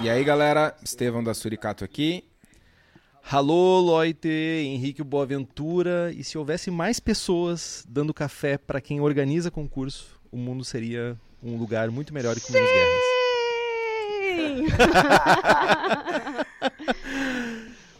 E aí, galera, Estevão da Suricato aqui. Alô, Loite, Henrique Boaventura. E se houvesse mais pessoas dando café para quem organiza concurso, o mundo seria um lugar muito melhor e com menos guerras.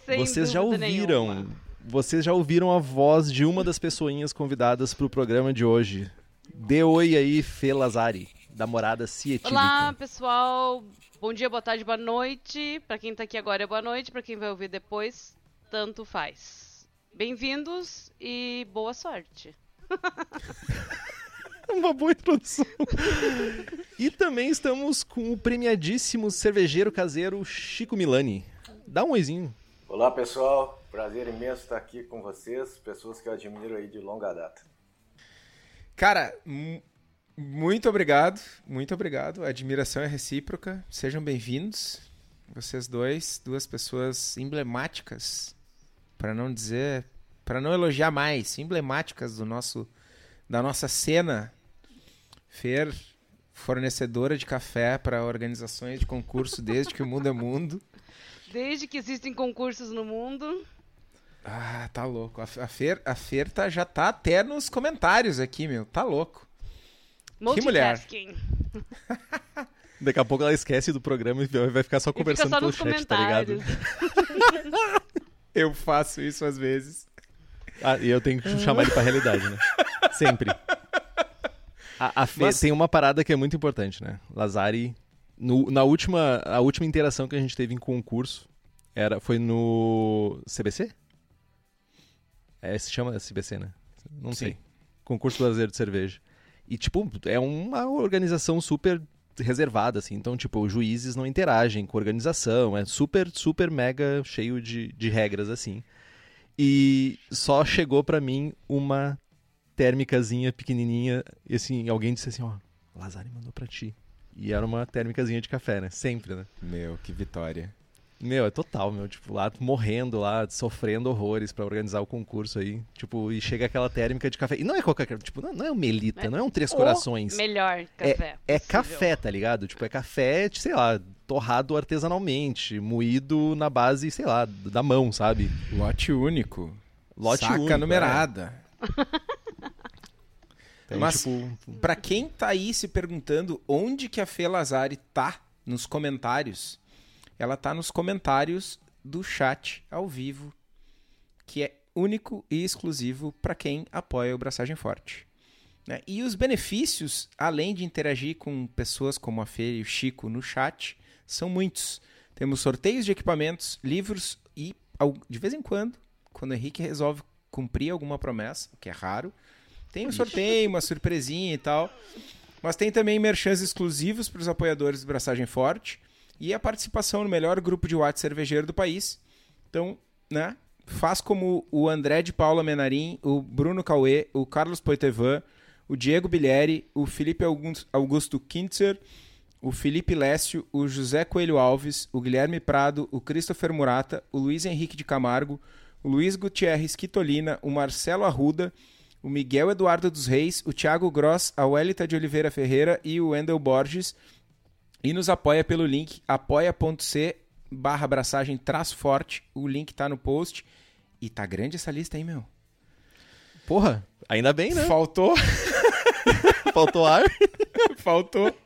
Vocês já ouviram? nenhuma. Vocês já ouviram a voz de uma das pessoinhas convidadas para o programa de hoje? Dê oi aí, Fê Lazari, da morada Cietílica. Olá, pessoal. Bom dia, boa tarde, boa noite. Pra quem tá aqui agora é boa noite, pra quem vai ouvir depois, tanto faz. Bem-vindos e boa sorte. Uma boa introdução. e também estamos com o premiadíssimo cervejeiro caseiro Chico Milani. Dá um oizinho. Olá pessoal, prazer imenso estar aqui com vocês, pessoas que eu admiro aí de longa data. Cara, muito obrigado, muito obrigado. A admiração é recíproca. Sejam bem-vindos. Vocês dois, duas pessoas emblemáticas, para não dizer, para não elogiar mais, emblemáticas do nosso da nossa cena. Fer, fornecedora de café para organizações de concurso desde que o mundo é mundo. Desde que existem concursos no mundo, Ah, tá louco. A, Fer, a Fer tá, já tá até nos comentários aqui, meu. Tá louco. Mulher. multitasking. Daqui a pouco ela esquece do programa e vai ficar só fica conversando só pelo nos chat, tá ligado? comentários. Eu faço isso às vezes. Ah, e eu tenho que chamar ele pra realidade, né? Sempre. A, a Fê Mas- tem uma parada que é muito importante, né? Lazari, no- na última, a última interação que a gente teve em concurso era, foi no CBC? É, se chama CBC, né? Não Sim. sei. Concurso Brasileiro de Cerveja. E, tipo, é uma organização super reservada, assim. Então, tipo, os juízes não interagem com a organização. É super, super mega cheio de, de regras, assim. E só chegou pra mim uma térmicazinha pequenininha. E, assim, alguém disse assim, ó, Lazari mandou pra ti. E era uma térmicazinha de café, né? Sempre, né? Meu, que vitória. Meu, é total, meu. Tipo, lá morrendo lá, sofrendo horrores pra organizar o concurso aí. Tipo, e chega aquela térmica de café. E não é qualquer. Tipo, não, não é um Melita, não é um Três O Corações. melhor café. É, é café, tá ligado? Tipo, é café, sei lá, torrado artesanalmente, moído na base, sei lá, da mão, sabe? Lote único. Lote Saca único, numerada. Então, Mas- tipo, Pra quem tá aí se perguntando onde que a Fê Lazari tá nos comentários, ela tá nos comentários do chat ao vivo, que é único e exclusivo para quem apoia o Braçagem Forte. né? E os benefícios, além de interagir com pessoas como a Fê e o Chico no chat, são muitos. Temos sorteios de equipamentos, livros e, de vez em quando, quando o Henrique resolve cumprir alguma promessa, o que é raro, tem um sorteio, uma surpresinha e tal. Mas tem também merchans exclusivos para os apoiadores do Braçagem Forte e a participação no melhor grupo de WhatsApp cervejeiro do país. Então, né? Faz como o André de Paula Menarim, o Bruno Cauê, o Carlos Poitevin, o Diego Bilheri, o Felipe Augusto Kintzer, o Felipe Lécio, o José Coelho Alves, o Guilherme Prado, o Christopher Murata, o Luiz Henrique de Camargo, o Luiz Gutierrez Quitolina, o Marcelo Arruda, o Miguel Eduardo dos Reis, o Thiago Gross, a Welita de Oliveira Ferreira e o Wendel Borges. E nos apoia pelo link apoia.c barra abraçagem traço forte. O link tá no post. E tá grande essa lista aí, meu. porra, ainda bem, né? Faltou, Faltou ar. faltou.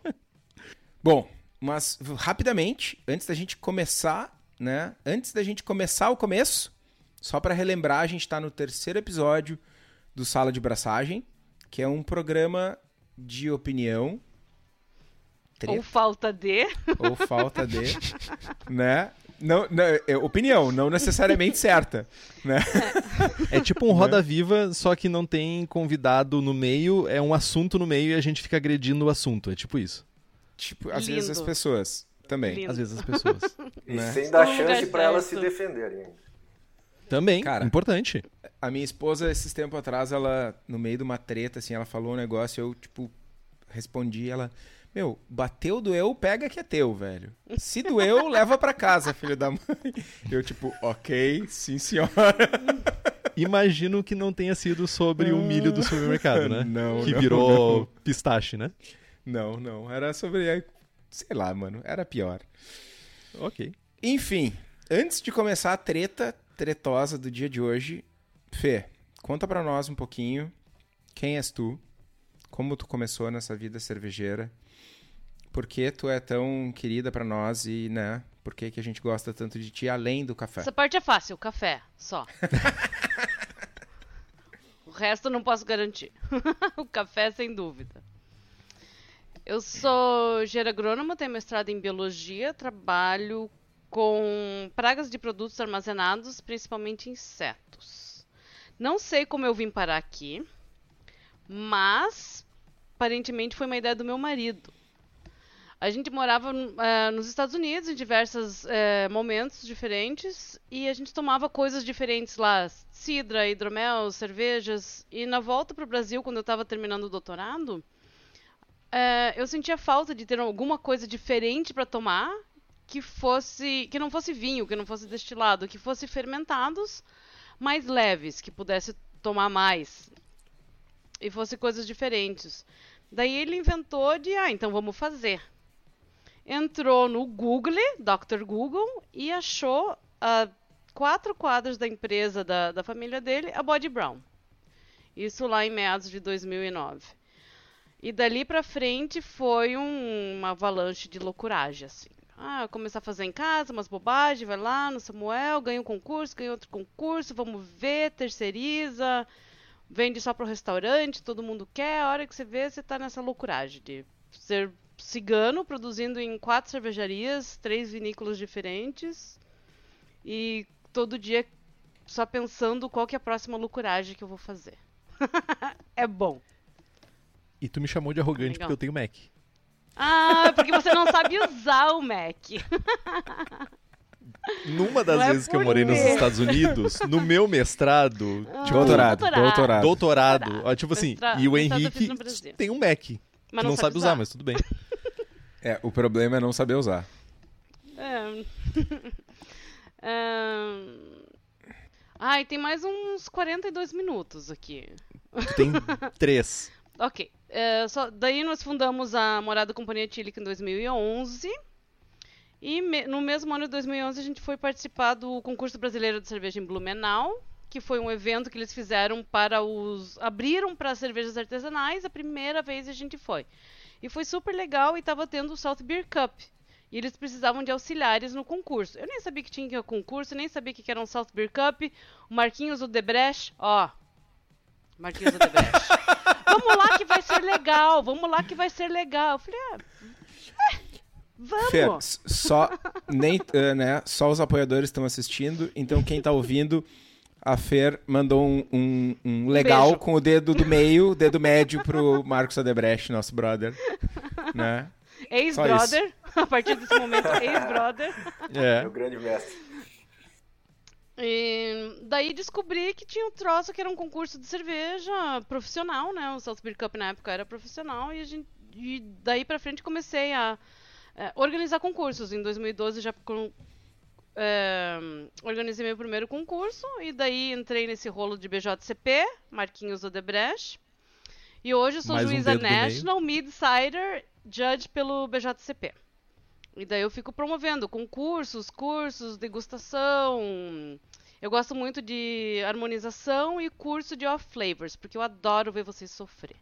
Bom, mas rapidamente, antes da gente começar, né? Antes da gente começar o começo, só para relembrar, a gente tá no terceiro episódio do Sala de Braçagem, que é um programa de opinião, treta, Ou falta de. ou falta de, né? Não, não, é opinião, não necessariamente certa, né? É tipo um Roda Viva, só que não tem convidado no meio, é um assunto no meio e a gente fica agredindo o assunto. É tipo isso. Tipo, às vezes as Lindo. pessoas também. Lindo. Às vezes as pessoas. E Né? sem dar chance para elas se defenderem. Também, Cara. importante. A minha esposa, esses tempos atrás, ela, no meio de uma treta, assim, ela falou um negócio, eu, tipo, respondi, ela, meu, bateu, doeu, pega que é teu, velho. Se doeu, leva pra casa, filho da mãe. Eu, tipo, ok, sim, senhora. Imagino que não tenha sido sobre o milho do supermercado, né? Não, que não, virou não. pistache, né? Não, não, era sobre, sei lá, mano, era pior. Ok. Enfim, antes de começar a treta tretosa do dia de hoje, Fê, conta pra nós um pouquinho quem és tu, como tu começou nessa vida cervejeira, por que tu é tão querida pra nós e, né, por que que a gente gosta tanto de ti além do café. Essa parte é fácil, café, só. o resto eu não posso garantir. o café, sem dúvida. Eu sou engenheira tenho mestrado em biologia, trabalho com pragas de produtos armazenados, principalmente insetos. Não sei como eu vim parar aqui, mas aparentemente foi uma ideia do meu marido. A gente morava eh, nos Estados Unidos em diversos eh, momentos diferentes e a gente tomava coisas diferentes lá, cidra, hidromel, cervejas. E na volta para o Brasil, quando eu estava terminando o doutorado, eh, eu sentia falta de ter alguma coisa diferente para tomar que fosse, que não fosse vinho, que não fosse destilado, que fosse fermentados, mais leves, que pudesse tomar mais e fosse coisas diferentes. Daí ele inventou de, ah, então vamos fazer entrou no Google, Dr. Google, e achou a quatro quadros da empresa da, da família dele, a Body Brown. Isso lá em meados de 2009. E dali pra frente foi um- uma avalanche de loucuragem, assim. Ah, começar a fazer em casa umas bobagens, vai lá no Samuel, ganha um concurso, ganha outro concurso, vamos ver, terceiriza, vende só pro restaurante, todo mundo quer, a hora que você vê, você tá nessa loucuragem de ser cigano, produzindo em quatro cervejarias, três vinícolas diferentes. E todo dia só pensando qual que é a próxima loucuragem que eu vou fazer. é bom. E tu me chamou de arrogante Legal. porque eu tenho Mac. Ah, porque você não sabe usar o Mac. Numa das Não é vezes que eu morei nos? Estados Unidos, no meu mestrado, tipo, doutorado, doutorado. doutorado. doutorado, Doutorado. ó, tipo assim, Mestrado- e o Henrique tem um Mac. que Mas não, sabe usar, mas tudo bem. É, o problema é não saber usar. É. Ahn. Ai, tem mais uns 42 minutos aqui. Tem três. Ok. É, só- daí nós fundamos a Morada Companhia Tílica em 2011. E me- no mesmo ano de 2011 a gente foi participar do concurso brasileiro de cerveja em Blumenau, que foi um evento que eles fizeram para os abriram para cervejas artesanais. A primeira vez a gente foi. E foi super legal e estava tendo o South Beer Cup. E eles precisavam de auxiliares no concurso. Eu nem sabia que tinha que ir ao concurso, nem sabia que era um South Beer Cup. O Marquinhos Odebrecht, ó. Marquinhos Odebrecht. vamos lá que vai ser legal, vamos lá que vai ser legal. Eu falei, ah, é, vamos. S- só, nem, eh, né, só os apoiadores estão assistindo, então quem tá ouvindo, a Fer mandou um, um- um legal beijo. com o dedo do meio, dedo médio pro Marcos Odebrecht, nosso brother. Né? Ex-brother, a partir desse momento, ex-brother. É. Meu grande mestre. E daí descobri que tinha um troço que era um concurso de cerveja profissional, né? O South Beer Cup na época era profissional e, a gente, e daí pra frente comecei a é, organizar concursos. Em 2012 já é, organizei meu primeiro concurso e daí entrei nesse rolo de BJCP, Marquinhos Odebrecht. E hoje eu sou Mais um juíza meio. National Mid-Sider Judge pelo BJCP. E daí eu fico promovendo concursos, cursos, degustação. Eu gosto muito de harmonização e curso de off flavors, porque eu adoro ver vocês sofrer.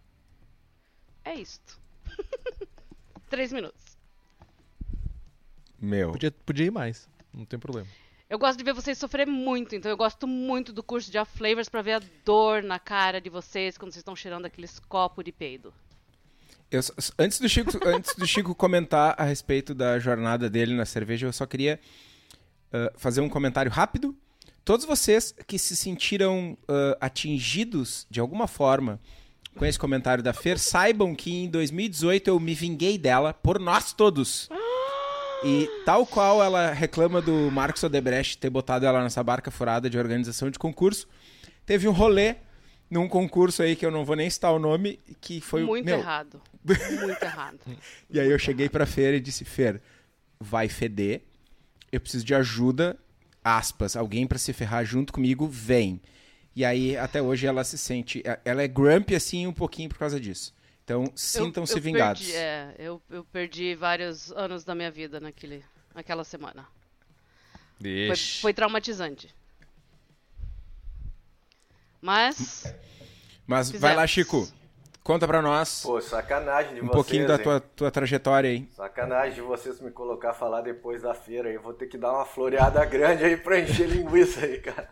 É isto. Três minutos. Meu. Podia, podia ir mais, não tem problema. Eu gosto de ver vocês sofrer muito, então eu gosto muito do curso de A Flavors pra ver a dor na cara de vocês quando vocês estão cheirando aqueles copos de peido. Eu antes, do Chico, antes do Chico comentar a respeito da jornada dele na cerveja, eu só queria ah, fazer um comentário rápido. Todos vocês que se sentiram ah, atingidos de alguma forma com esse comentário da Fer, saibam que em 2018 eu me vinguei dela por nós todos. E tal qual ela reclama do Marcos Odebrecht ter botado ela nessa barca furada de organização de concurso, teve um rolê num concurso aí que eu não vou nem citar o nome, que foi muito meu, errado. Muito errado. e aí eu cheguei pra Fer e disse, Fer, vai feder, eu preciso de ajuda, aspas, alguém pra se ferrar junto comigo, vem. E aí, até hoje, ela se sente, ela é grumpy assim um pouquinho por causa disso. Então, sintam-se vingados. Perdi, é, eu, eu perdi vários anos da minha vida naquele, naquela semana. Foi, foi traumatizante. Mas. Mas vai lá, Fizemos. Chico, conta pra nós Pô, sacanagem de um vocês. pouquinho da hein? tua, tua trajetória aí. Sacanagem de vocês me colocar a falar depois da feira aí. Eu vou ter que dar uma floreada grande aí pra encher linguiça aí, cara.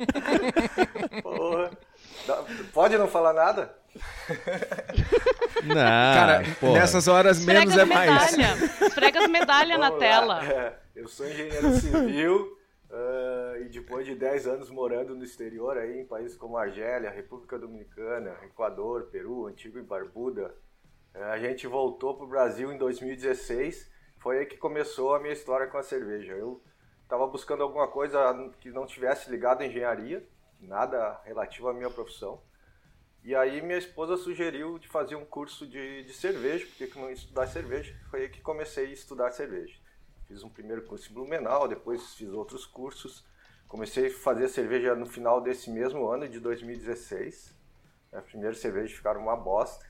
Porra. Pode não falar nada? Não, Cara, pô. nessas horas Esfrega menos é mais. Esfrega as medalhas na tela. É, eu sou engenheiro civil ah, e depois de 10 anos morando no exterior, aí, em países como Argélia, República Dominicana, Equador, Peru, Antigua e Barbuda, eh, a gente voltou para o Brasil em 2016. Foi aí que começou a minha história com a cerveja. Eu estava buscando alguma coisa que não tivesse ligado à engenharia, nada relativo à minha profissão. E aí minha esposa sugeriu de fazer um curso de, de cerveja, porque que não estudar cerveja. Foi aí que comecei a estudar cerveja. Fiz um primeiro curso em Blumenau, depois fiz outros cursos. Comecei a fazer cerveja no final desse mesmo ano, de 2016. As primeiras cervejas ficaram uma bosta.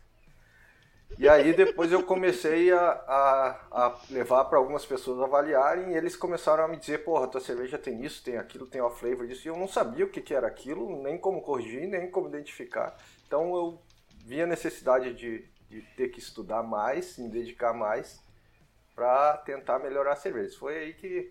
E aí depois eu comecei a, a, a levar para algumas pessoas avaliarem e eles começaram a me dizer, porra, tua cerveja tem isso, tem aquilo, tem o flavor disso. E eu não sabia o que, que era aquilo, nem como corrigir, nem como identificar. Então eu vi a necessidade de, de ter que estudar mais, me dedicar mais para tentar melhorar a cerveja. Foi aí que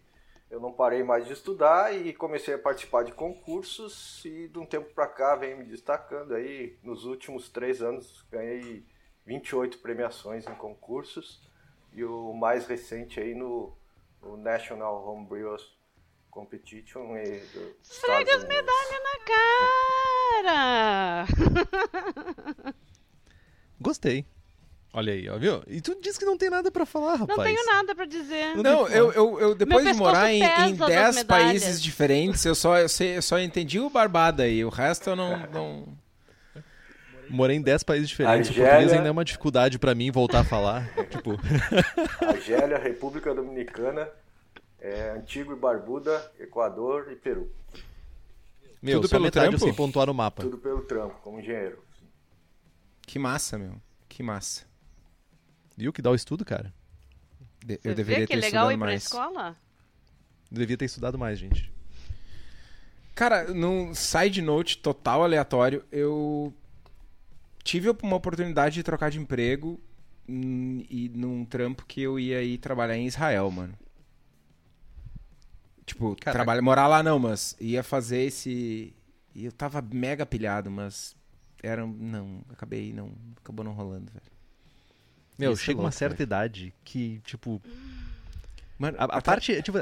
eu não parei mais de estudar e comecei a participar de concursos e de um tempo para cá venho me destacando aí. Nos últimos três anos ganhei 28 premiações em concursos e o mais recente aí no, no National Homebrewers Competition do Esfrega as medalhas na cara! Gostei. Olha aí, ó, viu? E tu disse que não tem nada pra falar, rapaz. Não tenho nada pra dizer. Não, eu, eu, eu depois de morar em, em das 10 medalhas. países diferentes, eu só, eu, sei, eu só entendi o Barbada aí. O resto eu não. não... Morei em 10 países diferentes. Argélia. O português ainda é uma dificuldade pra mim voltar a falar. tipo, Argélia, República Dominicana, é, Antigua e Barbuda, Equador e Peru. meu, Tudo pelo trampo? eu sei pontuar no mapa. Tudo pelo trampo, como engenheiro. Que massa, meu. Que massa. Viu que dá o estudo, cara? De- Você eu deveria vê que é ter legal estudado ir pra mais. escola? Devia ter estudado mais, gente. Cara, num side note total aleatório, eu tive uma oportunidade de trocar de emprego e num trampo que eu ia ir trabalhar em Israel, mano. Tipo, Caraca. trabalhar, morar lá não, mas ia fazer esse. E eu tava mega pilhado, mas era. Não, acabei não. Acabou não rolando, velho. Meu, Isso é chega uma louco, certa velho. idade que, tipo, Mano, a, a parte, tipo,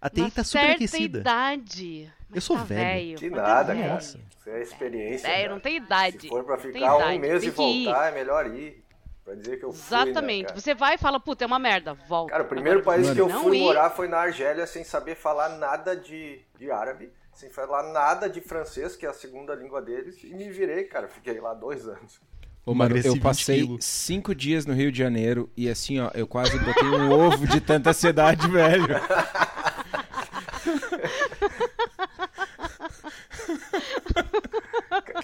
a TI Uma tá super certa aquecida. idade. Mas Eu sou tá velho. Que tá nada, cara. Nossa. Isso é experiência. Velho, cara. não tem idade. Se for pra ficar um mês e que ir. voltar, é melhor ir. Pra dizer que eu fui, né, Exatamente. cara? Você vai e fala, puta, é uma merda. Volta. Cara, o primeiro Agora, país que eu não fui ir, morar foi na Argélia sem saber falar nada de, de árabe, sem falar nada de francês, que é a segunda língua deles, e me virei, cara. Fiquei lá dois anos. Ô, mano, eu 20 passei cinco dias no Rio de Janeiro e assim, ó, eu quase botei um ovo de tanta ansiedade, velho.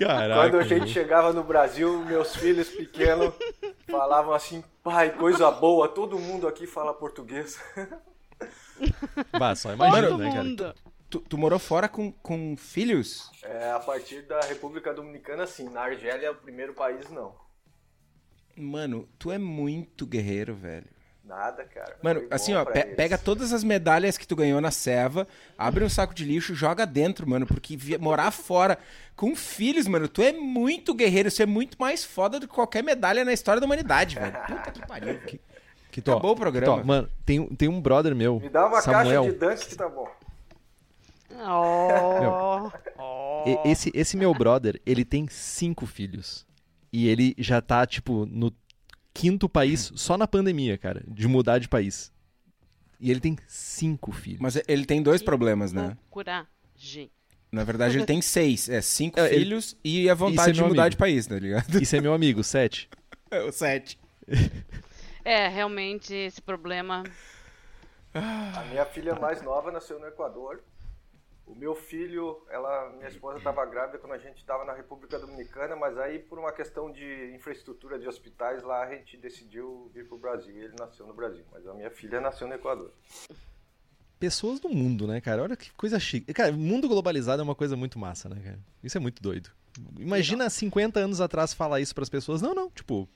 Caraca. Quando a gente chegava no Brasil, meus filhos pequenos falavam assim, pai, coisa boa, todo mundo aqui fala português. Bah, só imagina, Todo né, cara? mundo. Tu, tu morou fora com, com filhos? É, a partir da República Dominicana, sim. Na Argélia, o primeiro país, não. Mano, tu é muito guerreiro, velho. Nada, cara. Mano, assim, ó, pe- eles. pega todas as medalhas que tu ganhou na Seva, abre um saco de lixo, joga dentro, mano, porque morar fora com filhos, mano, tu é muito guerreiro, você é muito mais foda do que qualquer medalha na história da humanidade, velho. Puta que pariu. Que... Que Acabou o programa. mano, tem, tem um brother meu, Me dá uma Samuel. caixa de dunk que tá bom. Oh, E- Esse, esse meu brother, ele tem cinco filhos. E ele já tá, tipo, no quinto país só na pandemia, cara, de mudar de país. E ele tem cinco filhos. Mas ele tem dois problemas, né? Coragem. Na verdade, ele tem seis. É cinco É, ele- filhos e a vontade é de mudar amigo. de país, tá ligado? Isso é meu amigo, sete. É o sete. É, realmente, esse problema. A minha filha mais nova nasceu no Equador. O meu filho, ela, minha esposa estava grávida quando a gente estava na República Dominicana, mas aí por uma questão de infraestrutura de hospitais lá a gente decidiu vir para o Brasil e ele nasceu no Brasil. Mas a minha filha nasceu no Equador. Pessoas do mundo, né, cara? Olha que coisa chique. Cara, mundo globalizado é uma coisa muito massa, né, cara? Isso é muito doido. Imagina 50 anos atrás falar isso pras pessoas. Não, não, tipo,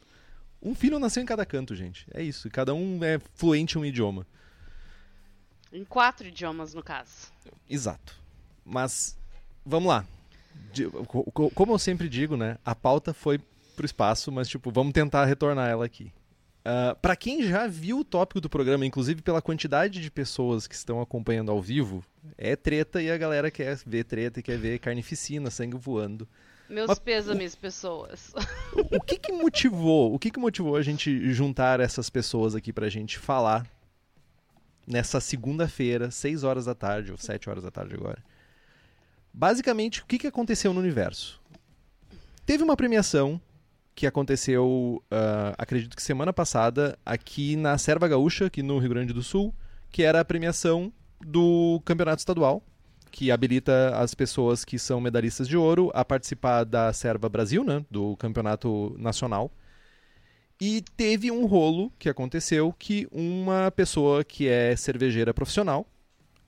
um filho nasceu em cada canto, gente. É isso. E cada um é fluente em um idioma. Em quatro idiomas, no caso. Exato. Mas, vamos lá. Como eu sempre digo, né? A pauta foi pro espaço, mas, tipo, vamos tentar retornar ela aqui. Ah, Pra quem já viu o tópico do programa, inclusive pela quantidade de pessoas que estão acompanhando ao vivo, é treta e a galera quer ver treta e quer ver carnificina, sangue voando. Meus Mas- pêsames, pessoas. O que que motivou? O que que motivou a gente juntar essas pessoas aqui pra gente falar nessa segunda-feira, 6 horas da tarde ou 7 horas da tarde agora? Basicamente, o que que aconteceu no universo? Teve uma premiação que aconteceu, ah, acredito que semana passada, aqui na Serva Gaúcha, aqui no Rio Grande do Sul, que era a premiação do campeonato estadual, que habilita as pessoas que são medalhistas de ouro a participar da Serva Brasil, né, do campeonato nacional. E teve um rolo que aconteceu que uma pessoa que é cervejeira profissional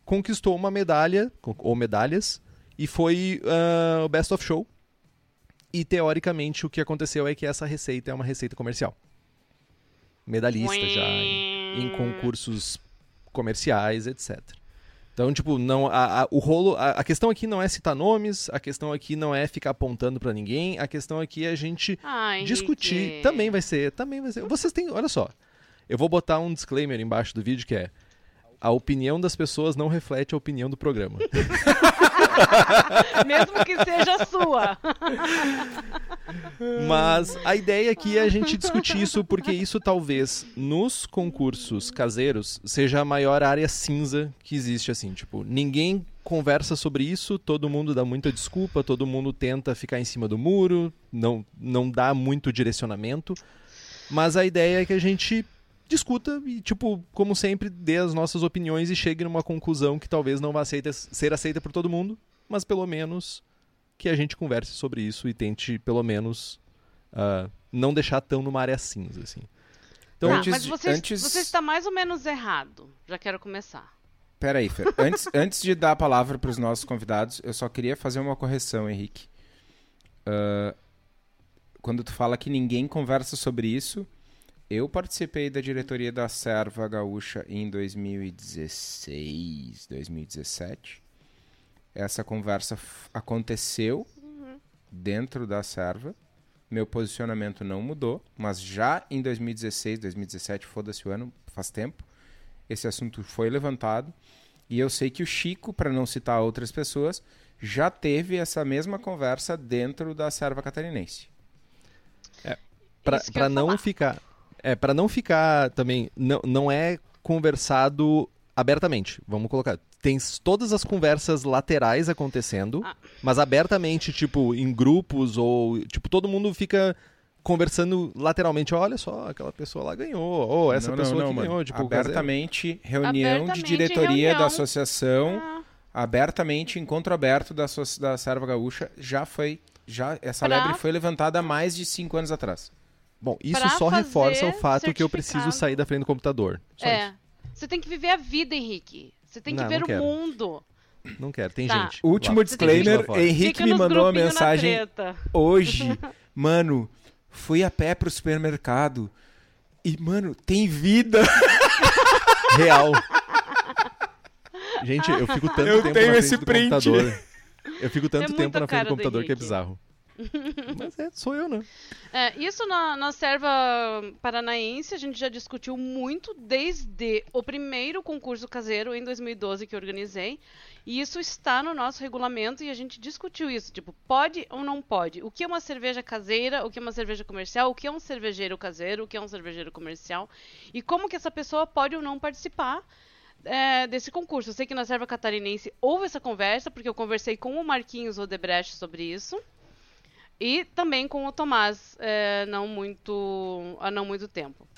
conquistou uma medalha, ou medalhas, e foi ah, o Best of Show. E teoricamente o que aconteceu é que essa receita é uma receita comercial. Medalhista já em, em concursos comerciais, etc. Então, tipo, não, a, a- o rolo, a, a questão aqui não é citar nomes, a questão aqui não é ficar apontando pra ninguém, a questão aqui é a gente Ah, discutir. Também vai ser, também vai ser. Vocês têm, olha só. Eu vou botar um disclaimer embaixo do vídeo que é a opinião das pessoas não reflete a opinião do programa. Mesmo que seja sua. Mas a ideia aqui é a gente discutir isso porque isso talvez nos concursos caseiros seja a maior área cinza que existe assim, tipo, ninguém conversa sobre isso, todo mundo dá muita desculpa, todo mundo tenta ficar em cima do muro, não não dá muito direcionamento. Mas a ideia é que a gente discuta e, tipo, como sempre, dê as nossas opiniões e chegue numa conclusão que talvez não vá aceita, ser aceita por todo mundo, mas pelo menos que a gente converse sobre isso e tente, pelo menos, ah, não deixar tão numa área cinza, assim. Então, Tá, antes mas de- você, antes- você está mais ou menos errado. Já quero começar. Pera aí, Fer. Antes, antes de dar a palavra para os nossos convidados, eu só queria fazer uma correção, Henrique. Ah, quando tu fala que ninguém conversa sobre isso, eu participei da diretoria da Serva Gaúcha em 2016, 2017. Essa conversa aconteceu dentro da Serva. Meu posicionamento não mudou, mas já em 2016, 2017, foda-se o ano, faz tempo, esse assunto foi levantado. E eu sei que o Chico, para não citar outras pessoas, já teve essa mesma conversa dentro da Serva Catarinense. Pra ia não falar. ficar. É, para não ficar também. Não, não é conversado abertamente. Vamos colocar. Tem todas as conversas laterais acontecendo, Ah. mas abertamente, tipo, em grupos, ou. Tipo, todo mundo fica conversando lateralmente. Olha só, aquela pessoa lá ganhou. Ou essa Não, não, pessoa não, que mano. ganhou. Tipo, abertamente, reunião Abertamente, de diretoria reunião. da associação, Ah, abertamente, encontro aberto da, da Serva Gaúcha, já foi. Já, essa Pra- lebre foi levantada há mais de cinco anos atrás. Bom, isso só reforça o fato que eu preciso sair da frente do computador. Só é. Você tem que viver a vida, Henrique. Você tem que Não, ver não o mundo. isso. Não quero, tem Tá. gente. Último Lá- disclaimer. Henrique Fica me mandou uma mensagem hoje. Mano, fui a pé pro supermercado E, mano, tem vida. Real. Gente, eu fico tanto Eu tempo tenho na esse frente do print. computador. Eu fico tanto É tempo na frente do do computador que é bizarro. Mas é, sou eu, né? É, isso na, na serva paranaense a gente já discutiu muito desde o primeiro concurso caseiro em 2012 que organizei. E isso está no nosso regulamento e a gente discutiu isso. Tipo, pode ou não pode? O que é uma cerveja caseira? O que é uma cerveja comercial? O que é um cervejeiro caseiro? O que é um cervejeiro comercial? E como que essa pessoa pode ou não participar é, desse concurso? Eu sei que na serva catarinense houve essa conversa, porque eu conversei com o Marquinhos Odebrecht sobre isso. E também com o Tomás, é, não muito, há não muito tempo.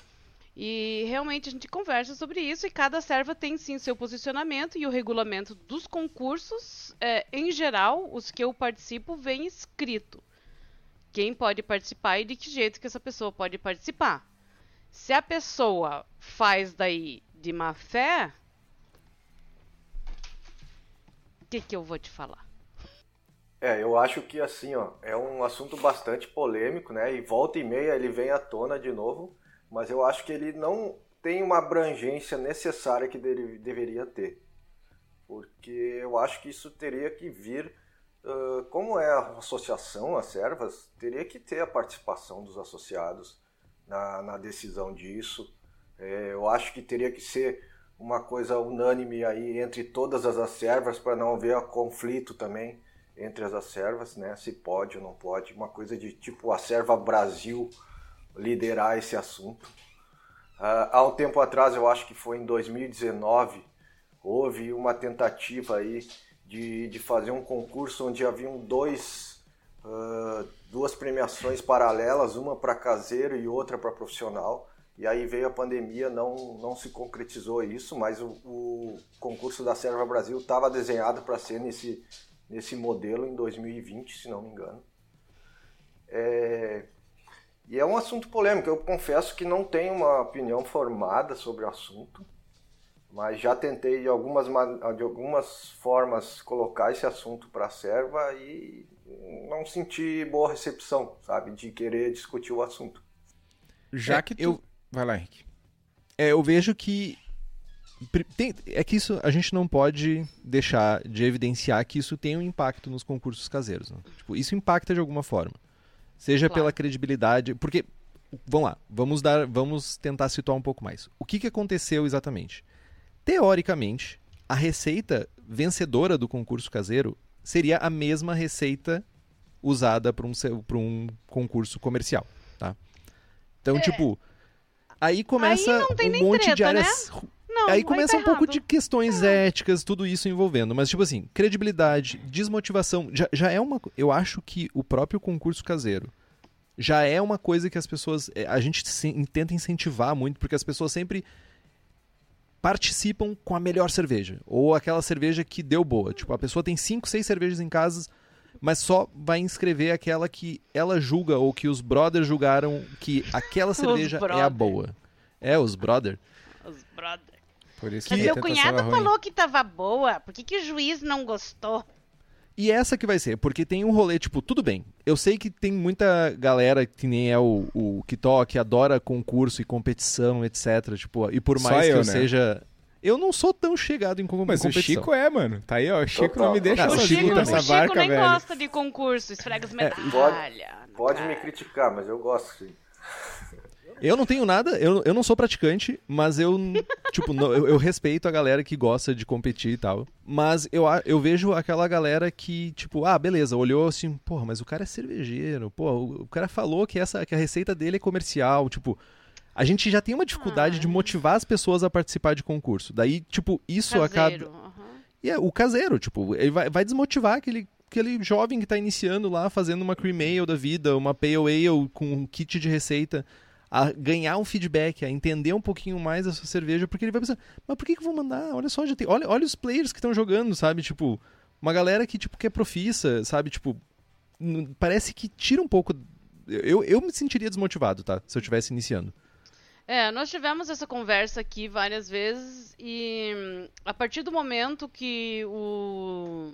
E realmente a gente conversa sobre isso e cada serva tem sim seu posicionamento e o regulamento dos concursos, é, em geral, os que eu participo, vem escrito. Quem pode participar e de que jeito que essa pessoa pode participar. Se a pessoa faz daí de má fé, o que, que eu vou te falar? É, eu acho que assim, ó, é um assunto bastante polêmico, né? E volta e meia ele vem à tona de novo, mas eu acho que ele não tem uma abrangência necessária que dele, deveria ter. Porque eu acho que isso teria que vir, uh, como é a associação, as servas, teria que ter a participação dos associados na, na decisão disso. É, eu acho que teria que ser uma coisa unânime aí entre todas as servas para não haver conflito também entre as servas, né? Se pode ou não pode, uma coisa de tipo a serva Brasil liderar esse assunto. Uh, há um tempo atrás, eu acho que foi em 2019, houve uma tentativa aí de, de fazer um concurso onde haviam dois, uh, duas premiações paralelas, uma para caseiro e outra para profissional. E aí veio a pandemia, não, não se concretizou isso, mas o, o concurso da Serva Brasil estava desenhado para ser nesse, nesse modelo em 2020, se não me engano. É... E é um assunto polêmico. Eu confesso que não tenho uma opinião formada sobre o assunto, mas já tentei de algumas, de algumas formas colocar esse assunto para a serva e não senti boa recepção, sabe, de querer discutir o assunto. Já É, que tu... eu- Vai lá, Henrique. É, eu vejo que. Tem- é que isso a gente não pode deixar de evidenciar que isso tem um impacto nos concursos caseiros. né? Tipo, isso impacta de alguma forma. Seja Claro. pela credibilidade. Porque. Vamos lá, vamos dar. Vamos tentar situar um pouco mais. O que, que aconteceu exatamente? Teoricamente, a receita vencedora do concurso caseiro seria a mesma receita usada para um, pra um concurso comercial. Tá? Então, tipo. Aí começa É. tem um monte de treta, né? áreas Não, Aí começa tá um pouco de questões éticas, tudo isso envolvendo. Mas, tipo assim, credibilidade, desmotivação. Já, já é uma. Eu acho que o próprio concurso caseiro já é uma coisa que as pessoas. é, A gente se- tenta incentivar muito, porque as pessoas sempre participam com a melhor cerveja. Ou aquela cerveja que deu boa. Tipo, a pessoa tem cinco, seis cervejas em casa, mas só vai inscrever aquela que ela julga ou que os brothers julgaram que aquela cerveja é a boa. É, os brother. Os brother. Por isso Mas que meu cunhado é ruim. falou que tava boa. Por que, que o juiz não gostou? E essa que vai ser, porque tem um rolê, tipo, tudo bem. Eu sei que tem muita galera que nem é o, o Kitó, que adora concurso e competição, etc. Tipo, e por Só mais que eu, eu né? seja. Eu não sou tão chegado em com- Mas o competição. Chico é, mano. Tá aí, ó. O Chico Total. não me deixa Cara, o sozinho Chico, nessa o Chico barca, nem velho. gosta de concurso, esfrega as medalhas. na Pode cara. me criticar, mas eu gosto sim. Eu não tenho nada, eu, eu não sou praticante, mas eu, tipo, não- eu, eu respeito a galera que gosta de competir e tal. Mas eu, eu vejo aquela galera que, tipo, ah, beleza, olhou assim, porra, mas o cara é cervejeiro, pô, o, o cara falou que, essa, que a receita dele é comercial, tipo. A gente já tem uma dificuldade Ah. de motivar as pessoas a participar de concurso. Daí, tipo, isso acaba. Caseiro. aham. E é o caseiro, tipo, ele vai, vai desmotivar aquele, aquele jovem que tá iniciando lá, fazendo uma cream ale da vida, uma pale ale com um kit de receita, a ganhar um feedback, a entender um pouquinho mais a sua cerveja, porque ele vai pensar, mas por que, que eu vou mandar? Olha só, já tem, olha, olha os players que estão jogando, sabe? Tipo, uma galera que, tipo, que é profissa, sabe? Tipo, parece que tira um pouco... Eu, eu me sentiria desmotivado, tá? Se eu estivesse iniciando. É, nós tivemos essa conversa aqui várias vezes e hum, a partir do momento que o,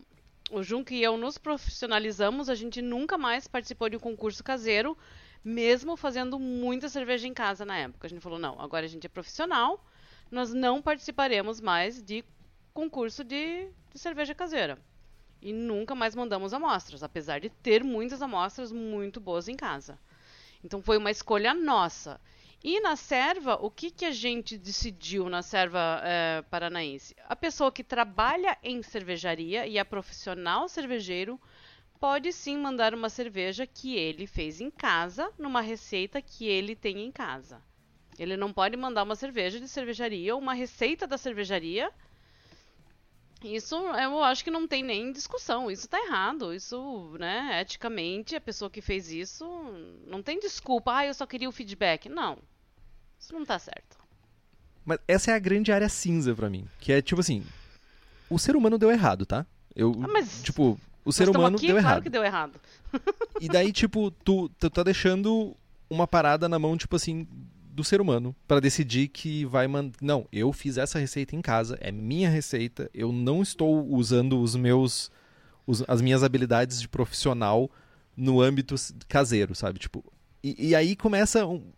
o Junco e eu nos profissionalizamos, a gente nunca mais participou de um concurso caseiro, mesmo fazendo muita cerveja em casa na época. A gente falou, não, agora a gente é profissional, nós não participaremos mais de concurso de, de cerveja caseira. E nunca mais mandamos amostras, apesar de ter muitas amostras muito boas em casa. Então foi uma escolha nossa. E na serva, o que, que a gente decidiu na serva é, paranaense? A pessoa que trabalha em cervejaria e é profissional cervejeiro pode sim mandar uma cerveja que ele fez em casa, numa receita que ele tem em casa. Ele não pode mandar uma cerveja de cervejaria ou uma receita da cervejaria. Isso eu acho que não tem nem discussão. Isso está errado. Isso, né, eticamente, a pessoa que fez isso não tem desculpa. Ah, eu só queria o feedback. Não. Isso não está certo. Mas essa é a grande área cinza para mim. Que é tipo assim: o ser humano deu errado, tá? Eu, ah, mas tipo, o ser humano aqui, deu claro errado. que deu errado. E daí, tipo, tu, tu tá deixando uma parada na mão, tipo assim, do ser humano para decidir que vai mandar. Não, eu fiz essa receita em casa, é minha receita, eu não estou usando os meus. Os, as minhas habilidades de profissional no âmbito caseiro, sabe? Tipo. E, e aí começa um,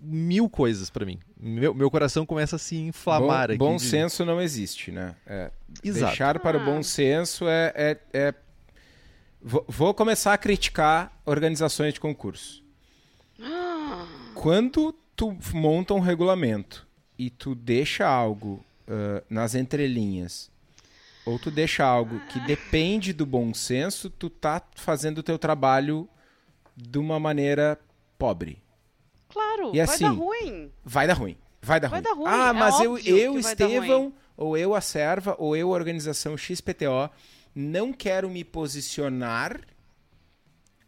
mil coisas para mim. Meu, meu coração começa a se inflamar bom, aqui. Bom de- senso não existe, né? É, Exato. Deixar para o Ah. bom senso é. é- é- Vou, começar a criticar organizações de concurso. Quando tu monta um regulamento e tu deixa algo ah, nas entrelinhas, ou tu deixa algo que depende do bom senso, tu tá fazendo o teu trabalho de uma maneira pobre. Claro, E vai assim, dar ruim. Vai dar ruim. Vai dar Vai ruim. dar ruim, Ah, é mas eu, eu vai Estevão, ou eu, a Serva, ou eu, a organização XPTO, não quero me posicionar,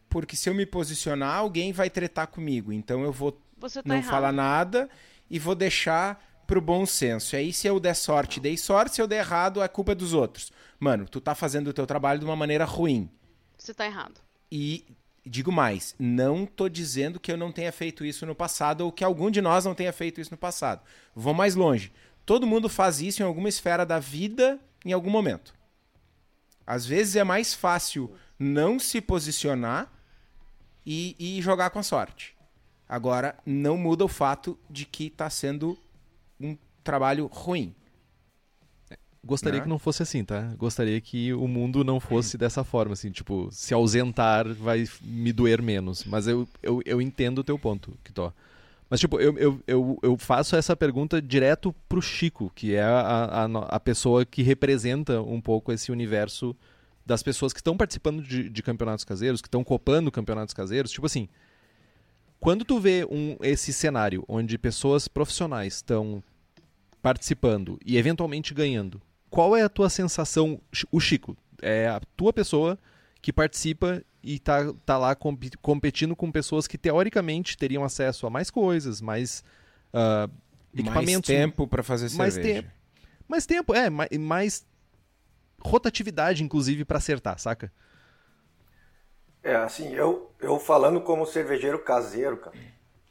porque se eu me posicionar, alguém vai tretar comigo. Então eu vou Você tá não errado. falar nada e vou deixar pro bom senso. E aí, se eu der sorte, dei sorte. Se eu der errado, é culpa dos outros. Mano, tu tá fazendo o teu trabalho de uma maneira ruim. Você tá errado. E digo mais, não tô dizendo que eu não tenha feito isso no passado ou que algum de nós não tenha feito isso no passado. Vou mais longe. Todo mundo faz isso em alguma esfera da vida em algum momento. Às vezes é mais fácil não se posicionar e, e jogar com a sorte. Agora, não muda o fato de que tá sendo um trabalho ruim. Gostaria Né? que não fosse assim, tá? Gostaria que o mundo não fosse dessa forma, assim, tipo, se ausentar vai me doer menos. Mas eu, eu, eu entendo o teu ponto, Kitó. Mas, tipo, eu, eu, eu, eu faço essa pergunta direto pro Chico, que é a, a, a pessoa que representa um pouco esse universo das pessoas que estão participando de, de campeonatos caseiros, que estão copando campeonatos caseiros. Tipo assim, quando tu vê um, esse cenário onde pessoas profissionais estão participando e eventualmente ganhando, qual é a tua sensação, o Chico, é a tua pessoa que participa e tá, tá lá compi- competindo com pessoas que teoricamente teriam acesso a mais coisas, mais Mais equipamentos, tempo para fazer mais cerveja. tempo. mais tempo, é, mais, mais rotatividade inclusive pra acertar, saca? É, assim, eu, eu falando como cervejeiro caseiro, cara,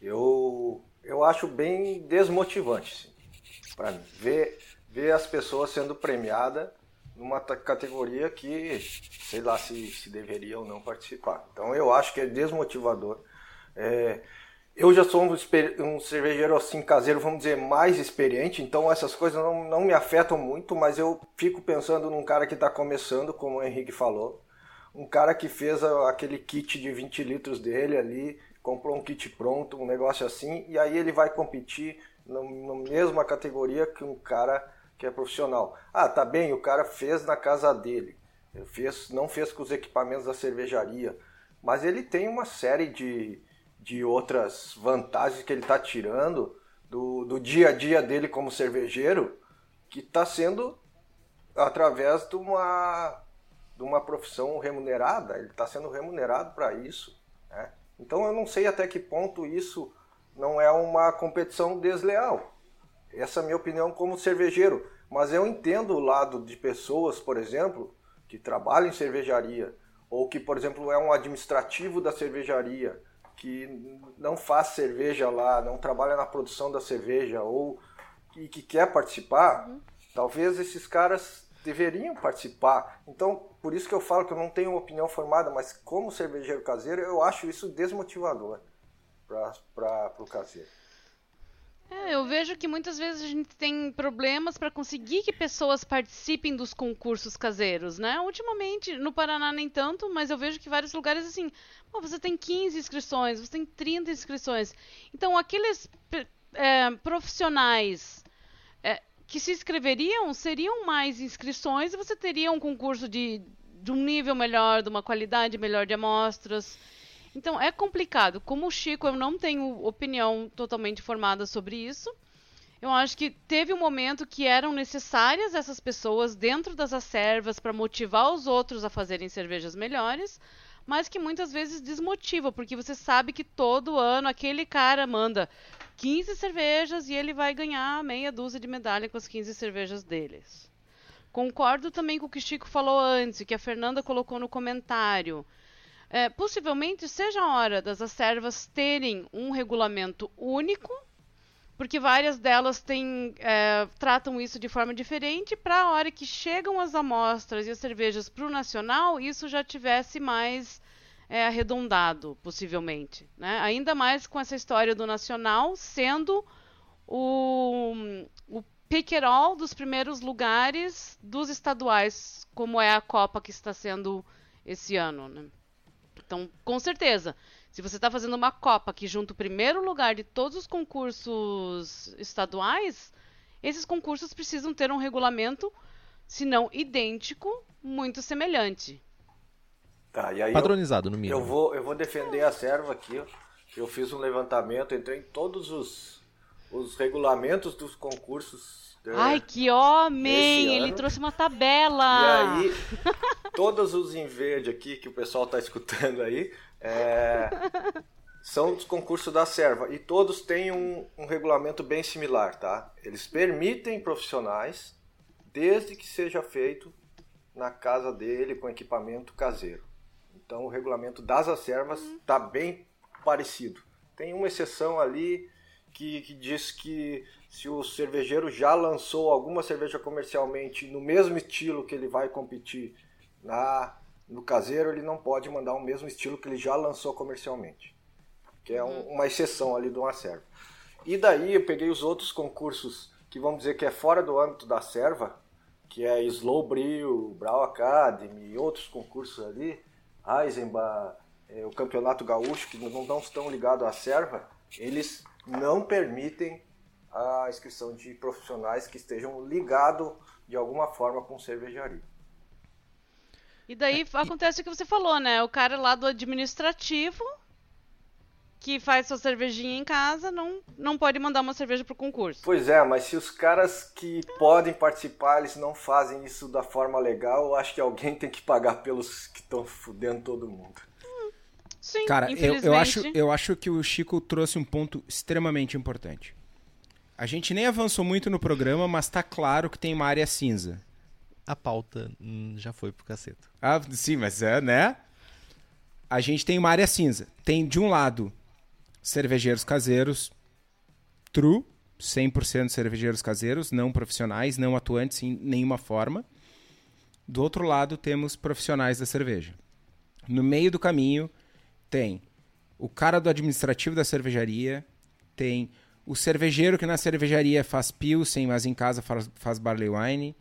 eu, eu acho bem desmotivante, assim, mim. Ver, ver as pessoas sendo premiadas numa categoria que, sei lá se, se deveria ou não participar. Então eu acho que é desmotivador. É, eu já sou um, um cervejeiro assim caseiro, vamos dizer, mais experiente, então essas coisas não, não me afetam muito, mas eu fico pensando num cara que está começando, como o Henrique falou, um cara que fez aquele kit de 20 litros dele ali, comprou um kit pronto, um negócio assim, e aí ele vai competir na mesma categoria que um cara que é profissional. Ah, tá bem, o cara fez na casa dele, fez, não fez com os equipamentos da cervejaria, mas ele tem uma série de, de outras vantagens que ele está tirando do, do dia a dia dele como cervejeiro, que está sendo através de uma, de uma profissão remunerada, ele está sendo remunerado para isso. né? Então eu não sei até que ponto isso não é uma competição desleal. Essa é a minha opinião como cervejeiro. Mas eu entendo o lado de pessoas, por exemplo, que trabalham em cervejaria, ou que, por exemplo, é um administrativo da cervejaria, que não faz cerveja lá, não trabalha na produção da cerveja, ou e que quer participar, talvez esses caras deveriam participar. Então, por isso que eu falo que eu não tenho uma opinião formada, mas como cervejeiro caseiro, eu acho isso desmotivador para o caseiro. É, eu vejo que muitas vezes a gente tem problemas para conseguir que pessoas participem dos concursos caseiros, né? Ultimamente, no Paraná nem tanto, mas eu vejo que vários lugares assim, você tem 15 inscrições, você tem 30 inscrições. Então, aqueles é, profissionais é, que se inscreveriam seriam mais inscrições e você teria um concurso de, de um nível melhor, de uma qualidade melhor de amostras. Então é complicado. Como o Chico, eu não tenho opinião totalmente formada sobre isso. Eu acho que teve um momento que eram necessárias essas pessoas dentro das acervas para motivar os outros a fazerem cervejas melhores, mas que muitas vezes desmotiva, porque você sabe que todo ano aquele cara manda 15 cervejas e ele vai ganhar meia dúzia de medalha com as 15 cervejas deles. Concordo também com o que o Chico falou antes, que a Fernanda colocou no comentário. É, possivelmente seja a hora das acervas terem um regulamento único, porque várias delas têm, é, tratam isso de forma diferente, para a hora que chegam as amostras e as cervejas para o nacional, isso já tivesse mais é, arredondado, possivelmente. Né? Ainda mais com essa história do nacional sendo o, o pick all dos primeiros lugares dos estaduais, como é a Copa que está sendo esse ano. Né? Então, com certeza, se você está fazendo uma Copa que junta o primeiro lugar de todos os concursos estaduais, esses concursos precisam ter um regulamento, se não idêntico, muito semelhante. Tá, e aí Padronizado, eu, no mínimo. Eu vou, eu vou defender a serva aqui. Eu fiz um levantamento, entrei em todos os, os regulamentos dos concursos Ai, que homem! Ele trouxe uma tabela! E aí, todos os em verde aqui que o pessoal está escutando aí é, são dos concursos da Serva. E todos têm um, um regulamento bem similar, tá? Eles permitem profissionais, desde que seja feito na casa dele com equipamento caseiro. Então o regulamento das acervas está bem parecido. Tem uma exceção ali que, que diz que se o cervejeiro já lançou alguma cerveja comercialmente no mesmo estilo que ele vai competir na no caseiro, ele não pode mandar o mesmo estilo que ele já lançou comercialmente. Que é um, uma exceção ali do uma serva. E daí eu peguei os outros concursos que vamos dizer que é fora do âmbito da serva, que é Slow Brew, Brau Academy e outros concursos ali, Eisenbach, é, o Campeonato Gaúcho, que não, não estão ligados à serva, eles não permitem a inscrição de profissionais que estejam ligados de alguma forma com cervejaria. E daí acontece o que você falou, né? O cara lá do administrativo que faz sua cervejinha em casa não, não pode mandar uma cerveja pro concurso. Pois é, mas se os caras que podem participar, eles não fazem isso da forma legal, eu acho que alguém tem que pagar pelos que estão fudendo todo mundo. Sim, Cara, eu, eu, acho, eu acho que o Chico trouxe um ponto extremamente importante. A gente nem avançou muito no programa, mas tá claro que tem uma área cinza. A pauta hum, já foi pro caceta. Ah, sim, mas é, né? A gente tem uma área cinza. Tem, de um lado, cervejeiros caseiros, true, 100% cervejeiros caseiros, não profissionais, não atuantes em nenhuma forma. Do outro lado, temos profissionais da cerveja. No meio do caminho, tem o cara do administrativo da cervejaria, tem o cervejeiro que na cervejaria faz pilsen, mas em casa faz, faz barley wine.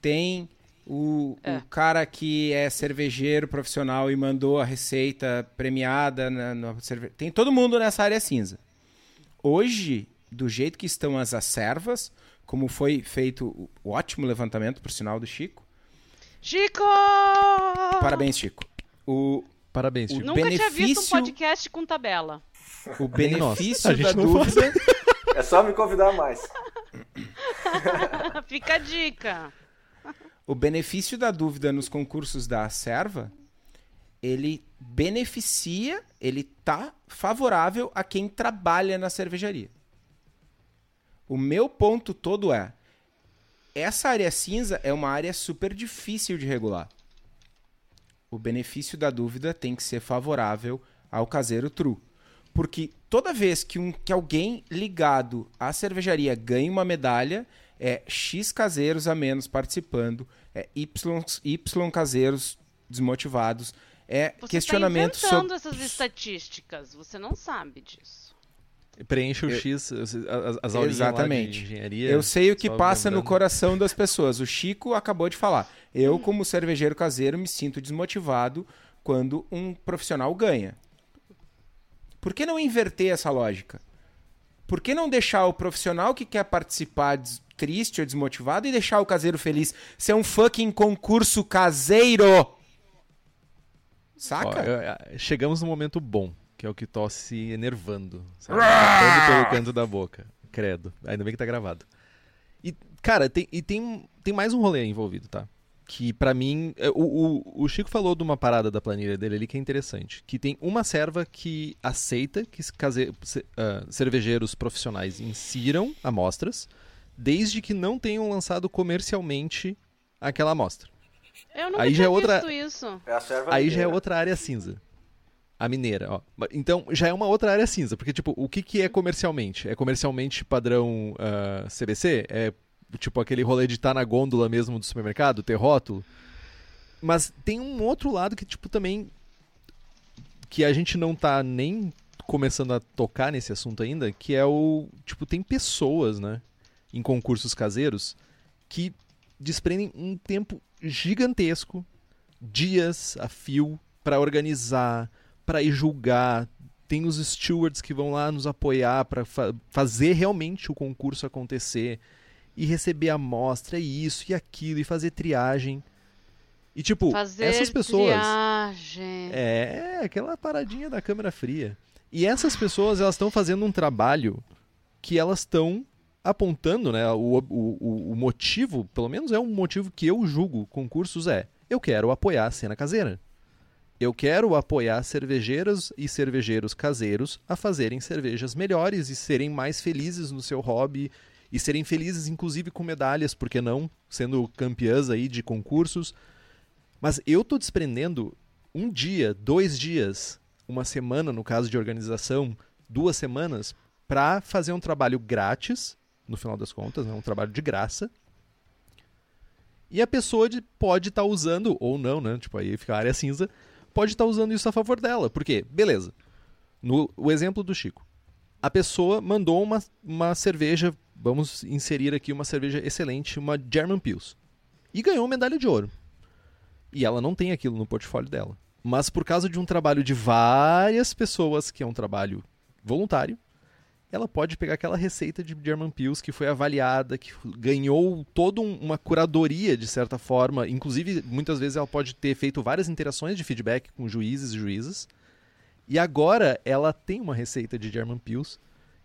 Tem o, é. o, cara que é cervejeiro profissional e mandou a receita premiada. Na, na cerve... Tem todo mundo nessa área cinza. Hoje, do jeito que estão as acervas, como foi feito o ótimo levantamento, por sinal, do Chico. Chico! Parabéns, Chico. O, Parabéns, Chico. Nunca benefício... tinha visto um podcast com tabela. O benefício da dúvida... É só me convidar mais. Fica a dica. O benefício da dúvida nos concursos da Serva, ele beneficia, ele tá favorável a quem trabalha na cervejaria. O meu ponto todo é, essa área cinza é uma área super difícil de regular. O benefício da dúvida tem que ser favorável ao caseiro true. Porque toda vez que, um, que alguém ligado à cervejaria ganha uma medalha, é X caseiros a menos participando, é Y, y caseiros desmotivados, é Você questionamento está inventando sobre... essas estatísticas. Você não sabe disso. Preenche o Eu- X, as, as, as aulinhas lá Exatamente. de engenharia. Eu sei o que passa no lembrando. coração das pessoas. O Chico acabou de falar. Eu, como cervejeiro caseiro, me sinto desmotivado quando um profissional ganha. Por que não inverter essa lógica? Por que não deixar o profissional que quer participar triste ou desmotivado e deixar o caseiro feliz ser um fucking concurso caseiro? Saca? Ó, eu- eu- chegamos no momento bom, que é o que tosse enervando. Sabe? Pelo canto da boca. Credo. Ainda bem que tá gravado. E, cara, tem, e tem, tem mais um rolê envolvido, tá? Que pra mim. é, O, o, o Chico falou de uma parada da planilha dele ali que é interessante. Que tem uma serva que aceita que se- case, ah, cervejeiros profissionais insiram amostras, desde que não tenham lançado comercialmente aquela amostra. Eu nunca Aí já é outra- isso. É a serva Aí já é mineira. outra área cinza. A mineira, ó. Então já é uma outra área cinza, porque, tipo, o que, que é comercialmente? É comercialmente padrão ah, CBC? É tipo aquele rolê de estar na gôndola mesmo do supermercado, ter rótulo? Mas tem um outro lado que, tipo, também. que a gente não tá nem começando a tocar nesse assunto ainda, que é o. Tipo, tem pessoas, né? Em concursos caseiros que desprendem um tempo gigantesco dias a fio para organizar, para ir julgar. Tem os stewards que vão lá nos apoiar para fazer realmente o concurso acontecer e receber amostra e isso e aquilo e fazer triagem. E tipo, Fazer essas pessoas triagem. é aquela paradinha da câmera fria. E essas pessoas elas estão fazendo um trabalho que elas estão apontando, né? O, o, o- o motivo, pelo menos é um motivo que eu julgo concursos é: eu quero apoiar a cena caseira. Eu quero apoiar cervejeiras e cervejeiros caseiros a fazerem cervejas melhores e serem mais felizes no seu hobby e serem felizes, inclusive, com medalhas, por que não? Sendo campeãs aí de concursos. Mas eu tô desprendendo um dia, dois dias, uma semana, no caso de organização, duas semanas, para fazer um trabalho grátis, no final das contas, né? um trabalho de graça. E a pessoa de- pode estar usando, ou não, né? Tipo, aí fica a área cinza, pode estar usando isso a favor dela. Por quê? Beleza. No o exemplo do Chico. A pessoa mandou uma, uma cerveja, vamos inserir aqui uma cerveja excelente, uma German Pils. E ganhou medalha de ouro. E ela não tem aquilo no portfólio dela. Mas por causa de um trabalho de várias pessoas, que é um trabalho voluntário, ela pode pegar aquela receita de German Pils que foi avaliada, que ganhou toda um- uma curadoria de certa forma, inclusive muitas vezes ela pode ter feito várias interações de feedback com juízes e juízas. E agora ela tem uma receita de German Pils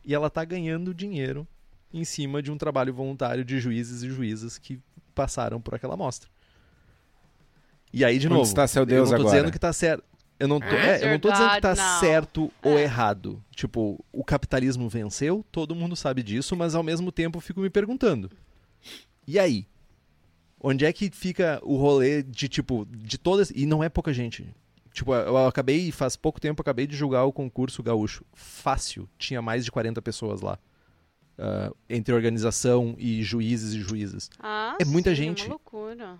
e ela está ganhando dinheiro em cima de um trabalho voluntário de juízes e juízas que passaram por aquela amostra. E aí, de Onde novo, está seu Deus eu não tô agora? dizendo que tá certo. Eu não tô, é, eu não tô dizendo que tá não. certo ou É. errado. Tipo, o capitalismo venceu, todo mundo sabe disso, mas ao mesmo tempo eu fico me perguntando. E aí? Onde é que fica o rolê de, tipo, de todas. E não é pouca gente. Tipo, eu acabei, faz pouco tempo, eu acabei de julgar o concurso gaúcho. Fácil. Tinha mais de 40 pessoas lá. Ah, entre organização e juízes e juízas. Ah, É muita sim, gente. É uma loucura.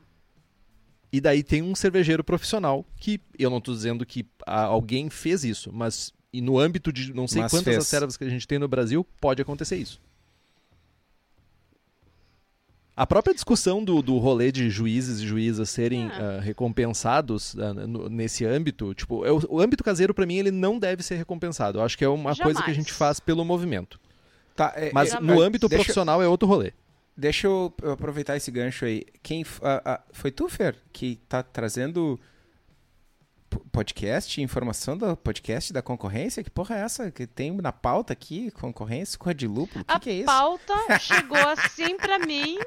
E daí tem um cervejeiro profissional que eu não tô dizendo que alguém fez isso, mas e no âmbito de não sei Mas quantas fez. as servas que a gente tem no Brasil, pode acontecer isso. A própria discussão do, do rolê de juízes e juízas serem É. ah, recompensados no- nesse âmbito, tipo, é o, âmbito caseiro pra mim ele não deve ser recompensado. Eu acho que é uma coisa que a Jamais. gente faz pelo movimento. Tá, é, Mas é, no âmbito deixa- profissional é outro rolê. Deixa eu eu aproveitar esse gancho aí. Quem foi tu, Fer, que tá trazendo podcast, informação do podcast da concorrência? Que porra é essa que tem na pauta aqui? Concorrência, cor de lúpulo? O que, A que é isso? pauta chegou assim pra mim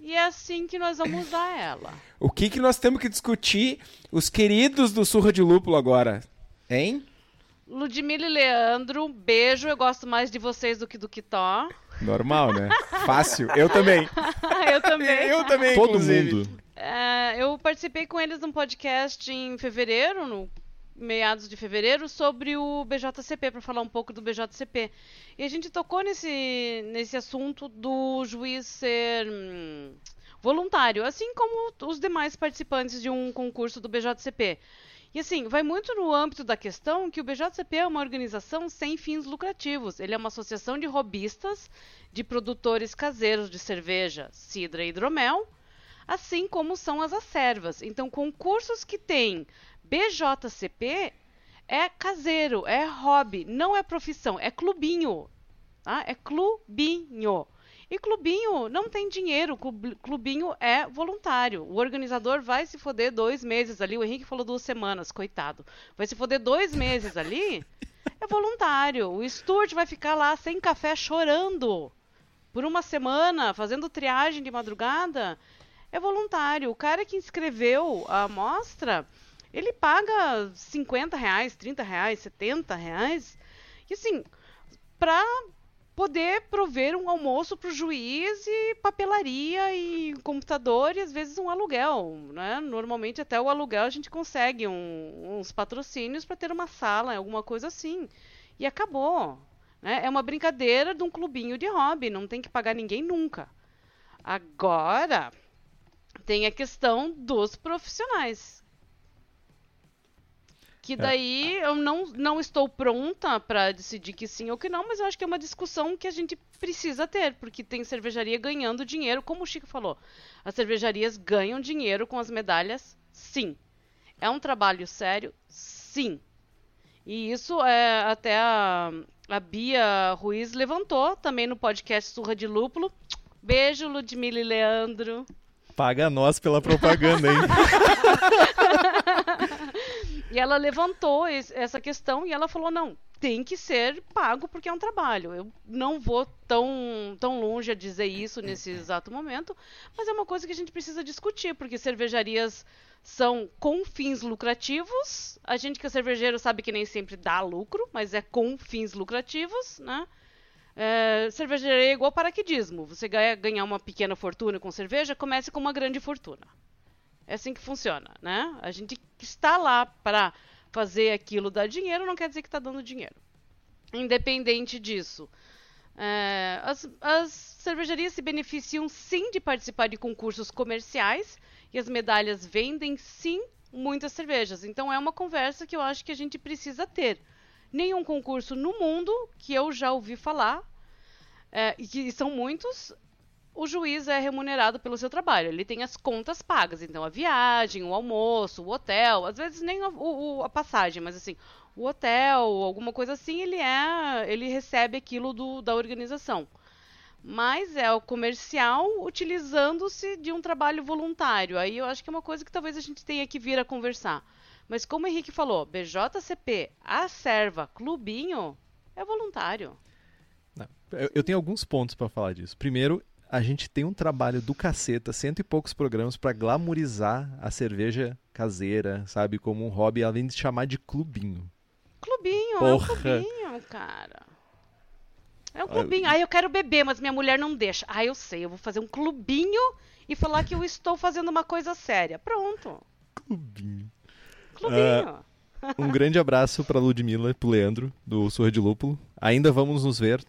e é assim que nós vamos usar ela. O que, que nós temos que discutir, os queridos do Surra de Lúpulo agora? Hein? Ludmilla e Leandro, um beijo. Eu gosto mais de vocês do que do Kitó. Normal, né? Fácil. Eu também. eu também. Eu também, Todo inclusive. mundo. É, eu participei com eles num podcast em fevereiro, no meados de fevereiro, sobre o BJCP, para falar um pouco do BJCP. E a gente tocou nesse, nesse assunto do juiz ser hum, voluntário, assim como os demais participantes de um concurso do BJCP. E assim, vai muito no âmbito da questão que o BJCP é uma organização sem fins lucrativos. Ele é uma associação de robistas, de produtores caseiros de cerveja, cidra e hidromel, assim como são as acervas. Então, concursos que têm BJCP é caseiro, é hobby, não é profissão, é clubinho. Tá? É clubinho. E clubinho não tem dinheiro, clubinho é voluntário. O organizador vai se foder dois meses ali. O Henrique falou duas semanas, coitado. Vai se foder dois meses ali. É voluntário. O Stuart vai ficar lá sem café chorando por uma semana, fazendo triagem de madrugada. É voluntário. O cara que inscreveu a amostra, ele paga 50 reais, 30 reais, 70 reais. E assim, pra poder prover um almoço para o juiz e papelaria e computador e às vezes um aluguel, né? Normalmente até o aluguel a gente consegue um, uns patrocínios para ter uma sala, alguma coisa assim. E acabou. Né? É uma brincadeira de um clubinho de hobby, não tem que pagar ninguém nunca. Agora tem a questão dos profissionais. Que é. daí eu não, não estou pronta para decidir que sim ou que não, mas eu acho que é uma discussão que a gente precisa ter, porque tem cervejaria ganhando dinheiro, como o Chico falou. As cervejarias ganham dinheiro com as medalhas, sim. É um trabalho sério, sim. E isso é até a, a Bia Ruiz levantou também no podcast Surra de Lúpulo. Beijo, Ludmila e Leandro. Paga nós pela propaganda, hein? E ela levantou essa questão e ela falou: não, tem que ser pago porque é um trabalho. Eu não vou tão, tão longe a dizer isso nesse exato momento, mas é uma coisa que a gente precisa discutir, porque cervejarias são com fins lucrativos. A gente que é cervejeiro sabe que nem sempre dá lucro, mas é com fins lucrativos, né? É, cervejaria é igual paraquedismo. Você ganha, ganhar uma pequena fortuna com cerveja, comece com uma grande fortuna. É assim que funciona, né? A gente está lá para fazer aquilo dar dinheiro, não quer dizer que está dando dinheiro. Independente disso. É, as, as cervejarias se beneficiam sim de participar de concursos comerciais e as medalhas vendem sim muitas cervejas. Então é uma conversa que eu acho que a gente precisa ter. Nenhum concurso no mundo que eu já ouvi falar, é, e são muitos, o juiz é remunerado pelo seu trabalho. Ele tem as contas pagas, então a viagem, o almoço, o hotel, às vezes nem a, o, a passagem, mas assim, o hotel, alguma coisa assim, ele é, ele recebe aquilo do, da organização. Mas é o comercial utilizando-se de um trabalho voluntário. Aí eu acho que é uma coisa que talvez a gente tenha que vir a conversar. Mas como o Henrique falou, BJCP, a serva, clubinho, é voluntário. Eu, eu tenho alguns pontos para falar disso. Primeiro, a gente tem um trabalho do caceta, cento e poucos programas para glamorizar a cerveja caseira, sabe? Como um hobby, além de chamar de clubinho. Clubinho, Porra. é um clubinho, cara. É um clubinho. Ah, eu quero beber, mas minha mulher não deixa. Ah, eu sei, eu vou fazer um clubinho e falar que eu estou fazendo uma coisa séria. Pronto. Clubinho. Clubinho. Uh, um grande abraço para Ludmilla e pro Leandro, do Surra de Lúpulo. Ainda vamos nos ver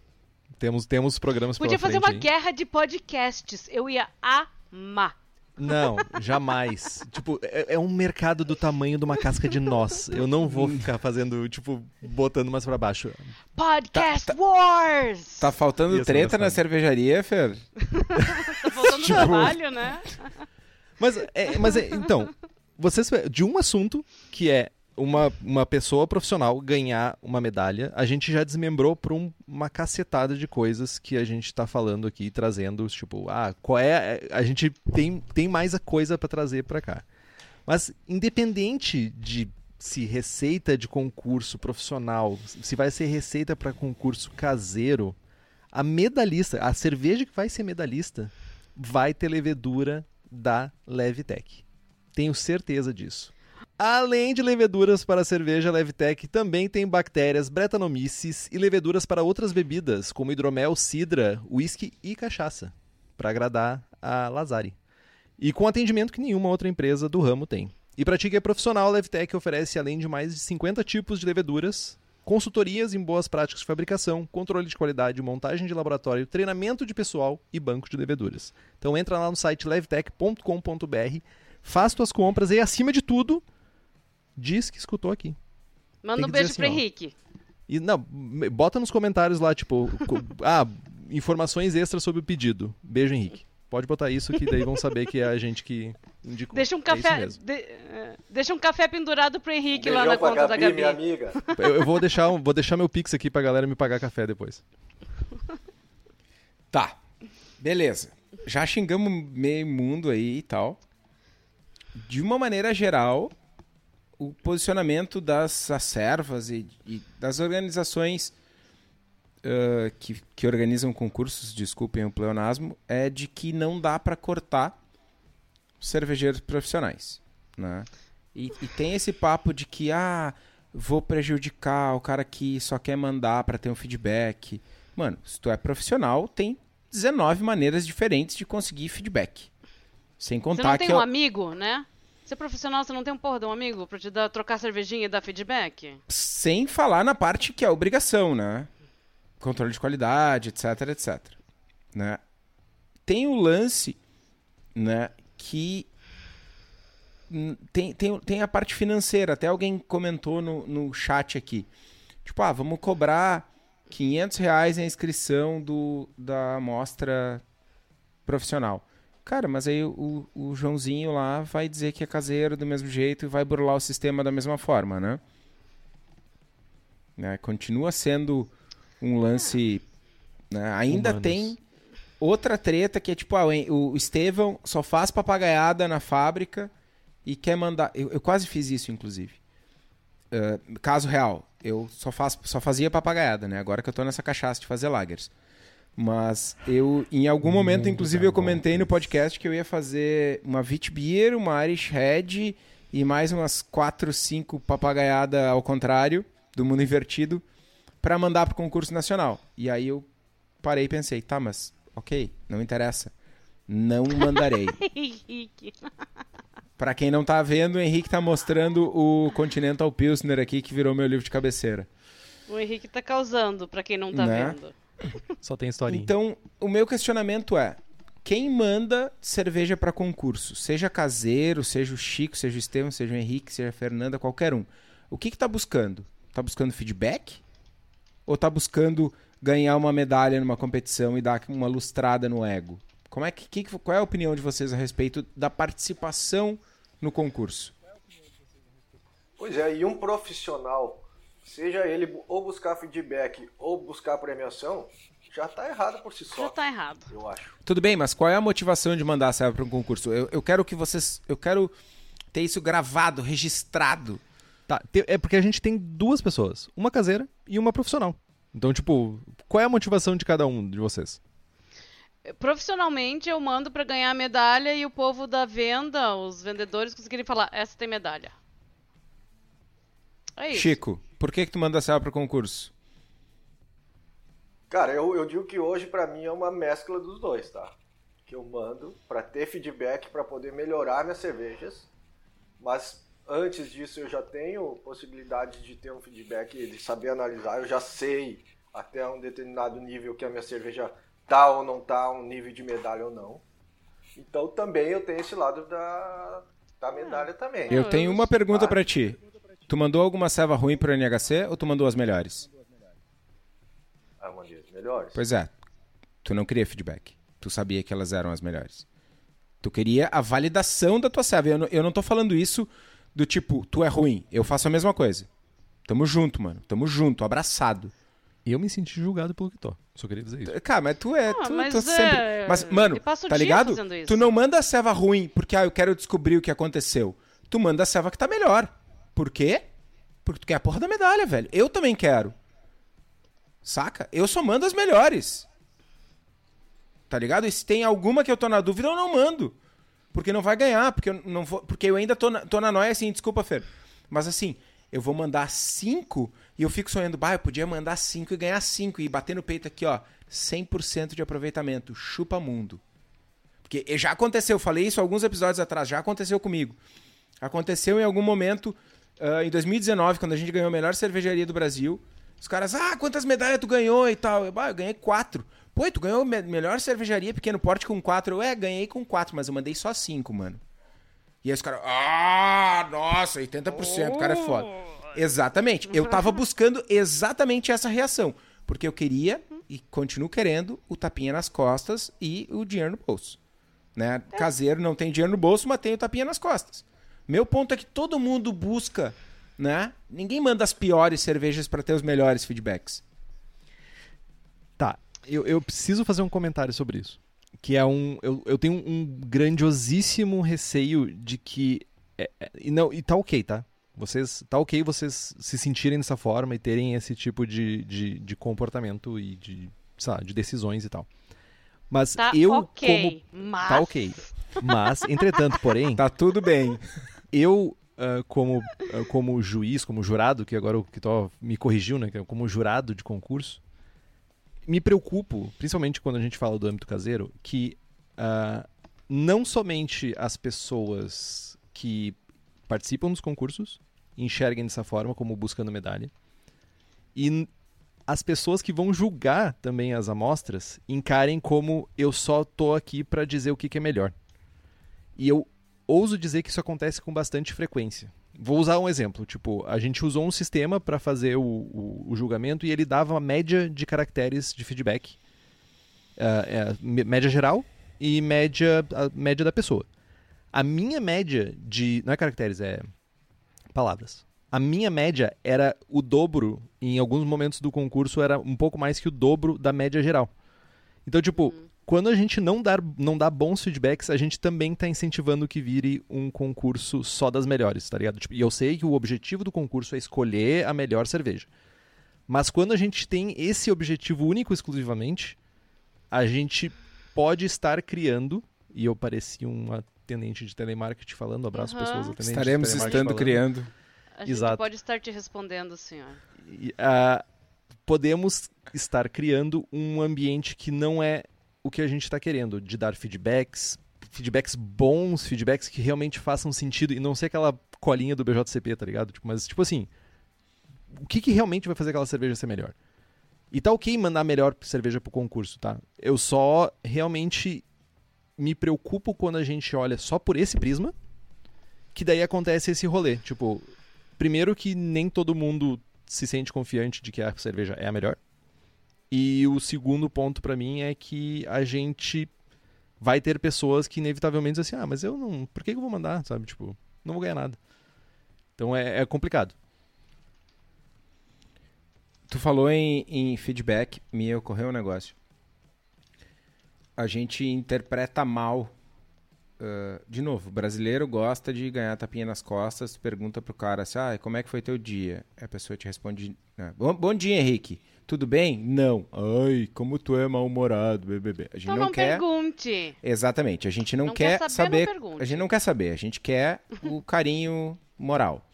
temos, temos programas Podia fazer frente, uma hein? guerra de podcasts. Eu ia amar. Não, jamais. tipo, é, é, um mercado do tamanho de uma casca de noz. Eu não vou ficar fazendo, tipo, botando mais pra baixo. Podcast tá, tá, Wars! Tá faltando treta na cervejaria, Fer? tá faltando tipo... trabalho, né? Mas, é, mas é, então, vocês de um assunto que é uma, uma pessoa profissional ganhar uma medalha, a gente já desmembrou por um, uma cacetada de coisas que a gente está falando aqui, trazendo, tipo, ah, qual é. A gente tem, tem mais a coisa para trazer para cá. Mas, independente de se receita de concurso profissional, se vai ser receita para concurso caseiro, a medalhista, a cerveja que vai ser medalhista, vai ter levedura da Levitec. Tenho certeza disso. Além de leveduras para a cerveja Levtech, também tem bactérias Brettanomyces e leveduras para outras bebidas, como hidromel, cidra, uísque e cachaça, para agradar a Lazari. E com atendimento que nenhuma outra empresa do ramo tem. E para ti que é profissional, a Levtech oferece, além de mais de 50 tipos de leveduras, consultorias em boas práticas de fabricação, controle de qualidade, montagem de laboratório, treinamento de pessoal e banco de leveduras. Então entra lá no site levtech.com.br, faz tuas compras e, acima de tudo, diz que escutou aqui. Manda um beijo dizer pro assim, ó. Henrique. E não, me- bota nos comentários lá, tipo, co- ah, informações extras sobre o pedido. Beijo, Henrique. Pode botar isso que daí vão saber que é a gente que indicou. Deixa um É café. mesmo. de- deixa um café pendurado pro Henrique lá na pra conta da Gabi, Gabi. minha amiga. Eu, eu vou deixar, vou deixar meu pix aqui pra galera me pagar café depois. Tá. Beleza. Já xingamos meio mundo aí e tal. De uma maneira geral, o posicionamento das servas e, e das organizações ah, que, que organizam concursos, desculpem o pleonasmo, é de que não dá para cortar cervejeiros profissionais, né? E, e tem esse papo de que, ah, vou prejudicar o cara que só quer mandar para ter um feedback. Mano, se tu é profissional, tem 19 maneiras diferentes de conseguir feedback. Sem Você contar não tem que um eu- amigo, né? Você é profissional, você não tem um porra de um amigo pra te dar, trocar cervejinha e dar feedback? sem falar na parte que é obrigação, né? Controle de qualidade, etc, etc. Né? Tem o lance, né, que tem, tem, tem a parte financeira. Até alguém comentou no, no chat aqui. Tipo, ah, vamos cobrar 500 reais a inscrição do, da amostra profissional. Cara, mas aí o, o Joãozinho lá vai dizer que é caseiro do mesmo jeito e vai burlar o sistema da mesma forma, né? Né? Continua sendo um lance. né? Ainda Humanos. tem outra treta que é tipo, ah, o Estevão só faz papagaiada na fábrica e quer mandar. Eu, eu quase fiz isso, inclusive. Ah, caso real, eu só, faço, só fazia papagaiada, né? Agora que eu tô nessa cachaça de fazer lagers. Mas eu, em algum momento, inclusive, eu comentei no podcast que eu ia fazer uma Witbier, uma Irish Red e mais umas 4, 5 papagaiada ao contrário, do mundo invertido, para mandar pro concurso nacional. E aí eu parei e pensei, tá, mas ok, não interessa. Não mandarei. Henrique. Pra quem não tá vendo, o Henrique tá mostrando o Continental Pilsner aqui, que virou meu livro de cabeceira. O Henrique tá causando, pra quem não tá Né? vendo. Só tem historinha. Então, o meu questionamento é: quem manda cerveja pra concurso? Seja caseiro, seja o Chico, seja o Estevam, seja o Henrique, seja a Fernanda, qualquer um. O que que tá buscando? Tá buscando feedback? Ou tá buscando ganhar uma medalha numa competição e dar uma lustrada no ego? Como é que, que- qual é a opinião de vocês a respeito da participação no concurso? Pois é, e um profissional, seja ele ou buscar feedback ou buscar premiação, já tá errado por si só. Já tá errado. Eu acho. Tudo bem, mas qual é a motivação de mandar a serva para um concurso? Eu, eu quero que vocês. Eu quero ter isso gravado, registrado. Tá, é porque a gente tem duas pessoas, uma caseira e uma profissional. Então, tipo, qual é a motivação de cada um de vocês? Profissionalmente, eu mando pra ganhar a medalha e o povo da venda, os vendedores, conseguirem falar: essa tem medalha. É isso. Chico, por que, que tu manda a serva para o concurso? Cara, eu, eu digo que hoje pra mim é uma mescla dos dois, tá? Que eu mando pra ter feedback pra poder melhorar minhas cervejas, mas antes disso eu já tenho possibilidade de ter um feedback, de saber analisar, eu já sei até um determinado nível que a minha cerveja tá ou não tá, um nível de medalha ou não. Então também eu tenho esse lado da, da medalha também. Eu tenho uma pergunta Ah. para ti. Tu mandou alguma serva ruim pro NHC ou tu mandou as melhores? Ah, mandei as melhores. Pois é. Tu não queria feedback. Tu sabia que elas eram as melhores. Tu queria a validação da tua serva. Eu não, eu não tô falando isso do tipo, tu é ruim. Eu faço a mesma coisa. Tamo junto, mano. Tamo junto, abraçado. Eu me senti julgado pelo que tô. Só queria dizer isso. Cara, mas tu é. Ah, tu, mas tu é, sempre. Mas, mano, tá ligado? Tu não manda a serva ruim porque, ah, eu quero descobrir o que aconteceu. Tu manda a serva que tá melhor. Por quê? Porque tu quer a porra da medalha, velho. Eu também quero. Saca? Eu só mando as melhores. Tá ligado? E se tem alguma que eu tô na dúvida, eu não mando. Porque não vai ganhar. Porque eu, não vou, porque eu ainda tô na, tô na noia assim, desculpa, Fer. Mas assim, eu vou mandar cinco e eu fico sonhando, bah, eu podia mandar cinco e ganhar cinco. E bater no peito aqui, ó, 100% de aproveitamento. Chupa mundo. Porque já aconteceu, eu falei isso alguns episódios atrás, já aconteceu comigo. Aconteceu em algum momento, ah, em 2019, quando a gente ganhou a melhor cervejaria do Brasil. Os caras, ah, quantas medalhas tu ganhou e tal. Eu, "Bah, eu ganhei quatro. Pô, tu ganhou me- melhor cervejaria pequeno porte com quatro. Eu, é, ganhei com quatro, mas eu mandei só cinco, mano. E aí os caras, ah, nossa, 80%, o cara é foda. Exatamente. Eu tava buscando exatamente essa reação. Porque eu queria, e continuo querendo, o tapinha nas costas e o dinheiro no bolso. Né? Caseiro não tem dinheiro no bolso, mas tem o tapinha nas costas. Meu ponto é que todo mundo busca, né? Ninguém manda as piores cervejas para ter os melhores feedbacks. Tá, eu, eu preciso fazer um comentário sobre isso. Que é um. Eu, eu tenho um grandiosíssimo receio de que. é- é- e, não, e tá ok, tá? Vocês. Tá ok vocês se sentirem dessa forma e terem esse tipo de, de, de comportamento e de, lá, de decisões e tal. Mas Tá eu ok, como. mas... Tá ok. Mas, entretanto, porém, Tá tudo bem. Eu, ah, como, ah, como juiz, como jurado, que agora o Kitó me corrigiu, né? é Como jurado de concurso, me preocupo, principalmente quando a gente fala do âmbito caseiro, que ah, não somente as pessoas que participam dos concursos enxerguem dessa forma, como buscando medalha, e as pessoas que vão julgar também as amostras encarem como eu só tô aqui para dizer o que, que é melhor. E eu ouso dizer que isso acontece com bastante frequência. Vou usar um exemplo. Tipo, a gente usou um sistema para fazer o, o- o julgamento e ele dava uma média de caracteres de feedback. Ah, é, média geral e média, a média da pessoa. A minha média de. Não é caracteres, é palavras. A minha média era o dobro, em alguns momentos do concurso, era um pouco mais que o dobro da média geral. Então, tipo, quando a gente não, dar, não dá bons feedbacks, a gente também tá incentivando que vire um concurso só das melhores, tá ligado? Tipo, e eu sei que o objetivo do concurso é escolher a melhor cerveja. Mas quando a gente tem esse objetivo único exclusivamente, a gente pode estar criando, e eu pareci um atendente de telemarketing falando, abraço Aham. pessoas atendentes Estaremos de telemarketing estando falando. criando. A gente Exato. pode estar te respondendo, senhor. E, ah, podemos estar criando um ambiente que não é o que a gente está querendo, de dar feedbacks, feedbacks bons, feedbacks que realmente façam sentido e não ser aquela colinha do BJCP, tá ligado? Tipo, mas, tipo assim, o que, que realmente vai fazer aquela cerveja ser melhor? E tá ok mandar melhor cerveja pro concurso, tá? Eu só realmente me preocupo quando a gente olha só por esse prisma, que daí acontece esse rolê. Tipo, primeiro que nem todo mundo se sente confiante de que a cerveja é a melhor. E o segundo ponto pra mim é que a gente vai ter pessoas que inevitavelmente dizem assim: "Ah, mas eu não, por que eu vou mandar?", sabe? Tipo, não vou ganhar nada. Então é, é complicado. Tu falou em, em feedback, me ocorreu um negócio. A gente interpreta mal. ah, de novo, brasileiro gosta de ganhar tapinha nas costas, pergunta pro cara assim, ah, como é que foi teu dia? A pessoa te responde, né, bom, bom dia, Henrique. Tudo bem? Não. Ai, como tu é mal-humorado, BBB. A gente Então não, não quer... pergunte. Exatamente, a gente não, Não quer quer, saber, saber, a gente não quer saber, a gente quer o carinho moral.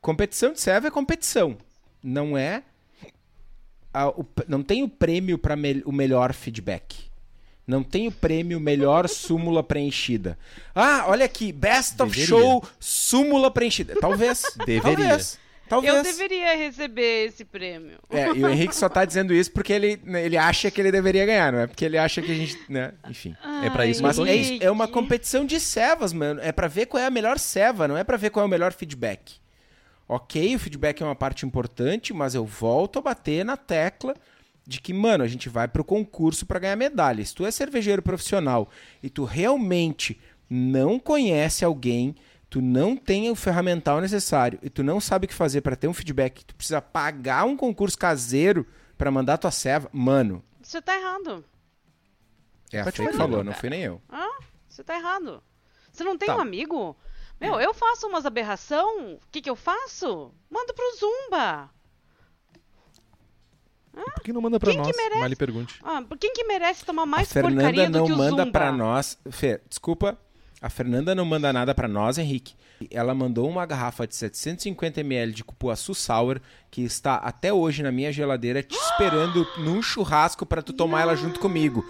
Competição de serva é competição, não é a- o não tem o prêmio para o melhor feedback. Não tem o prêmio melhor súmula preenchida. Ah, olha aqui, best of Deveria. show súmula preenchida. Talvez. Deveria. Talvez. Talvez. Eu deveria receber esse prêmio. É, e o Henrique só tá dizendo isso porque ele, ele acha que ele deveria ganhar, não é? Porque ele acha que a gente, né? Enfim. É pra isso que Mas é, é uma competição de cevas, mano. É pra ver qual é a melhor ceva, não é pra ver qual é o melhor feedback. Ok, o feedback é uma parte importante, mas eu volto a bater na tecla de que, mano, a gente vai pro concurso pra ganhar medalha. Se tu é cervejeiro profissional e tu realmente não conhece alguém, tu não tem o ferramental necessário e tu não sabe o que fazer pra ter um feedback, tu precisa pagar um concurso caseiro pra mandar tua ceva, mano. Você tá errado. É a Fê que falou, não fui nem eu. Ah, você tá errado. Você não tem Tá. um amigo? Meu, eu faço umas aberração. O que que eu faço? Mando pro Zumba. Por que não manda pra Quem que nós? merece? Mal lhe pergunte. Ah, por quem que merece tomar mais a Fernanda porcaria do não que o manda Zumba? pra nós. Fê, desculpa. A Fernanda não manda nada pra nós, Henrique. Ela mandou uma garrafa de 750ml de cupuaçu sour que está até hoje na minha geladeira te esperando num churrasco pra tu tomar ela junto comigo.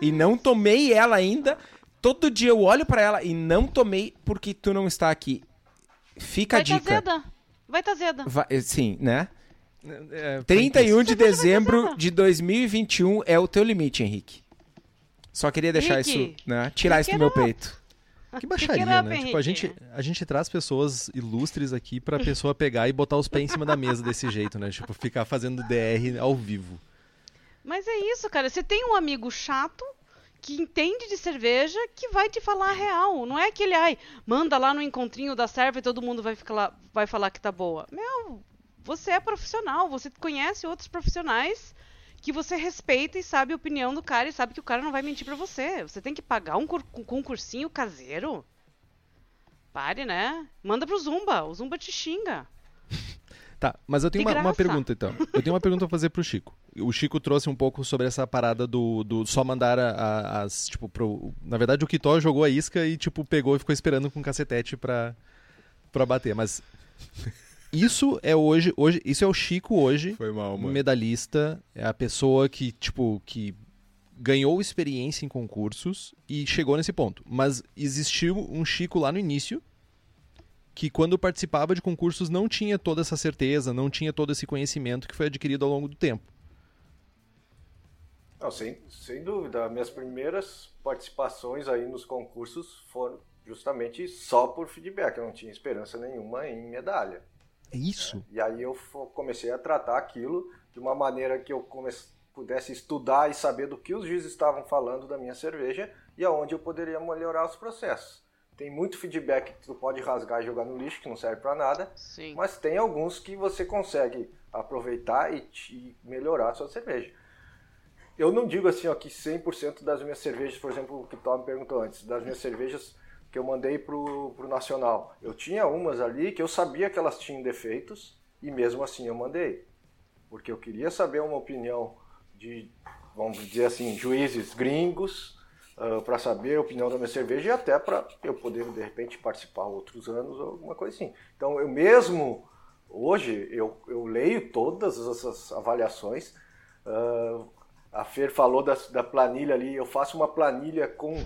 E não tomei ela ainda. todo dia eu olho pra ela e não tomei porque tu não está aqui. Fica Vai a dica. tá zeda. Vai tá zeda. Vai- sim, né? É, 31 de Cerveja vai dezembro de 2021 é o teu limite, Henrique. Só queria deixar Rick, isso, né? Tirar isso do meu peito. Que baixaria, it up, né? Tipo, a gente, a gente traz pessoas ilustres aqui pra pessoa pegar e botar os pés em cima da mesa desse jeito, né? Tipo, ficar fazendo DR ao vivo. Mas é isso, cara. Você tem um amigo chato que entende de cerveja que vai te falar a real. Não é aquele, ai, manda lá no encontrinho da serva e todo mundo vai, ficar vai falar que tá boa. Meu, você é profissional, você conhece outros profissionais que você respeita e sabe a opinião do cara e sabe que o cara não vai mentir pra você. Você tem que pagar um cur- um concursinho caseiro? Pare, né? Manda pro Zumba, o Zumba te xinga. Tá, mas eu tenho uma, uma pergunta então. Eu tenho uma pergunta pra fazer pro Chico. O Chico trouxe um pouco sobre essa parada do, do só mandar a- a- as. Tipo, pro. Na verdade, o Kitó jogou a isca e, tipo, pegou e ficou esperando com o cacetete pra, pra bater. Mas. Isso é hoje, hoje. Isso é o Chico hoje, Foi mal, medalhista. É a pessoa que, tipo, que ganhou experiência em concursos e chegou nesse ponto. Mas existiu um Chico lá no início que quando participava de concursos não tinha toda essa certeza, não tinha todo esse conhecimento que foi adquirido ao longo do tempo. Não, sem, sem dúvida. Minhas primeiras participações aí nos concursos foram justamente só por feedback. Eu não tinha esperança nenhuma em medalha. É isso? E aí eu comecei a tratar aquilo de uma maneira que eu pudesse estudar e saber do que os juízes estavam falando da minha cerveja e aonde eu poderia melhorar os processos. Tem muito feedback que tu pode rasgar e jogar no lixo, que não serve para nada, Sim. mas tem alguns que você consegue aproveitar e te melhorar a sua cerveja. Eu não digo assim ó, que 100% das minhas cervejas, por exemplo, o que o Tom me perguntou antes, das minhas cervejas que eu mandei pro, pro Nacional. Eu tinha umas ali que eu sabia que elas tinham defeitos e mesmo assim eu mandei. Porque eu queria saber uma opinião de, vamos dizer assim, juízes gringos, para saber a opinião da minha cerveja e até para eu poder, de repente, participar outros anos ou alguma coisa assim. Então, eu mesmo, hoje, eu, eu leio todas essas avaliações. Ah, a Fer falou da, da planilha ali, eu faço uma planilha com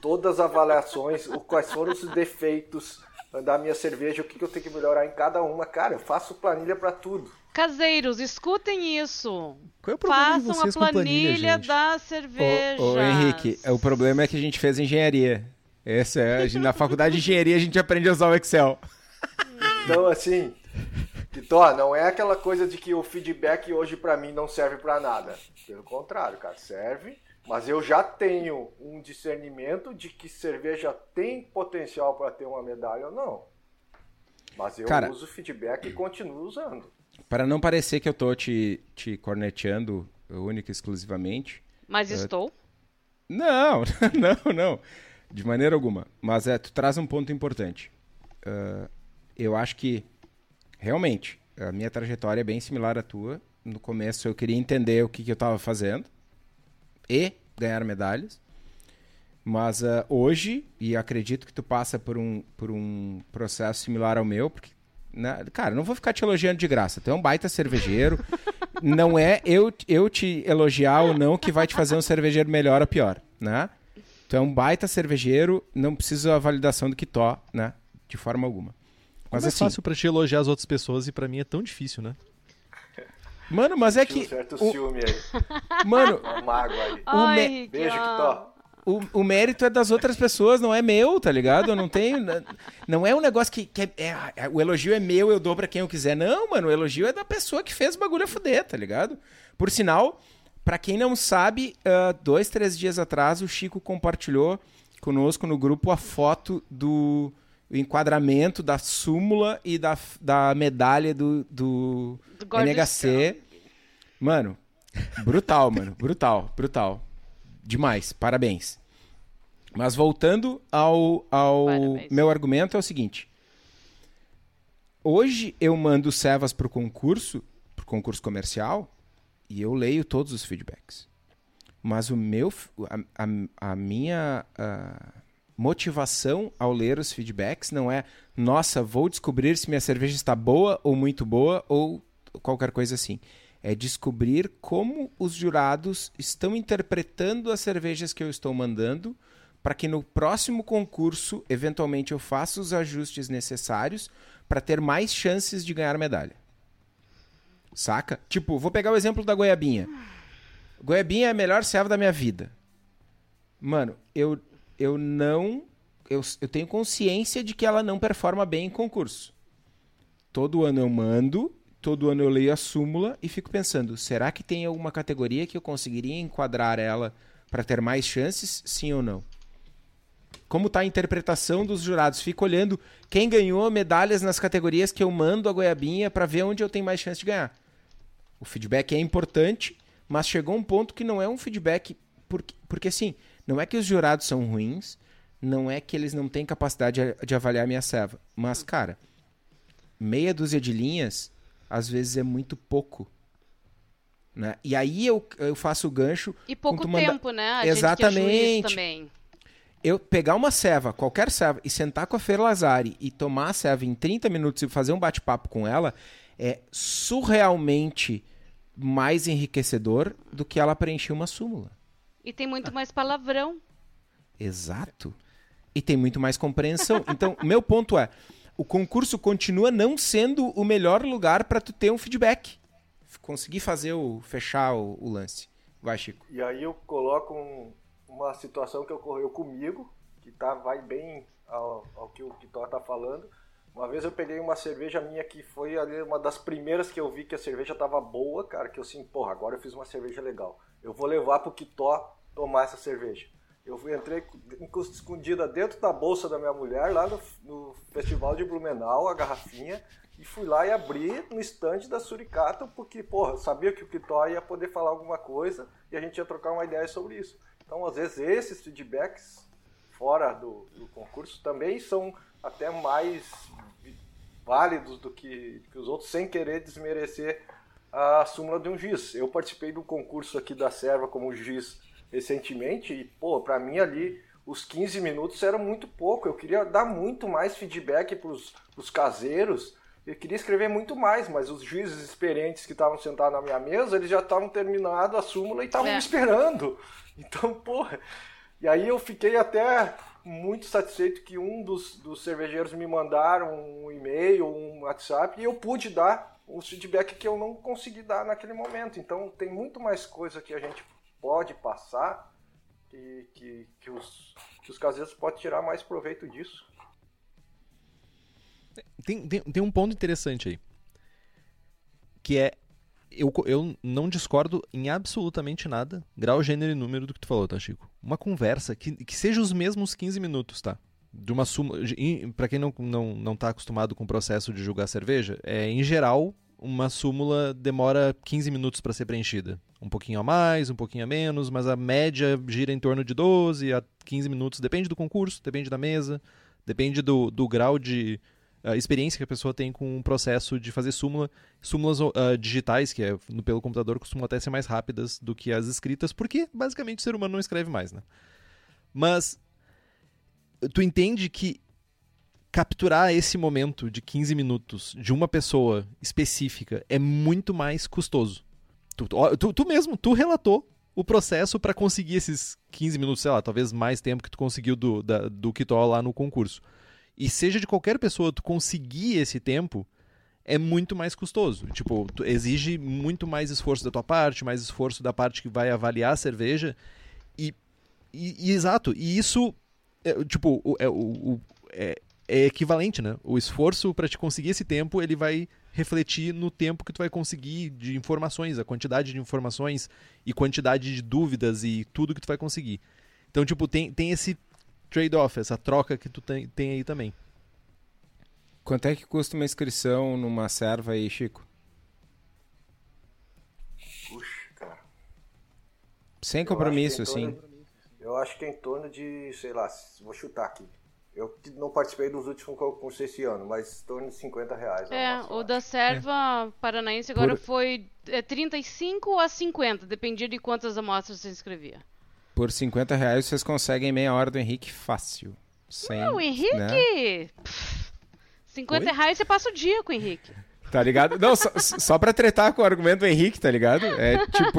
todas as avaliações, o, quais foram os defeitos da minha cerveja, o que, que eu tenho que melhorar em cada uma. Cara, eu faço planilha para tudo. Caseiros, escutem isso. Qual é o problema de Façam vocês a com planilha, planilha da cerveja. Ô, ô, Henrique, o problema é que a gente fez engenharia. Essa é, a gente- na faculdade de engenharia a gente aprende a usar o Excel. Então, assim, Kitó, não é aquela coisa de que o feedback hoje pra mim não serve pra nada. Pelo contrário, cara, serve. Mas eu já tenho um discernimento de que cerveja tem potencial pra ter uma medalha ou não. Mas eu Cara- uso feedback e continuo usando. Para não parecer que eu tô te, te corneteando única e exclusivamente. Mas estou. Não, não, não. De maneira alguma. Mas é, tu traz um ponto importante. Ah, eu acho que, realmente, a minha trajetória é bem similar à tua. No começo eu queria entender o que, que eu estava fazendo e ganhar medalhas. Mas ah, hoje, e acredito que tu passa por um, por um processo similar ao meu, porque, né, cara, não vou ficar te elogiando de graça. Tu é um baita cervejeiro. não é eu, eu te elogiar ou não que vai te fazer um cervejeiro melhor ou pior, né? Tu é um baita cervejeiro, não precisa a validação do Kitó, né? De forma alguma. Mas Mas é assim, fácil pra te elogiar as outras pessoas e pra mim é tão difícil, né? mano, mas é Tinha um que. certo o- ciúme aí, mano, uma mágoa aí. Ai, me- Beijo, ó. Kitó. o, o mérito é das outras pessoas, não é meu, tá ligado? Eu não tenho. Não é um negócio que. que é- é- o elogio é meu, eu dou pra quem eu quiser. Não, mano, o elogio é da pessoa que fez o bagulho a fuder, tá ligado? Por sinal, pra quem não sabe, ah, dois, três dias atrás o Chico compartilhou conosco no grupo a foto do o enquadramento da súmula e da, da medalha do, do, Do NHC. Mano, brutal, mano. Brutal, brutal. Demais, parabéns. Mas voltando ao, ao Parabéns. meu argumento, é o seguinte. Hoje eu mando servas pro concurso, pro concurso comercial, e eu leio todos os feedbacks. Mas o meu, a, a- a minha motivação ao ler os feedbacks não é, nossa, vou descobrir se minha cerveja está boa ou muito boa ou qualquer coisa assim. É descobrir como os jurados estão interpretando as cervejas que eu estou mandando para que no próximo concurso, eventualmente, eu faça os ajustes necessários para ter mais chances de ganhar medalha. Saca? Tipo, vou pegar o exemplo da goiabinha. Goiabinha é a melhor serva da minha vida. Mano, eu, eu não. Eu, eu tenho consciência de que ela não performa bem em concurso. Todo ano eu mando, todo ano eu leio a súmula e fico pensando: será que tem alguma categoria que eu conseguiria enquadrar ela para ter mais chances? Sim ou não? Como está a interpretação dos jurados? Fico olhando quem ganhou medalhas nas categorias que eu mando a goiabinha para ver onde eu tenho mais chance de ganhar. O feedback é importante, mas chegou um ponto que não é um feedback. Porque, porque assim, não é que os jurados são ruins, não é que eles não têm capacidade de, avaliar a minha serva. Mas, cara, meia dúzia de linhas, às vezes é muito pouco. Né? E aí eu, eu faço o gancho. E pouco manda... tempo, né? A Exatamente. também. Eu pegar uma serva, qualquer serva, e sentar com a Fer Lazari e tomar a serva em 30 minutos e fazer um bate-papo com ela é surrealmente mais enriquecedor do que ela preencher uma súmula. E tem muito mais palavrão. Exato. E tem muito mais compreensão. Então, meu ponto é, o concurso continua não sendo o melhor lugar para tu ter um feedback. Conseguir fazer o fechar o, o, lance. Vai, Chico. E aí eu coloco um, uma situação que ocorreu comigo, que tá vai bem ao, ao que o Kitó tá falando uma vez eu peguei uma cerveja minha que foi ali uma das primeiras que eu vi que a cerveja tava boa, cara, que eu assim, porra, agora eu fiz uma cerveja legal. Eu vou levar pro Quitó tomar essa cerveja. Eu entrei escondida dentro da bolsa da minha mulher, lá no, no, Festival de Blumenau, a garrafinha, e fui lá e abri no estande da Suricata, porque, porra, eu sabia que o Quitó ia poder falar alguma coisa e a gente ia trocar uma ideia sobre isso. Então, às vezes, esses feedbacks fora do, do concurso também são até mais válidos do que, que os outros, sem querer desmerecer a súmula de um juiz. Eu participei do concurso aqui da Serva como juiz recentemente e, pô, para mim ali os 15 minutos era muito pouco. Eu queria dar muito mais feedback para os caseiros. Eu queria escrever muito mais, mas os juízes experientes que estavam sentados na minha mesa, eles já estavam terminado a súmula e estavam é. me esperando. Então, porra. E aí eu fiquei até muito satisfeito que um dos, dos cervejeiros me mandaram um e-mail, um WhatsApp, e eu pude dar o feedback que eu não consegui dar naquele momento. Então tem muito mais coisa que a gente pode passar que, que, que os, que os caseiros podem tirar mais proveito disso. Tem, tem, tem um ponto interessante aí. Que é eu, eu não discordo em absolutamente nada, grau, gênero e número do que tu falou, tá, Chico? Uma conversa que, que seja os mesmos 15 minutos, tá? De uma súmula. Para quem não, não, não tá acostumado com o processo de julgar cerveja, é, em geral, uma súmula demora 15 minutos para ser preenchida. Um pouquinho a mais, um pouquinho a menos, mas a média gira em torno de 12 a 15 minutos. Depende do concurso, depende da mesa, depende do, do grau de a experiência que a pessoa tem com o processo de fazer súmula. Súmulas uh, digitais, que é no, pelo computador, costumam até ser mais rápidas do que as escritas, porque basicamente o ser humano não escreve mais, né? Mas tu entende que capturar esse momento de 15 minutos de uma pessoa específica é muito mais custoso. Tu, tu, tu mesmo, tu relatou o processo para conseguir esses 15 minutos, sei lá, talvez mais tempo que tu conseguiu do, da, do Kitó lá no concurso e seja de qualquer pessoa, tu conseguir esse tempo é muito mais custoso. Tipo, exige muito mais esforço da tua parte, mais esforço da parte que vai avaliar a cerveja. E, e, e exato, e isso, é, tipo, é, o, o, é, é equivalente, né? O esforço para te conseguir esse tempo, ele vai refletir no tempo que tu vai conseguir de informações, a quantidade de informações e quantidade de dúvidas e tudo que tu vai conseguir. Então, tipo, tem, tem esse trade-off, essa troca que tu tem, tem aí também. Quanto é que custa uma inscrição numa serva aí, Chico? Puxa, cara. Sem compromisso, assim. Eu acho que é em torno de, sei lá, vou chutar aqui. Eu não participei dos últimos concursos esse ano, mas em torno de 50 reais. É, o da serva é. paranaense agora Por... foi é, 35 a 50, dependia de quantas amostras você inscrevia. Por 50 reais vocês conseguem meia hora do Henrique fácil. Sem, não, o Henrique. Né? Pff, 50 Oi? reais você passa o dia com o Henrique. Tá ligado? Não, só, só pra tretar com o argumento do Henrique, tá ligado? É tipo.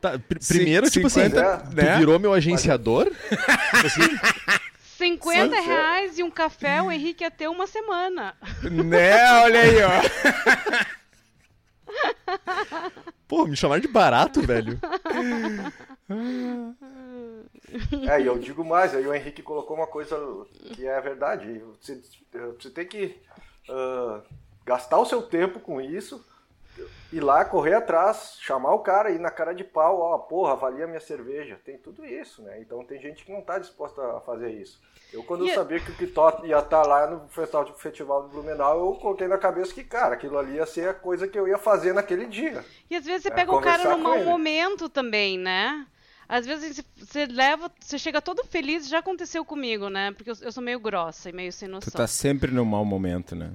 Tá, pr- primeiro, tipo assim, 50, tu né? virou meu agenciador? Assim, 50 Sim, sim. reais e um café, o Henrique ia ter uma semana. Né? Olha aí, ó. pô, me chamaram de barato, velho. É, e eu digo mais, aí o Henrique colocou uma coisa que é verdade. Você, você tem que ah, gastar o seu tempo com isso, ir lá, correr atrás, chamar o cara, ir na cara de pau, ó, porra, avalia minha cerveja. Tem tudo isso, né? Então tem gente que não tá disposta a fazer isso. Eu, quando E- eu sabia que o Kitó ia estar lá no festival, festival do Blumenau, eu coloquei na cabeça que, cara, aquilo ali ia ser a coisa que eu ia fazer naquele dia. E às vezes você É, pega o cara num mau ele. momento também, né? Às vezes você leva, você chega todo feliz, já aconteceu comigo, né? Porque eu, eu sou meio grossa e meio sem Tu noção. tá sempre no mau momento, né?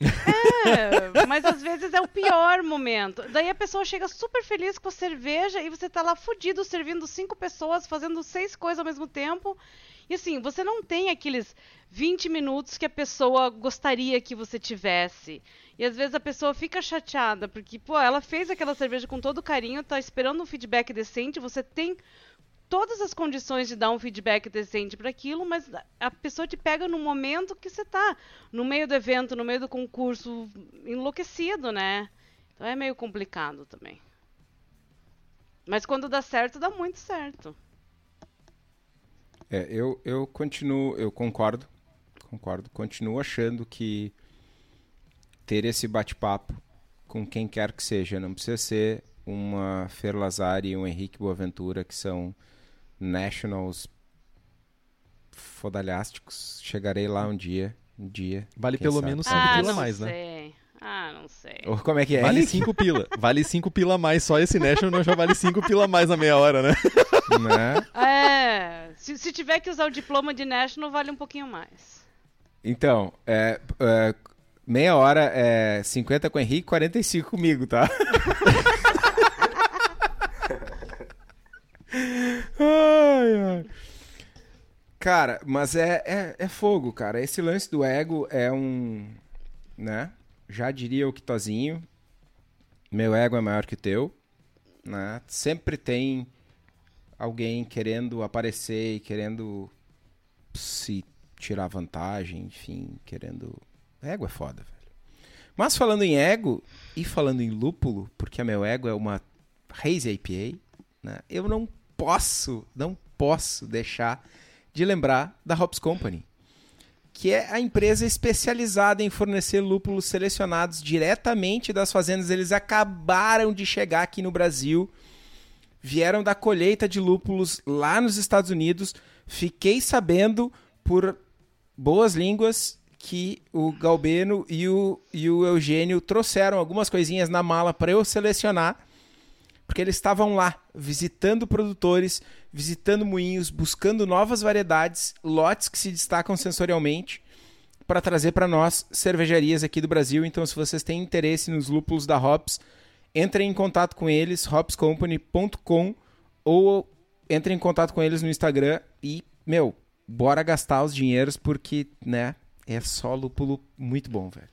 É, mas às vezes é o pior momento. Daí a pessoa chega super feliz com a cerveja e você tá lá fudido servindo cinco pessoas, fazendo seis coisas ao mesmo tempo. E assim, você não tem aqueles 20 minutos que a pessoa gostaria que você tivesse. E às vezes a pessoa fica chateada, porque, pô, ela fez aquela cerveja com todo carinho, tá esperando um feedback decente, você tem todas as condições de dar um feedback decente para aquilo, mas a pessoa te pega no momento que você tá no meio do evento, no meio do concurso, enlouquecido, né? Então é meio complicado também. Mas quando dá certo, dá muito certo. É, eu, eu continuo, eu concordo, concordo, continuo achando que ter esse bate-papo com quem quer que seja, não precisa ser uma Fer Lazari e um Henrique Boaventura, que são nationals fodalhásticos. Chegarei lá um dia, um dia. Vale pelo sabe. menos 5 ah, pila mais, né? sei. Ah, não sei. Ou como é que é? Vale Henrique? 5 pila. Vale 5 pila a mais. Só esse National já vale 5 pila a mais na meia hora, né? Né? É, se, se tiver que usar o diploma de National, vale um pouquinho mais. Então, é, é, meia hora é 50 com o Henrique, 45 comigo, tá? ai, ai. Cara, mas é, é, é fogo, cara. Esse lance do ego é um. né? Já diria o Quitozinho. Meu ego é maior que o teu. Né? Sempre tem alguém querendo aparecer e querendo se tirar vantagem, enfim, querendo. Ego é foda, velho. Mas falando em ego e falando em lúpulo, porque meu ego é uma Haze IPA, né? Eu não posso, não posso deixar de lembrar da Hops Company, que é a empresa especializada em fornecer lúpulos selecionados diretamente das fazendas. Eles acabaram de chegar aqui no Brasil, vieram da colheita de lúpulos lá nos Estados Unidos. Fiquei sabendo por boas línguas que o Galbeno e o, e o Eugênio trouxeram algumas coisinhas na mala para eu selecionar, porque eles estavam lá visitando produtores, visitando moinhos, buscando novas variedades, lotes que se destacam sensorialmente para trazer para nós cervejarias aqui do Brasil. Então, se vocês têm interesse nos lúpulos da Hops, entrem em contato com eles, hopscompany.com ou entrem em contato com eles no Instagram e, meu, bora gastar os dinheiros porque, né, é só lúpulo muito bom, velho.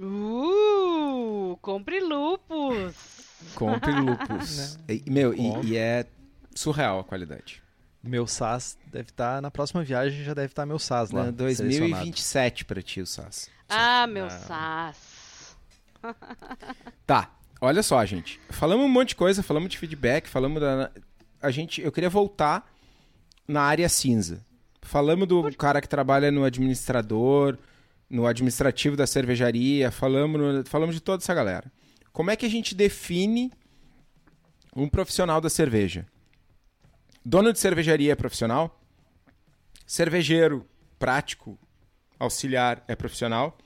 Uh, compre lupus. Compre lúpulos. E, meu, e, e é surreal a qualidade. Meu SAS deve estar na próxima viagem, já deve estar meu SAS lá. Né, selecionado. 2027 pra ti o SAS. Ah, meu sas. Tá, olha só, gente. Falamos um monte de coisa, falamos de feedback, falamos da. A gente. Eu queria voltar na área cinza. Falamos do cara que trabalha no administrador, no administrativo da cervejaria, falamos, no- falamos de toda essa galera. Como é que a gente define um profissional da cerveja? Dono de cervejaria é profissional? Cervejeiro, prático, auxiliar é profissional?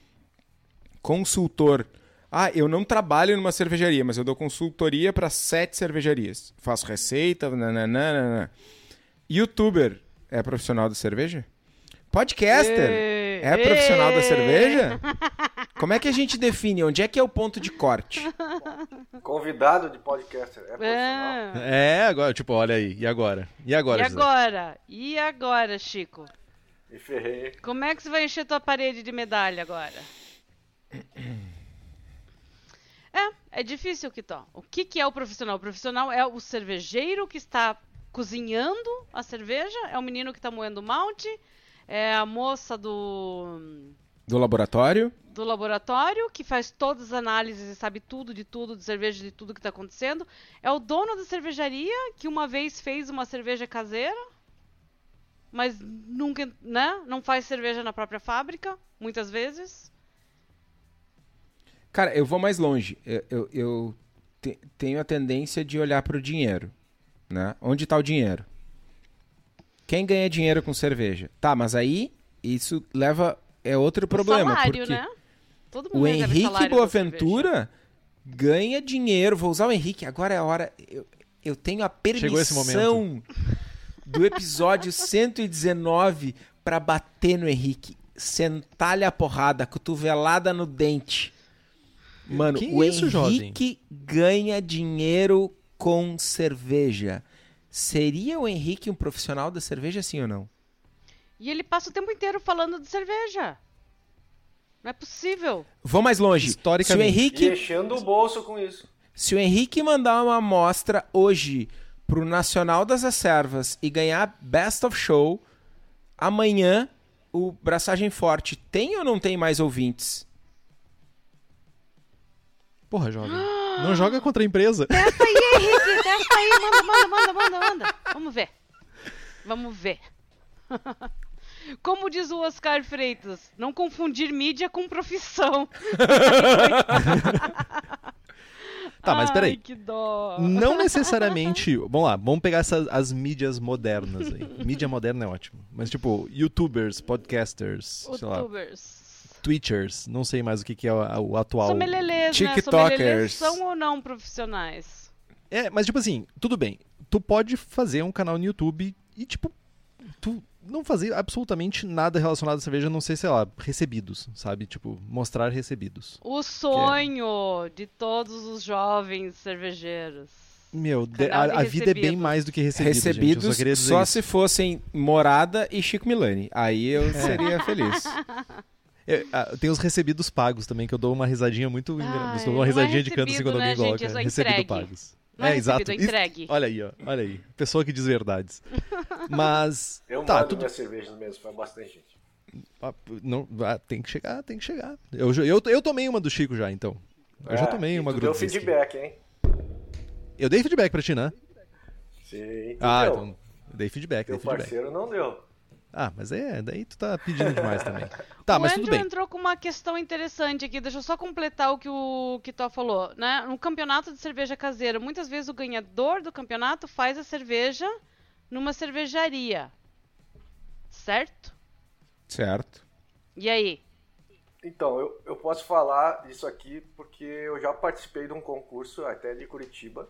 Consultor. Ah, eu não trabalho numa cervejaria, mas eu dou consultoria para sete cervejarias. Faço receita, nananana. Youtuber é profissional da cerveja? Podcaster é profissional da cerveja? Como é que a gente define? Onde é que é o ponto de corte? Convidado de podcaster. É profissional. É. É, agora, tipo, olha aí. E agora? E agora, E José? agora? E agora, Chico? E ferrei. Como é que você vai encher tua parede de medalha agora? É, É difícil, Kitó. O que, que é o profissional? O profissional é o cervejeiro que está cozinhando a cerveja, é o menino que está moendo o malte, é a moça do, Do laboratório? do laboratório que faz todas as análises e sabe tudo de tudo, de cerveja, de tudo que está acontecendo. É o dono da cervejaria que uma vez fez uma cerveja caseira, mas nunca, né? Não faz cerveja na própria fábrica, muitas vezes. Cara, eu vou mais longe. Eu, eu- eu te- tenho a tendência de olhar para o dinheiro. Né? Onde está o dinheiro? Quem ganha dinheiro com cerveja? Tá, mas aí isso leva. É outro problema. o salário, porque né? Todo mundo o Henrique Boaventura ganha dinheiro. Vou usar o Henrique. Agora é a hora. Eu, eu tenho a permissão do episódio 119 para bater no Henrique. Sentar-lhe a porrada, cotovelada no dente. Mano, Que o isso, jovem? Henrique ganha dinheiro com cerveja. Seria o Henrique um profissional da cerveja, sim ou não? E ele passa o tempo inteiro falando de cerveja. Não é possível. Vou mais longe. Se o Historicamente. Henrique E enchendo o bolso com isso. Se o Henrique mandar uma amostra hoje pro Nacional das Reservas e ganhar Best of Show, amanhã o Braçagem Forte tem ou não tem mais ouvintes? Porra, jovem. Não joga contra a empresa. Testa aí, Henrique, testa aí, manda, manda, manda, manda, manda. Vamos ver. Vamos ver. Como diz o Oscar Freitas, não confundir mídia com profissão. Tá, mas Ai, peraí. que dó. Não necessariamente. Vamos lá, vamos pegar essas, as mídias modernas aí. Mídia moderna é ótimo. Mas, tipo, youtubers, podcasters, sei lá, Youtubers. twitchers, não sei mais o que, que é o, o atual. Somelelês, né? TikTokers. Somelelês são ou não profissionais? É, mas tipo assim, tudo bem. Tu pode fazer um canal no YouTube e, tipo, tu não fazer absolutamente nada relacionado à cerveja, a não sei, sei lá, recebidos, sabe? Tipo, mostrar recebidos. O sonho de todos os jovens cervejeiros. Meu, de- a, a vida é bem mais do que recebidos. gente. Eu Recebidos só só se fossem Morada e Chico Milani. Aí eu seria feliz. É, ah, tem os recebidos pagos também, que eu dou uma risadinha muito Ai. Eu dou uma é risadinha de canto assim recebido, quando alguém né, gente? coloca. É recebido entregue. pagos. Não é é, exato. recebido, é entregue. Olha aí, ó. Olha aí. Pessoa que diz verdades. Mas. Eu tá, mando tudo. minha cerveja mesmo, foi bastante gente. Ah, Não, ah, tem que chegar, tem que chegar. Eu, já- eu, eu tomei uma do Chico já, então. Eu já É, tomei e uma gruda. Deu feedback, hein? Eu dei feedback pra ti, né? Sim. Ah, Deu. então. Dei feedback, Teu dei feedback. parceiro não deu. Ah, mas é, daí tu tá pedindo demais também. Tá, o mas Andrew tudo bem. entrou com uma questão interessante aqui. Deixa eu só completar o que o Kitó falou. Né? No campeonato de cerveja caseira, muitas vezes o ganhador do campeonato faz a cerveja numa cervejaria. Certo? Certo. E aí? Então, eu, eu posso falar disso aqui porque eu já participei de um concurso, até de Curitiba,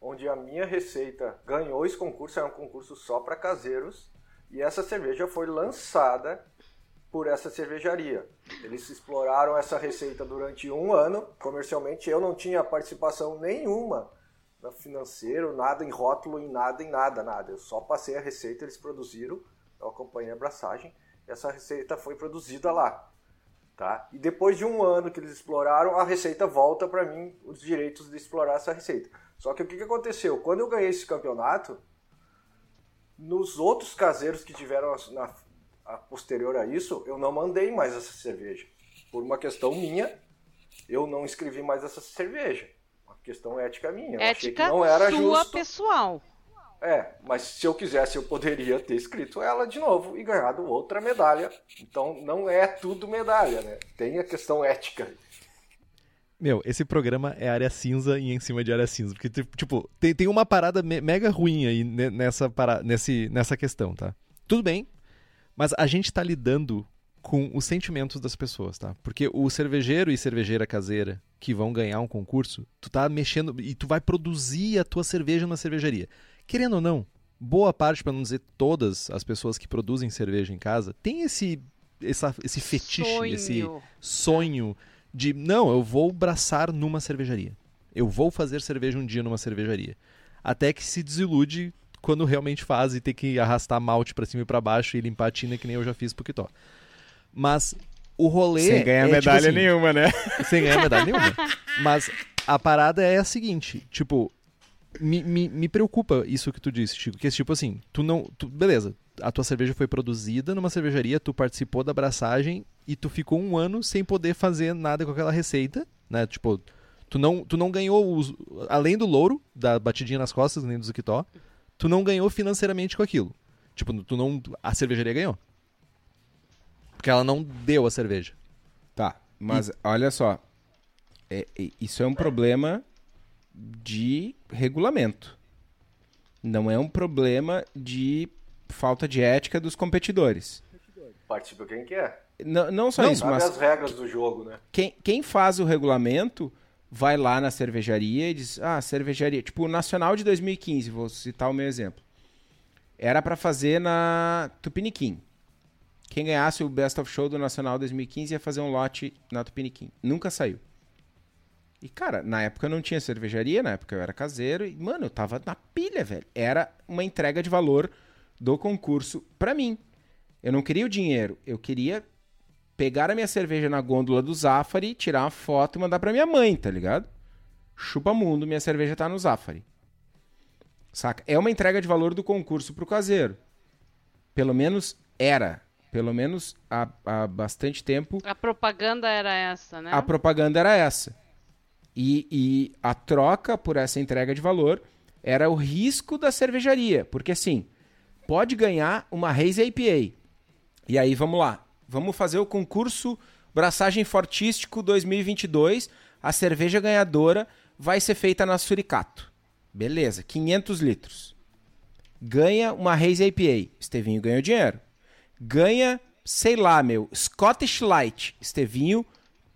onde a minha receita ganhou esse concurso, era um concurso só para caseiros, e essa cerveja foi lançada por essa cervejaria. Eles exploraram essa receita durante um ano, comercialmente eu não tinha participação nenhuma no financeiro, nada em rótulo, em nada, em nada, nada. Eu só passei a receita, eles produziram, eu acompanhei a abraçagem, essa receita foi produzida lá. Tá? E depois de um ano que eles exploraram, a receita volta para mim os direitos de explorar essa receita. Só que o que aconteceu? Quando eu ganhei esse campeonato, nos outros caseiros que tiveram na, a posterior a isso, eu não mandei mais essa cerveja. Por uma questão minha, eu não escrevi mais essa cerveja. Uma questão ética minha. Eu achei que Ética não era sua justo. pessoal. É, mas se eu quisesse, eu poderia ter escrito ela de novo e ganhado outra medalha. Então não é tudo medalha, né? Tem a questão ética. Meu, esse programa é área cinza e em cima de área cinza. Porque, tipo, tem, tem uma parada me- mega ruim aí ne- nessa, para, nesse, nessa questão, tá? Tudo bem, mas a gente tá lidando com os sentimentos das pessoas, tá? Porque o cervejeiro e cervejeira caseira que vão ganhar um concurso, tu tá mexendo e tu vai produzir a tua cerveja numa cervejaria. Querendo ou não, boa parte, pra não dizer todas as pessoas que produzem cerveja em casa, tem esse, essa- esse fetiche, Sonho. esse sonho de não, eu vou braçar numa cervejaria. Eu vou fazer cerveja um dia numa cervejaria. Até que se desilude quando realmente faz e tem que arrastar malte pra cima e pra baixo e limpar a tina que nem eu já fiz pro Kitó. Mas o rolê Sem ganhar é, tipo medalha assim, nenhuma, né? sem ganhar medalha nenhuma. Mas a parada é a seguinte, tipo, me, me, me preocupa isso que tu disse, Chico, que é tipo assim, tu não, tu, beleza, a tua cerveja foi produzida numa cervejaria, tu participou da abraçagem e tu ficou um ano sem poder fazer nada com aquela receita, né? Tipo, tu não, tu não ganhou, os, além do louro, da batidinha nas costas, nem do Zukitó, tu não ganhou financeiramente com aquilo. Tipo, tu não, a cervejaria ganhou. Porque ela não deu a cerveja. Tá, mas olha só. É, é- isso é um problema de regulamento. Não é um problema de falta de ética dos competidores. Participa quem quer. Não, não só Não, isso, mas as regras do jogo, né? quem, quem faz o regulamento vai lá na cervejaria e diz: Ah, cervejaria. Tipo, o Nacional de 2015, vou citar o meu exemplo. Era pra fazer na Tupiniquim. Quem ganhasse o Best of Show do Nacional 2015 ia fazer um lote na Tupiniquim. Nunca saiu. E, cara, na época eu não tinha cervejaria, na época eu era caseiro. E, mano, eu tava na pilha, velho. Era uma entrega de valor do concurso pra mim. Eu não queria o dinheiro, eu queria pegar a minha cerveja na gôndola do Zafari, tirar uma foto e mandar pra minha mãe, tá ligado? Chupa mundo, minha cerveja tá no Zafari. Saca? É uma entrega de valor do concurso pro caseiro. Pelo menos era. Pelo menos há, há bastante tempo A propaganda era essa, né? a propaganda era essa. E, e a troca por essa entrega de valor era o risco da cervejaria. Porque assim, pode ganhar uma Haze IPA. E aí, vamos lá. Vamos fazer o concurso Braçagem Fortístico 2022. A cerveja ganhadora vai ser feita na Suricato. Beleza, 500 litros. Ganha uma Haze IPA. Estevinho ganhou dinheiro. Ganha, sei lá, meu, Scottish Light. Estevinho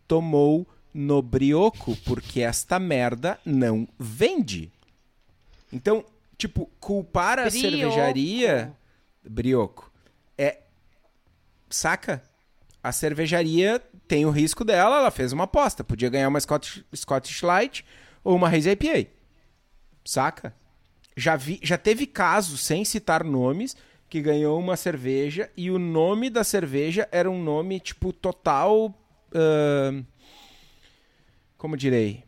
tomou no brioco porque esta merda não vende. Então, tipo, culpar a Brioco. cervejaria brioco saca? A cervejaria tem o risco dela, ela fez uma aposta, podia ganhar uma Scottish, Scottish Light ou uma Haze IPA. Saca? Já vi, já teve casos sem citar nomes que ganhou uma cerveja e o nome da cerveja era um nome tipo total ahn, como direi?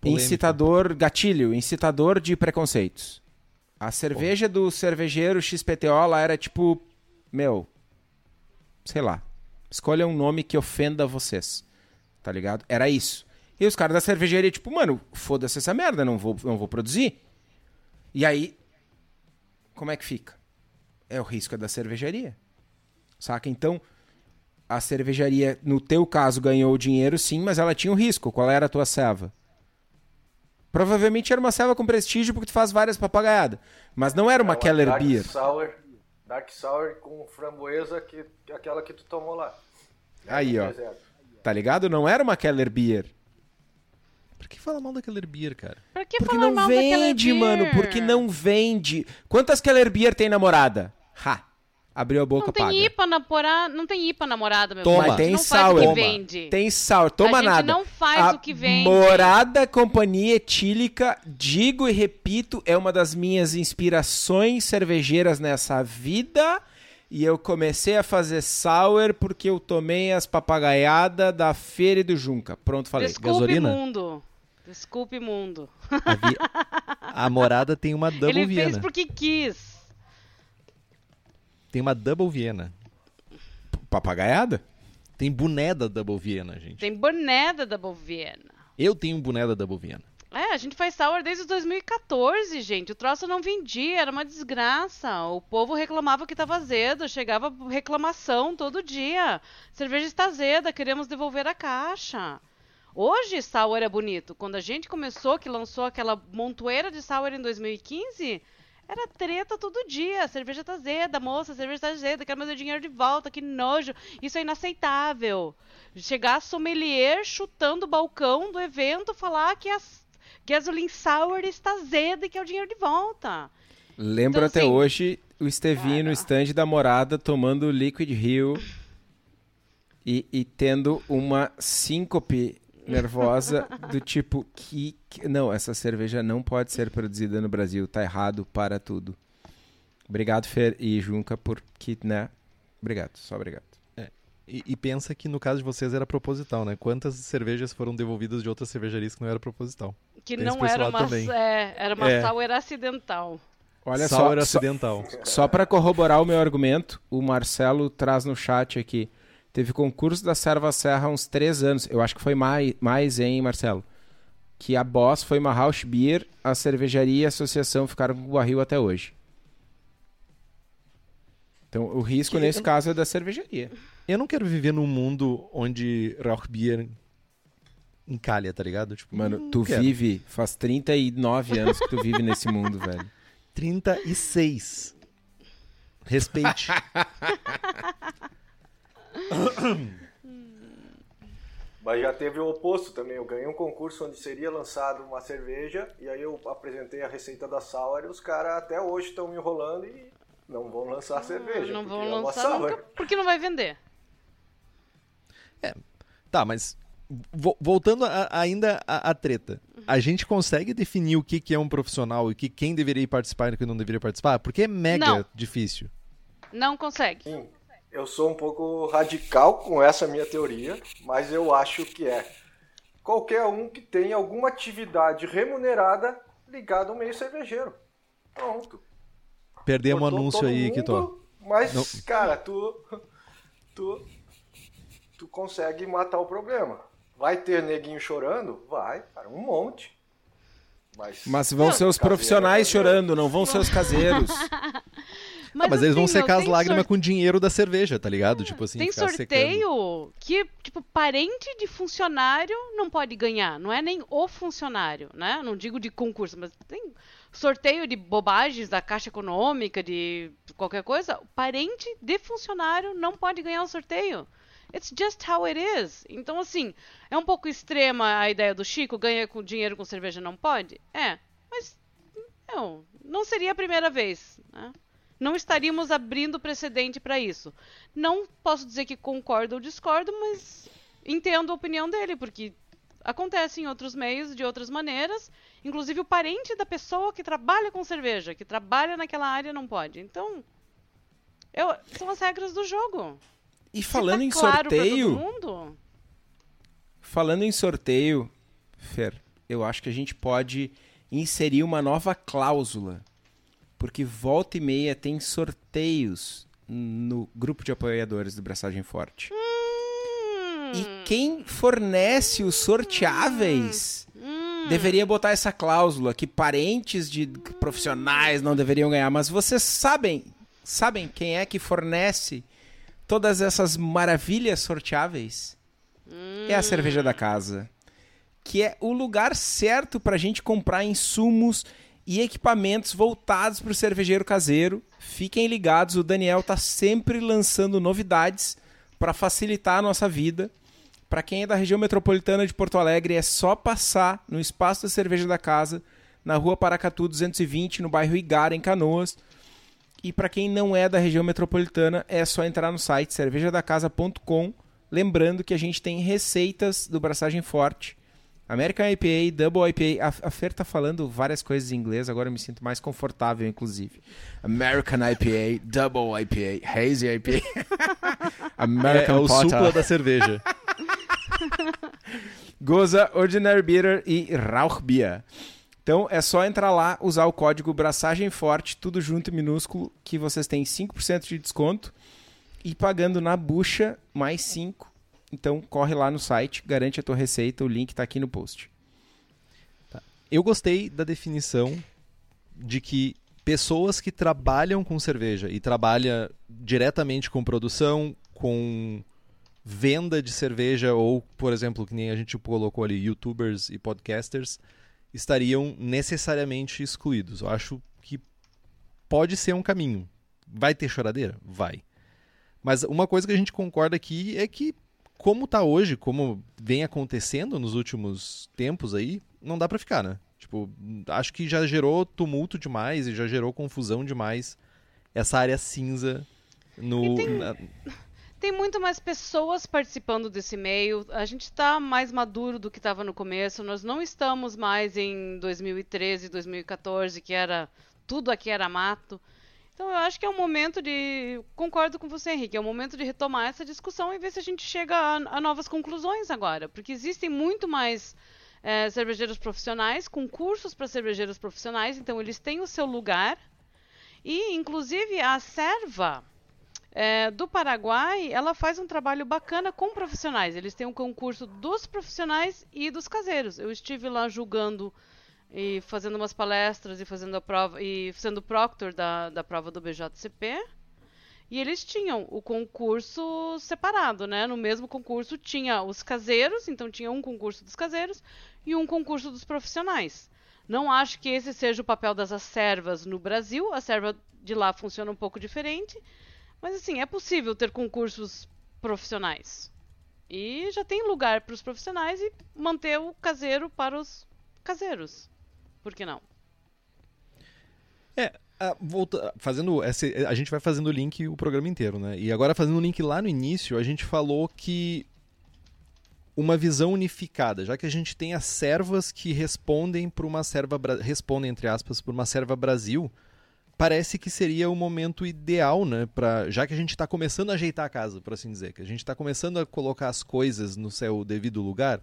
Polêmico. Incitador, gatilho, incitador de preconceitos. A cerveja do cervejeiro XPTO lá era tipo, meu, sei lá, escolha um nome que ofenda vocês, tá ligado? Era isso. E os caras da cervejaria, tipo, mano, foda-se essa merda, não vou, não vou produzir. E aí, como é que fica? É o risco da cervejaria. Saca? Então, a cervejaria, no teu caso, ganhou o dinheiro, sim, mas ela tinha um risco. Qual era a tua ceva? Provavelmente era uma ceva com prestígio porque tu faz várias papagaiadas. Mas não era uma É Keller Beer. Sour, Dark Sour com framboesa, que, que aquela que tu tomou lá. Aí, ó. Deserto. Tá ligado? Não era uma Keller Beer. Por que fala mal da Keller Beer, cara? Pra que Porque falar não vende, beer? mano. Porque não vende. Quantas Keller Beer tem namorada? Ha! Abriu a boca, Não tem paga. IPA namorada, não tem IPA namorada, meu Toma. Mas tem não faz sour. o que Toma. vende. Tem sour. Toma A gente nada. não faz a o que vende. Morada Companhia Etílica, digo e repito, é uma das minhas inspirações cervejeiras nessa vida. E eu comecei a fazer sour porque eu tomei as papagaiadas da Feira e do Junca. Pronto, falei. Desculpe, Gasolina? mundo. Desculpe, mundo. A, vi- a morada tem uma Double Ele Viena. fez porque quis. Tem uma Double Viena. Papagaiada? Tem boné da Double Viena, gente. Tem boné da Double Viena. Eu tenho um boné da Double Viena. É, a gente faz sour desde 2014, gente. O troço não vendia, era uma desgraça. O povo reclamava que tava azedo, chegava reclamação todo dia. Cerveja está azeda, queremos devolver a caixa. Hoje sour é bonito. Quando a gente começou, que lançou aquela montoeira de sour em 2015, era treta todo dia. A cerveja tá azeda, moça, a cerveja tá azeda, quero meu dinheiro de volta, que nojo. Isso é inaceitável. Chegar a sommelier chutando o balcão do evento, falar que a Gasoline Sour está azeda e quer o dinheiro de volta. Lembro Então, até assim, hoje o Estevinho no stand da morada tomando Liquid Rio e, e tendo uma síncope nervosa do tipo que, que- Não, essa cerveja não pode ser produzida no Brasil, tá errado para tudo. Obrigado, Fer e Junca, por que, né? Obrigado, só obrigado. E, e pensa que no caso de vocês era proposital, né? Quantas cervejas foram devolvidas de outras cervejarias que não era proposital? Que Tem não era uma, também. é, era uma É. sour acidental. Olha Sour só, só, acidental. só para corroborar o meu argumento, o Marcelo traz no chat aqui. Teve concurso da Serva Serra há uns três anos. Eu acho que foi mais, mais hein, Marcelo? Que a Boss foi uma house beer, a cervejaria e a associação ficaram com o barril até hoje. Então, o risco Que- nesse caso é da cervejaria. Eu não quero viver num mundo onde Rauchbier encalha, tá ligado? Tipo, Mano, tu quero. vive, faz 39 anos que tu vive nesse mundo, velho. 36. Respeite. Mas já teve o oposto também. Eu ganhei um concurso onde seria lançado uma cerveja e aí eu apresentei a receita da sour e os caras até hoje estão me enrolando e não vão lançar a cerveja. não vão é lançar sour. nunca, porque não vai vender. Tá, mas vo- voltando a- ainda à à treta. A gente consegue definir o que, que é um profissional e que quem deveria participar e quem não deveria participar? Porque é mega Não. difícil. Não consegue. Sim, eu sou um pouco radical com essa minha teoria, mas eu acho que é qualquer um que tenha alguma atividade remunerada ligada ao meio cervejeiro. Pronto. Perdemos um anúncio aí, mundo, Kitó. Mas, Não. cara, tu, tu. Tu consegue matar o problema. Vai ter neguinho chorando? Vai, cara, um monte. Mas, Mas vão Não, ser os profissionais caseiro. chorando, não vão ser os caseiros. Mas, mas eles vão assim, secar as lágrimas sor- com dinheiro da cerveja, tá ligado? Tipo assim, Tem ficar secando. sorteio que, tipo, parente de funcionário não pode ganhar. Não é nem o funcionário, né? Não digo de concurso, mas tem sorteio de bobagens da Caixa Econômica, de qualquer coisa. Parente de funcionário não pode ganhar o sorteio. It's just how it is. Então, assim, é um pouco extrema a ideia do Chico, ganha com dinheiro com cerveja não pode? É, mas não, não seria a primeira vez, né? Não estaríamos abrindo precedente para isso. Não posso dizer que concordo ou discordo, mas entendo a opinião dele, porque acontece em outros meios, de outras maneiras. Inclusive o parente da pessoa que trabalha com cerveja, que trabalha naquela área, não pode. Então, eu- são as regras do jogo. E Se falando tá em claro sorteio, todo mundo, falando em sorteio, Fer, eu acho que a gente pode inserir uma nova cláusula. Porque volta e meia tem sorteios no grupo de apoiadores do Braçagem Forte. hum, E quem fornece os sorteáveis hum, deveria botar essa cláusula que parentes de profissionais não deveriam ganhar, mas vocês sabem, sabem quem é que fornece todas essas maravilhas sorteáveis? É a cerveja da casa, que é o lugar certo para a gente comprar insumos e equipamentos voltados para o cervejeiro caseiro. Fiquem ligados, o Daniel tá sempre lançando novidades para facilitar a nossa vida. Para quem é da região metropolitana de Porto Alegre, é só passar no espaço da cerveja da casa, na rua Paracatu 220, no bairro Igara, em Canoas. E para quem não é da região metropolitana, é só entrar no site cervejadacasa.com. Lembrando que a gente tem receitas do Braçagem Forte. American IPA, Double IPA. A, a Fer tá falando várias coisas em inglês, agora eu me sinto mais confortável, inclusive. American IPA, Double IPA, Hazy IPA. É, American é o Porter. supla da cerveja. Goza, Ordinary Bitter e Rauchbier. Então é só entrar lá, usar o código Braçagem Forte, tudo junto e minúsculo, que vocês têm 5% de desconto. E pagando na bucha, mais 5%. Então corre lá no site, garante a tua receita, o link tá aqui no post. Eu gostei da definição de que pessoas que trabalham com cerveja e trabalham diretamente com produção, com venda de cerveja ou, por exemplo, que nem a gente colocou ali, youtubers e podcasters, estariam necessariamente excluídos. Eu acho que pode ser um caminho. Vai ter choradeira? Vai. Mas uma coisa que a gente concorda aqui é que como tá hoje, como vem acontecendo nos últimos tempos aí, não dá pra ficar, né? Tipo, acho que já gerou tumulto demais e já gerou confusão demais essa área cinza no. Tem- na- Tem muito mais pessoas participando desse meio. A gente está mais maduro do que estava no começo. Nós não estamos mais em 2013, 2014, que era tudo aqui era mato. Então eu acho que é um momento de. Concordo com você, Henrique, é um momento de retomar essa discussão e ver se a gente chega a, a novas conclusões agora. Porque existem muito mais é, cervejeiros profissionais, com cursos para cervejeiros profissionais, então eles têm o seu lugar. E, inclusive, a Serva é, do Paraguai, ela faz um trabalho bacana com profissionais. Eles têm um concurso dos profissionais e dos caseiros. Eu estive lá julgando e fazendo umas palestras e fazendo a prova e sendo proctor da, da prova do BJCP. E eles tinham o concurso separado, né? No mesmo concurso tinha os caseiros, então tinha um concurso dos caseiros e um concurso dos profissionais. Não acho que esse seja o papel das acervas no Brasil. A serva de lá funciona um pouco diferente. Mas assim, é possível ter concursos profissionais. E já tem lugar para os profissionais e manter o caseiro para os caseiros. Por que não? É, a, volta, fazendo essa, a gente vai fazendo o link o programa inteiro, né? E agora fazendo o link lá no início, a gente falou que uma visão unificada, já que a gente tem as servas que respondem para uma serva respondem entre aspas por uma serva Brasil, parece que seria o momento ideal, né, para já que a gente está começando a ajeitar a casa, por assim dizer, que a gente está começando a colocar as coisas no seu devido lugar,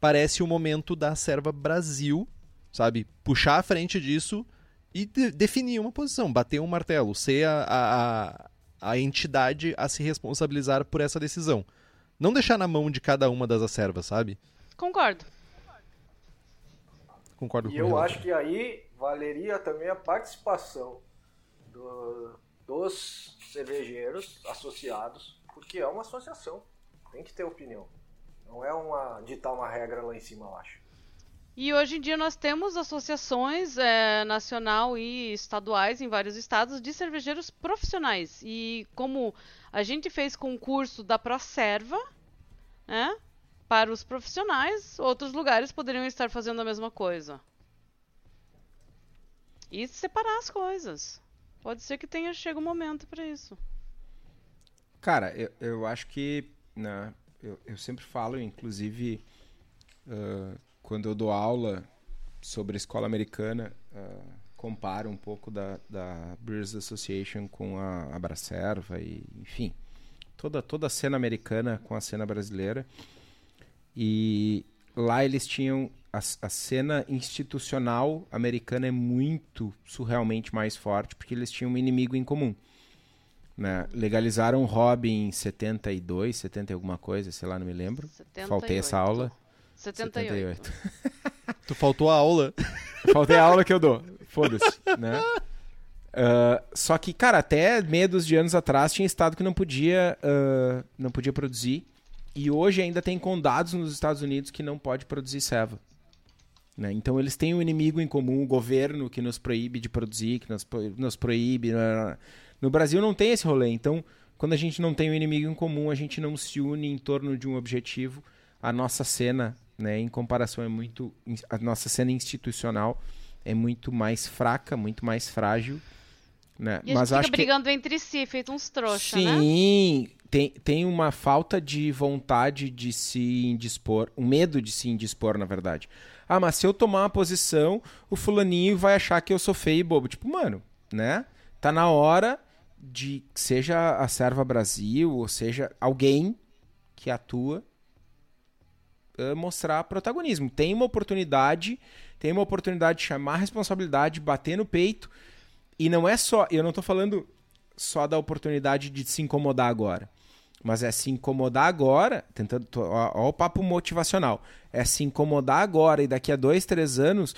parece o momento da serva Brasil sabe? Puxar a frente disso e de definir uma posição, bater um martelo, ser a, a, a entidade a se responsabilizar por essa decisão. Não deixar na mão de cada uma das acervas, sabe? Concordo. Concordo e eu acho que aí valeria também a participação do, dos cervejeiros associados, porque é uma associação, tem que ter opinião. Não é uma ditar uma regra lá em cima, eu acho. E hoje em dia nós temos associações é, nacional e estaduais em vários estados de cervejeiros profissionais. E como a gente fez concurso da ProServa, né, para os profissionais, outros lugares poderiam estar fazendo a mesma coisa. E separar as coisas. Pode ser que tenha chega um momento para isso. Cara, eu, eu acho que né, eu, eu sempre falo, inclusive uh, quando eu dou aula sobre a escola americana, uh, comparo um pouco da, da Brewers Association com a Abracerva e, enfim, toda, toda a cena americana com a cena brasileira. E lá eles tinham a, a, cena institucional americana é muito surrealmente mais forte porque eles tinham um inimigo em comum. Né? Legalizaram o hobby em 72, 70 e alguma coisa, sei lá, não me lembro. 78. Faltei essa aula. 78. 78. tu faltou a aula. Faltei a aula que eu dou. Foda-se, né? Uh, só que, cara, até medos de anos atrás tinha estado que não podia, uh, não podia produzir. E hoje ainda tem condados nos Estados Unidos que não pode produzir ceva. Né? Então eles têm um inimigo em comum, o governo que nos proíbe de produzir, que nos, nos proíbe. No Brasil não tem esse rolê. Então, quando a gente não tem um inimigo em comum, a gente não se une em torno de um objetivo. A nossa cena né? Em comparação é muito a nossa cena institucional é muito mais fraca, muito mais frágil, né? E a Mas gente fica brigando que... entre si, feito uns trouxa, Sim, né? Sim, tem, tem uma falta de vontade de se indispor, um medo de se indispor, na verdade. Ah, mas se eu tomar uma posição, o fulaninho vai achar que eu sou feio e bobo. Tipo, mano, né? Tá na hora de, seja a Serva Brasil, ou seja alguém que atua, uh, mostrar protagonismo. Tem uma oportunidade, tem uma oportunidade de chamar a responsabilidade, bater no peito. E não é só, eu não estou falando só da oportunidade de se incomodar agora. Mas é se incomodar agora, tentando. Ó, ó, o papo motivacional. É se incomodar agora e daqui a dois, três anos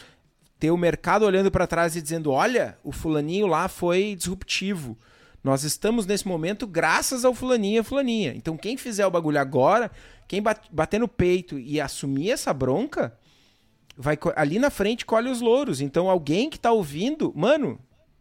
ter o mercado olhando para trás e dizendo: olha, o fulaninho lá foi disruptivo. Nós estamos nesse momento graças ao fulaninho e fulaninha. Então quem fizer o bagulho agora quem bater no peito e assumir essa bronca, vai ali na frente colhe os louros. Então alguém que tá ouvindo, mano,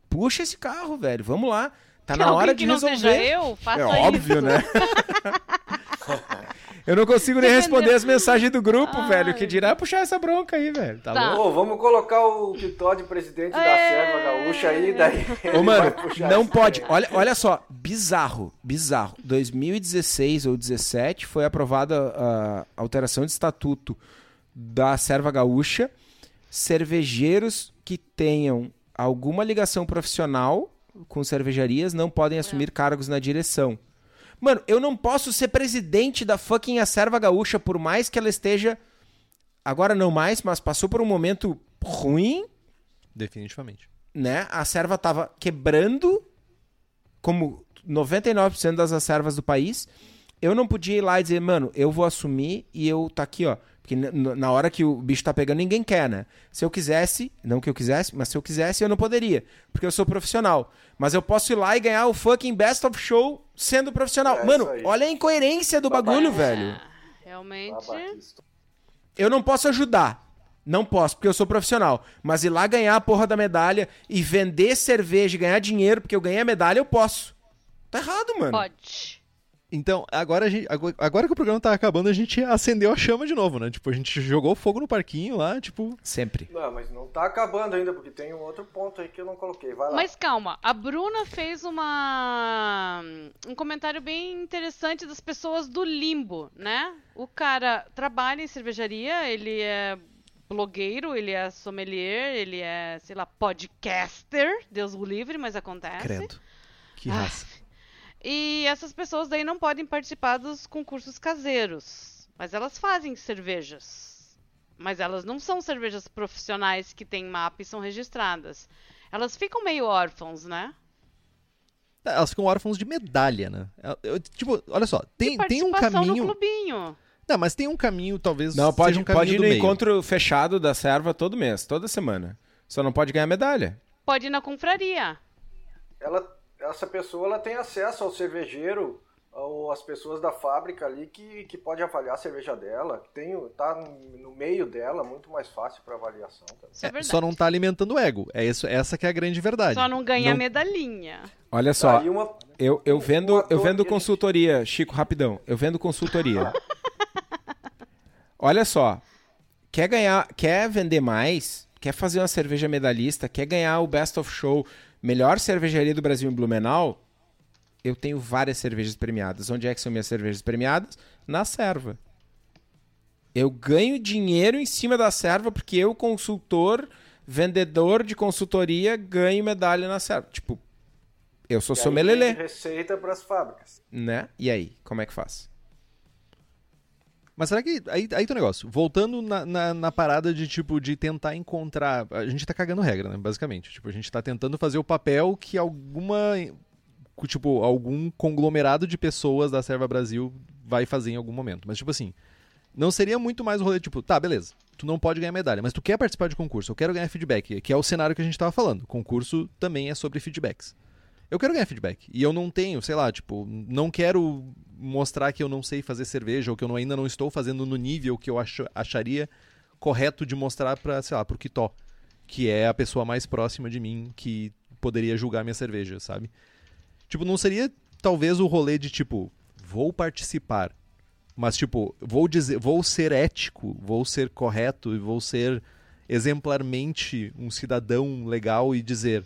puxa esse carro, velho. Vamos lá. Tá na hora de resolver. Não seja eu, faça é óbvio, isso. né? Eu não consigo nem responder as mensagens do grupo, Ai. velho. Que dirá puxar essa bronca aí, velho. Tá, tá. Ô, vamos colocar o de presidente da Serva Gaúcha aí, daí. Ô, mano, não pode. Olha, olha só, bizarro, bizarro. 2016 ou 2017 foi aprovada a alteração de estatuto da Serva Gaúcha. Cervejeiros que tenham alguma ligação profissional com cervejarias não podem assumir cargos na direção. Mano, eu não posso ser presidente da fucking Acerva Gaúcha, por mais que ela esteja. Agora não mais, mas passou por um momento ruim, Definitivamente. né? A serva tava quebrando, como 99% das acervas do país. Eu não podia ir lá e dizer, mano, eu vou assumir e eu tá aqui, ó. N- na hora que o bicho tá pegando, ninguém quer, né? Se eu quisesse, não que eu quisesse, mas se eu quisesse, eu não poderia. Porque eu sou profissional. Mas eu posso ir lá e ganhar o fucking best of show sendo profissional. É mano, olha a incoerência do bagulho, velho. É, realmente. Eu não posso ajudar. Não posso, porque eu sou profissional. Mas ir lá ganhar a porra da medalha e vender cerveja e ganhar dinheiro porque eu ganhei a medalha, eu posso. Tá errado, mano. Pode. Então, agora, a gente, agora agora que o programa tá acabando, a gente acendeu a chama de novo, né? Tipo, a gente jogou fogo no parquinho lá, tipo. Sempre. Não, mas não tá acabando ainda, porque tem um outro ponto aí que eu não coloquei. Vai lá. Mas calma, a Bruna fez uma um comentário bem interessante das pessoas do limbo, né? O cara trabalha em cervejaria, ele é blogueiro, ele é sommelier, ele é, sei lá, podcaster, Deus o livre, mas acontece. Credo. Que Ah, raça. E essas pessoas daí não podem participar dos concursos caseiros, mas elas fazem cervejas. Mas elas não são cervejas profissionais que têm mapa e são registradas. Elas ficam meio órfãos, né? Tá, Elas ficam órfãos de medalha, né? Eu- eu- tipo, olha só, tem, tem um participação caminho. no clubinho. Não, mas tem um caminho, talvez. Não, pode, seja um caminho pode ir do no meio. encontro fechado da serva todo mês, toda semana. Só não pode ganhar medalha. Pode ir na confraria. Ela, essa pessoa ela tem acesso ao cervejeiro, ou às pessoas da fábrica ali que, que pode avaliar a cerveja dela. que Tem, o- tá no meio dela, muito mais fácil para avaliação é, É, só não tá alimentando o ego. É isso, essa que é a grande verdade. Só não ganha Não- medalhinha. Olha só, Aí uma- eu, eu vendo, eu vendo consultoria, Chico, rapidão. Eu vendo consultoria. Olha só, quer ganhar, quer vender mais, quer fazer uma cerveja medalhista, quer ganhar o Best of Show, melhor cervejaria do Brasil em Blumenau, eu tenho várias cervejas premiadas. Onde é que são minhas cervejas premiadas? Na serva. Eu ganho dinheiro em cima da serva porque eu, consultor, vendedor de consultoria, ganho medalha na serva. Tipo, eu sou e somelelê, receita para as fábricas. né? E aí, como é que faz? Mas será que. Aí, aí tem um negócio. Voltando na, na, na parada de, tipo, de tentar encontrar. A gente tá cagando regra, né? Basicamente. Tipo, a gente tá tentando fazer o papel que alguma. Tipo, algum conglomerado de pessoas da Serva Brasil vai fazer em algum momento. Mas, tipo assim. Não seria muito mais o rolê, tipo, tá, beleza. Tu não pode ganhar medalha, mas tu quer participar de concurso, eu quero ganhar feedback, que é o cenário que a gente tava falando. Concurso também é sobre feedbacks. Eu quero ganhar feedback. E eu não tenho, sei lá, tipo, não quero mostrar que eu não sei fazer cerveja ou que eu não- ainda não estou fazendo no nível que eu acho- acharia correto de mostrar pra, sei lá, pro Kitó, que é a pessoa mais próxima de mim que poderia julgar minha cerveja, sabe? Tipo, não seria talvez o rolê de tipo, vou participar, mas tipo, vou dizer, vou ser ético, vou ser correto e vou ser exemplarmente um cidadão legal e dizer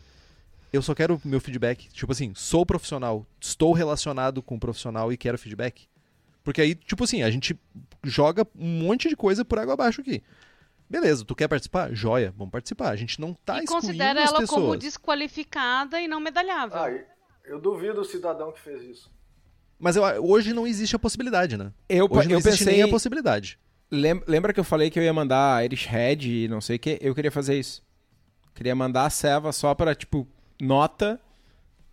eu só quero meu feedback. Tipo assim, sou profissional, estou relacionado com o profissional e quero feedback. Porque aí, tipo assim, a gente joga um monte de coisa por água abaixo aqui. Beleza, tu quer participar? Joia, vamos participar. A gente não tá e excluindo considera as ela pessoas. como desqualificada e não medalhável. Ah, eu duvido o cidadão que fez isso. Mas eu- hoje não existe a possibilidade, né? Eu, Hoje não eu existe pensei. nem a possibilidade. lem- Lembra que eu falei que eu ia mandar Irish Head e não sei o que? Eu queria fazer isso. Queria mandar a Seva só pra, tipo, nota.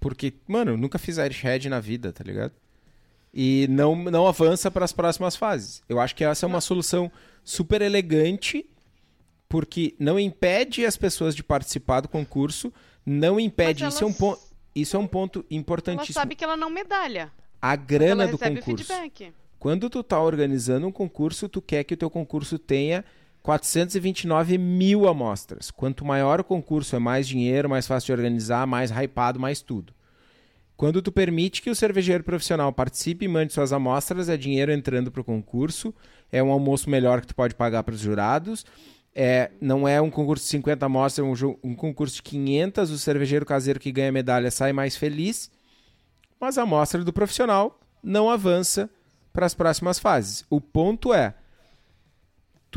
Porque, mano, nunca fiz Irish Head na vida, tá ligado? E não, não avança para as próximas fases. Eu acho que essa é uma solução super elegante, porque não impede as pessoas de participar do concurso, não impede. Mas Isso, é um elas- ponto, isso é um ponto Ela importantíssimo. sabe que ela não medalha. A grana ela do concurso. feedback. Quando tu tá organizando um concurso, tu quer que o teu concurso tenha 429 mil amostras. Quanto maior o concurso, é mais dinheiro, mais fácil de organizar, mais hypado, mais tudo. Quando tu permite que o cervejeiro profissional participe e mande suas amostras, é dinheiro entrando para o concurso, é um almoço melhor que tu pode pagar para os jurados, é, não é um concurso de 50 amostras, é um, um concurso de 500, o cervejeiro caseiro que ganha medalha sai mais feliz, mas a amostra do profissional não avança para as próximas fases. O ponto é,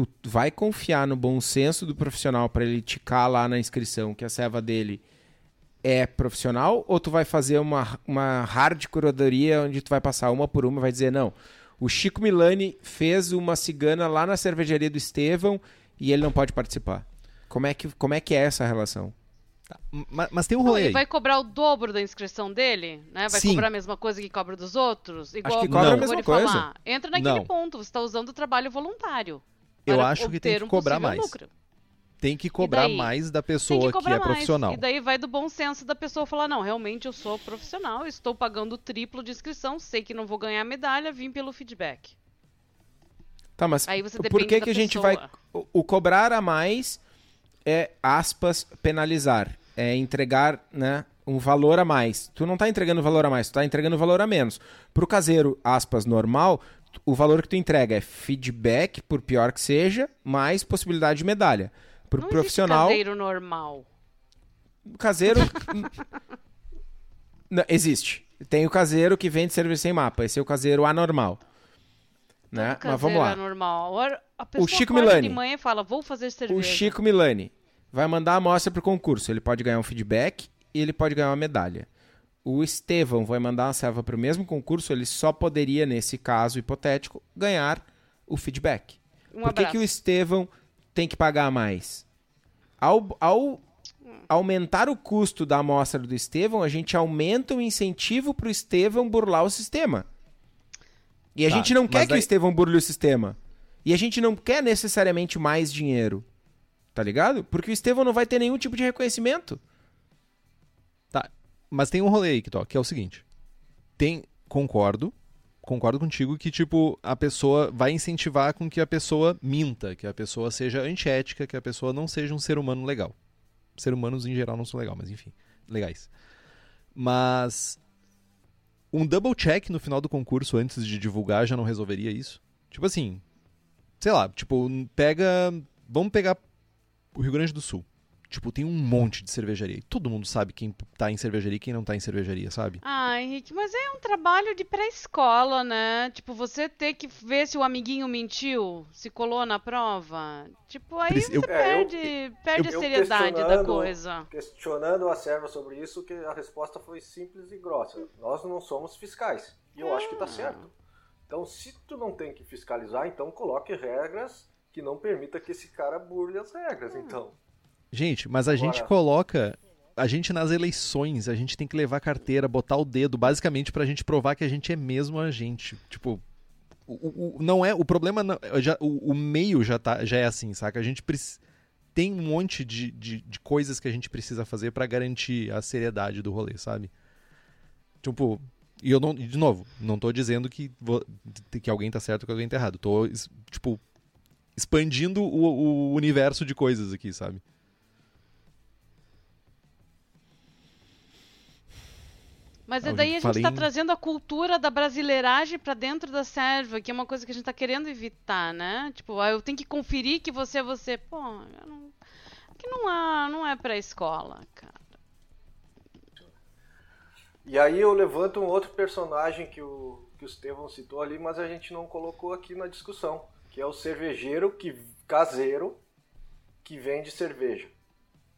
tu vai confiar no bom senso do profissional para ele ticar lá na inscrição que a ceva dele é profissional ou tu vai fazer uma, uma hard curadoria onde tu vai passar uma por uma e vai dizer, não, o Chico Milani fez uma cigana lá na cervejaria do Estevão e ele não pode participar. Como é que, como é, que é essa relação? Mas, mas tem um Não, rolê ele aí. vai cobrar o dobro da inscrição dele, né? Vai Sim. cobrar a mesma coisa que cobra dos outros? Igual que o cobra a mesma coisa. falar. Entra naquele Não. ponto, você está usando o trabalho voluntário. Eu acho que tem que um cobrar mais. lucro. Tem que cobrar daí? mais da que pessoa que, cobrar é mais. profissional. E daí vai do bom senso da pessoa falar: não, realmente eu sou profissional, estou pagando o triplo de inscrição, sei que não vou ganhar medalha, vim pelo feedback. Tá, mas Aí você por que, que a gente vai. O, o cobrar a mais é, aspas, penalizar. É entregar né, um valor a mais. Tu não tá entregando valor a mais, tu tá entregando valor a menos. Pro caseiro, aspas, normal, o valor que tu entrega é feedback, por pior que seja, mais possibilidade de medalha. Pro não profissional. caseiro normal. O caseiro. Não, existe. Tem o caseiro que vende cerveja sem mapa. Esse é o caseiro anormal. Né? Mas vamos lá. é normal. Agora, A pessoa Chico Milani. de manhã fala: vou fazer cerveja. O Chico Milani vai mandar a amostra pro concurso. Ele pode ganhar um feedback e ele pode ganhar uma medalha. O Estevão vai mandar uma serva pro mesmo concurso. Ele só poderia, nesse caso hipotético, ganhar o feedback. Um Por que, que o Estevão tem que pagar mais? Ao, ao aumentar o custo da amostra do Estevão, a gente aumenta o incentivo pro Estevão burlar o sistema. E a Tá, gente não quer que daí- o Estevão burle o sistema. E a gente não quer necessariamente mais dinheiro. Tá ligado? Porque o Estevão não vai ter nenhum tipo de reconhecimento. Mas tem um rolê aí, Kitó, que é o seguinte. Tem. Concordo. Concordo contigo que, tipo, a pessoa vai incentivar com que a pessoa minta, que a pessoa seja antiética, que a pessoa não seja um ser humano legal. Ser humanos em geral não são legais, mas enfim, legais. Mas um double check no final do concurso antes de divulgar já não resolveria isso? Tipo assim, sei lá, tipo, pega, vamos pegar o Rio Grande do Sul. Tipo, tem um monte de cervejaria. E todo mundo sabe quem tá em cervejaria e quem não tá em cervejaria, sabe? Ah, Henrique, mas é um trabalho de pré-escola, né? Tipo, você ter que ver se o amiguinho mentiu, se colou na prova. Tipo, aí você eu- É, eu- perde, perde eu a seriedade da coisa. Questionando a serva sobre isso, que a resposta foi simples e grossa. Nós não somos fiscais. E eu acho que tá certo. Então, se tu não tem que fiscalizar, então coloque regras que não permita que esse cara burle as regras, então. Gente, mas a gente Agora- coloca. A gente nas eleições, a gente tem que levar a carteira, botar o dedo, basicamente pra gente provar que a gente é mesmo a gente. Tipo, o, o- não é. O problema. Não, já, o, o meio já, tá, já é assim, saca? A gente preci- tem um monte de, de, de coisas que a gente precisa fazer pra garantir a seriedade do rolê, sabe? Tipo. E eu não. De novo, não tô dizendo que, vo- que alguém tá certo ou que alguém tá errado. Tô, tipo, expandindo o, o universo de coisas aqui, sabe? Mas é daí a gente tá em- trazendo a cultura da brasileiragem pra dentro da serva, que é uma coisa que a gente tá querendo evitar, né? Tipo, ah, eu tenho que conferir que você é você. Pô, eu não... que não, há, não é pré-escola, cara. E aí eu levanto um outro personagem que o, que o Estevão citou ali, mas a gente não colocou aqui na discussão, que é o cervejeiro que, caseiro que vende cerveja.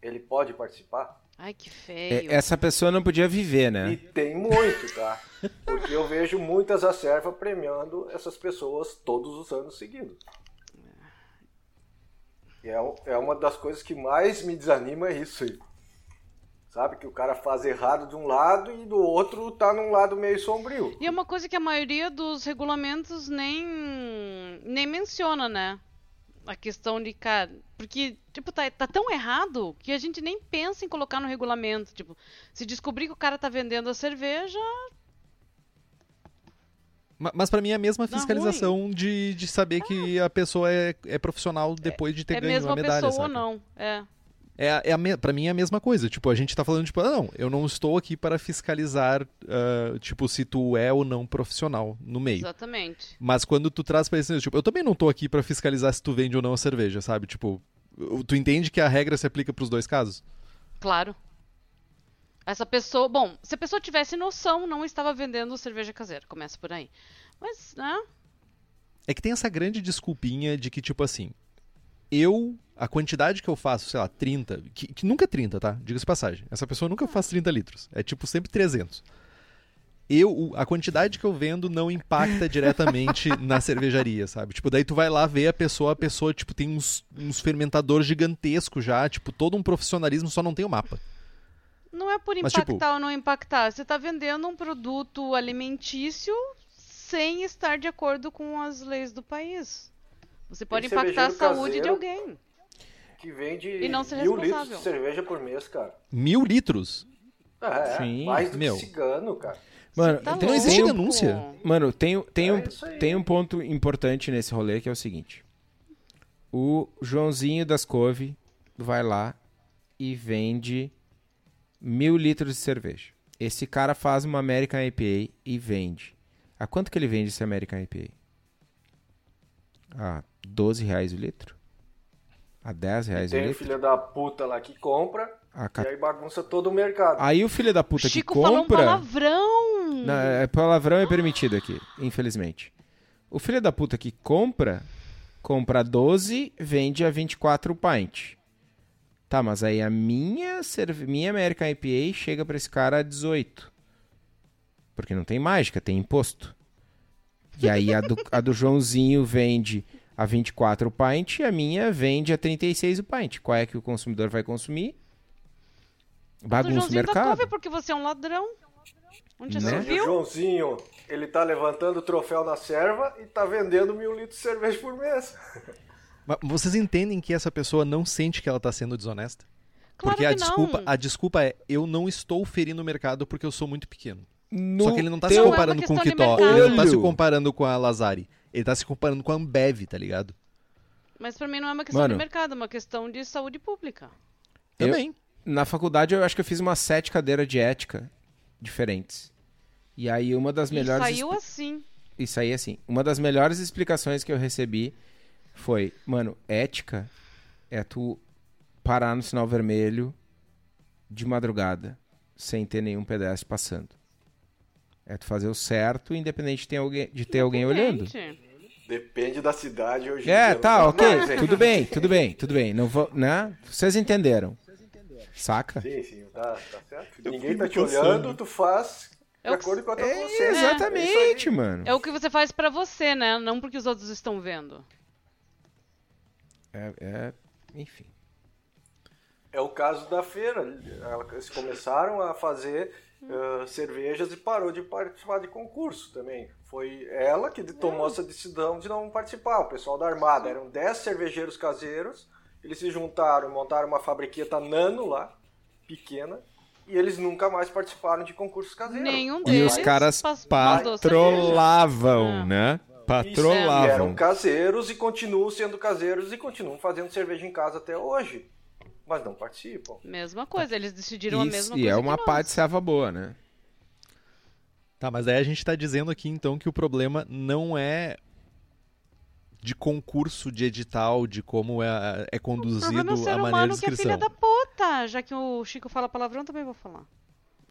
Ele pode participar? Ai, que É, feio. essa pessoa não podia viver, né? E tem muito, tá? Porque eu vejo muitas a serva premiando essas pessoas todos os anos seguidos. E é, é uma das coisas que mais me desanima é isso aí. Sabe? Que o cara faz errado de um lado e do outro tá num lado meio sombrio. E é uma coisa que a maioria dos regulamentos nem, nem menciona, né? A questão de, cara. Porque, tipo, tá, tá tão errado que a gente nem pensa em colocar no regulamento. Tipo, se descobrir que o cara tá vendendo a cerveja. Ma- Mas pra mim é a mesma fiscalização de, de saber que a pessoa é, é profissional depois de ter é ganho mesmo a medalha, pessoa ou saca? não. É. É, é a me... Pra mim é a mesma coisa. Tipo, a gente tá falando, tipo, ah, não, eu não estou aqui para fiscalizar, ah, tipo, se tu é ou não profissional no meio. Exatamente. Mas quando tu traz pra isso, tipo, eu também não tô aqui pra fiscalizar se tu vende ou não a cerveja, sabe? Tipo, tu entende que a regra se aplica pros dois casos? Claro. Essa pessoa. Bom, se a pessoa tivesse noção, não estava vendendo cerveja caseira. Começa por aí. Mas, né? É que tem essa grande desculpinha de que, tipo assim, eu, a quantidade que eu faço, sei lá, 30, que, que nunca é 30, tá? Diga-se passagem. Essa pessoa nunca faz 30 litros. É tipo sempre 300. Eu, a quantidade que eu vendo não impacta diretamente na cervejaria, sabe? Tipo, daí tu vai lá ver a pessoa, a pessoa, tipo, tem uns, uns fermentadores gigantescos já, tipo, todo um profissionalismo, só não tem o mapa. Não é por Mas, impactar tipo- ou não impactar. Você tá vendendo um produto alimentício sem estar de acordo com as leis do país. Você pode Tem impactar a saúde de alguém. Que vende E não ser mil litros responsável. de cerveja por mês, cara. Mil litros? É, Sim, mais do meu. que cigano, cara. Mano, Tá tem, não existe tem um- denúncia. Mano, tem, tem, É um, tem um ponto importante nesse rolê que é o seguinte. O Joãozinho das Cove vai lá e vende mil litros de cerveja. Esse cara faz uma American IPA e vende. A quanto que ele vende esse American IPA? A 12 reais o litro? A 10 reais o Tem o litro? filho da puta lá que compra A e aí bagunça todo o mercado. Aí o filho da puta Chico que falou um compra... palavrão. Não, é, palavrão é permitido aqui, infelizmente. O filho da puta que compra, compra 12, vende a 24 pint. Tá, mas aí a minha, cerve... minha American IPA chega pra esse cara a 18. Porque não tem mágica, tem imposto. E aí a do, a do Joãozinho vende a 24 pint e a minha vende a 36 o pint. Qual é que o consumidor vai consumir? Do Bagunça o Joãozinho da mercado. Cove porque você é um ladrão. Onde Né? E o viu? Joãozinho, ele tá levantando o troféu na serva e tá vendendo mil litros de cerveja por mês. Mas Vocês entendem que essa pessoa não sente que ela tá sendo desonesta? Claro porque a desculpa, não. a desculpa é eu não estou ferindo o mercado porque eu sou muito pequeno. No Só que ele não tá teu- se é comparando com o Kitó, ele não tá se comparando com a Lazari. Ele tá se comparando com a Ambev, tá ligado? Mas pra mim não é uma questão Mano. de mercado, é uma questão de saúde pública. Eu- Também. Na faculdade eu acho que eu fiz umas sete cadeiras de ética diferentes. E aí uma das E melhores. saiu expli- assim. Isso aí assim. Uma das melhores explicações que eu recebi foi, mano, ética é tu parar no sinal vermelho de madrugada sem ter nenhum pedestre passando. É tu fazer o certo, independente de ter alguém, de ter alguém olhando. Depende da cidade hoje É, dia. tá, não ok. hein? Tudo bem, tudo bem, tudo bem. Não vou, né? Vocês entenderam. Saca? Sim, sim, tá, tá certo. Ninguém fico tá te coçando. olhando, tu faz de É que- acordo com a tua É, consciência. É exatamente, aí. mano. é o que você faz pra você, né? Não porque os outros estão vendo. É, é- enfim. É o caso da feira. Eles começaram a fazer ah, cervejas e parou de participar de concurso também. Foi ela que tomou essa decisão de não participar. O pessoal da Armada. Eram 10 cervejeiros caseiros. Eles se juntaram, montaram uma fabriqueta nano lá, pequena. E eles nunca mais participaram de concursos caseiros. Nenhum E deles os caras patrolavam, É. né? Isso, e eram Patrolavam. caseiros e continuam sendo caseiros e continuam fazendo cerveja em casa até hoje. Mas não participam. Mesma coisa, eles decidiram a Isso, mesma e coisa. é uma que pá nós. de serva boa, né? Tá, mas aí a gente tá dizendo aqui então que o problema não é de concurso de edital, de como é, é conduzido problema é o ser a maneira de humano que é inscrição. filha da puta. Já que o Chico fala palavrão, também vou falar.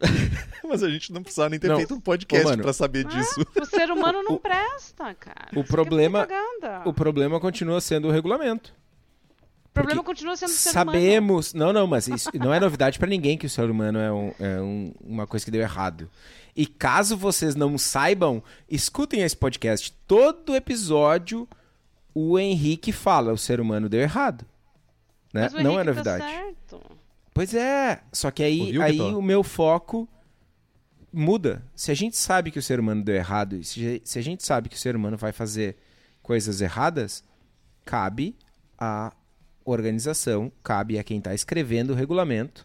Mas a gente não precisava nem ter Não. feito um podcast Ô, mano. pra saber disso. O ser humano não O- presta, cara. o Isso é problema- propaganda. O problema continua sendo o regulamento. O problema porque continua sendo o ser humano. Sabemos. Não, não, mas isso não é novidade pra ninguém que o ser humano é, um- é um- uma coisa que deu errado. E caso vocês não saibam, escutem esse podcast. Todo episódio o Henrique fala: o ser humano deu errado. Né? Mas o Não é tá novidade. certo. Pois é, só que aí, Ouviu, aí Vitor? o meu foco muda. Se a gente sabe que o ser humano deu errado, e se, se a gente sabe que o ser humano vai fazer coisas erradas, cabe à organização, cabe a quem está escrevendo o regulamento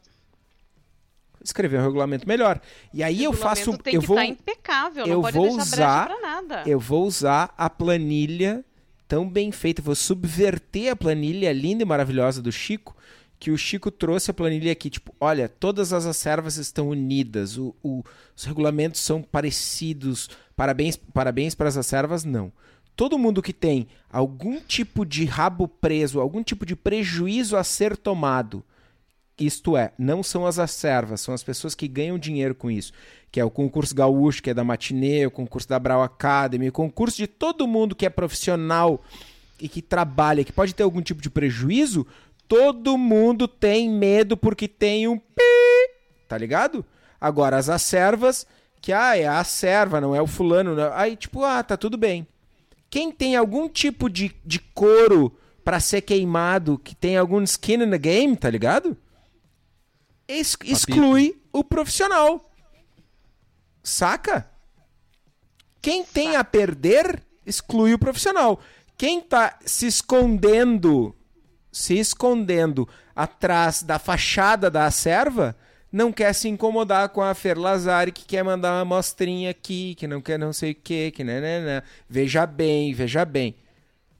escrever um regulamento melhor. E aí eu faço, tem eu que vou, estar impecável, eu vou usar- eu vou usar a planilha tão bem feita, vou subverter a planilha linda e maravilhosa do Chico, que o Chico trouxe a planilha aqui, tipo, olha, todas as acervas estão unidas, o- o- os regulamentos são parecidos, parabéns, parabéns para as acervas, não. Todo mundo que tem algum tipo de rabo preso, algum tipo de prejuízo a ser tomado, isto é, não são as acervas, são as pessoas que ganham dinheiro com isso. Que é o concurso gaúcho, que é da Matinê, o concurso da Brau Academy, o concurso de todo mundo que é profissional e que trabalha, que pode ter algum tipo de prejuízo, todo mundo tem medo porque tem um pi, tá ligado? Agora, as acervas, que ah, é a serva, não é o fulano, não. aí tipo, ah, tá tudo bem. Quem tem algum tipo de, de couro para ser queimado, que tem algum skin in the game, tá ligado? Ex exclui o profissional. Saca? Quem tem a perder, exclui o profissional. Quem tá se escondendo, se escondendo atrás da fachada da serva, não quer se incomodar com a Fer Lazari, que quer mandar uma amostrinha aqui, que não quer não sei o que, que né, né, né. Veja bem, veja bem.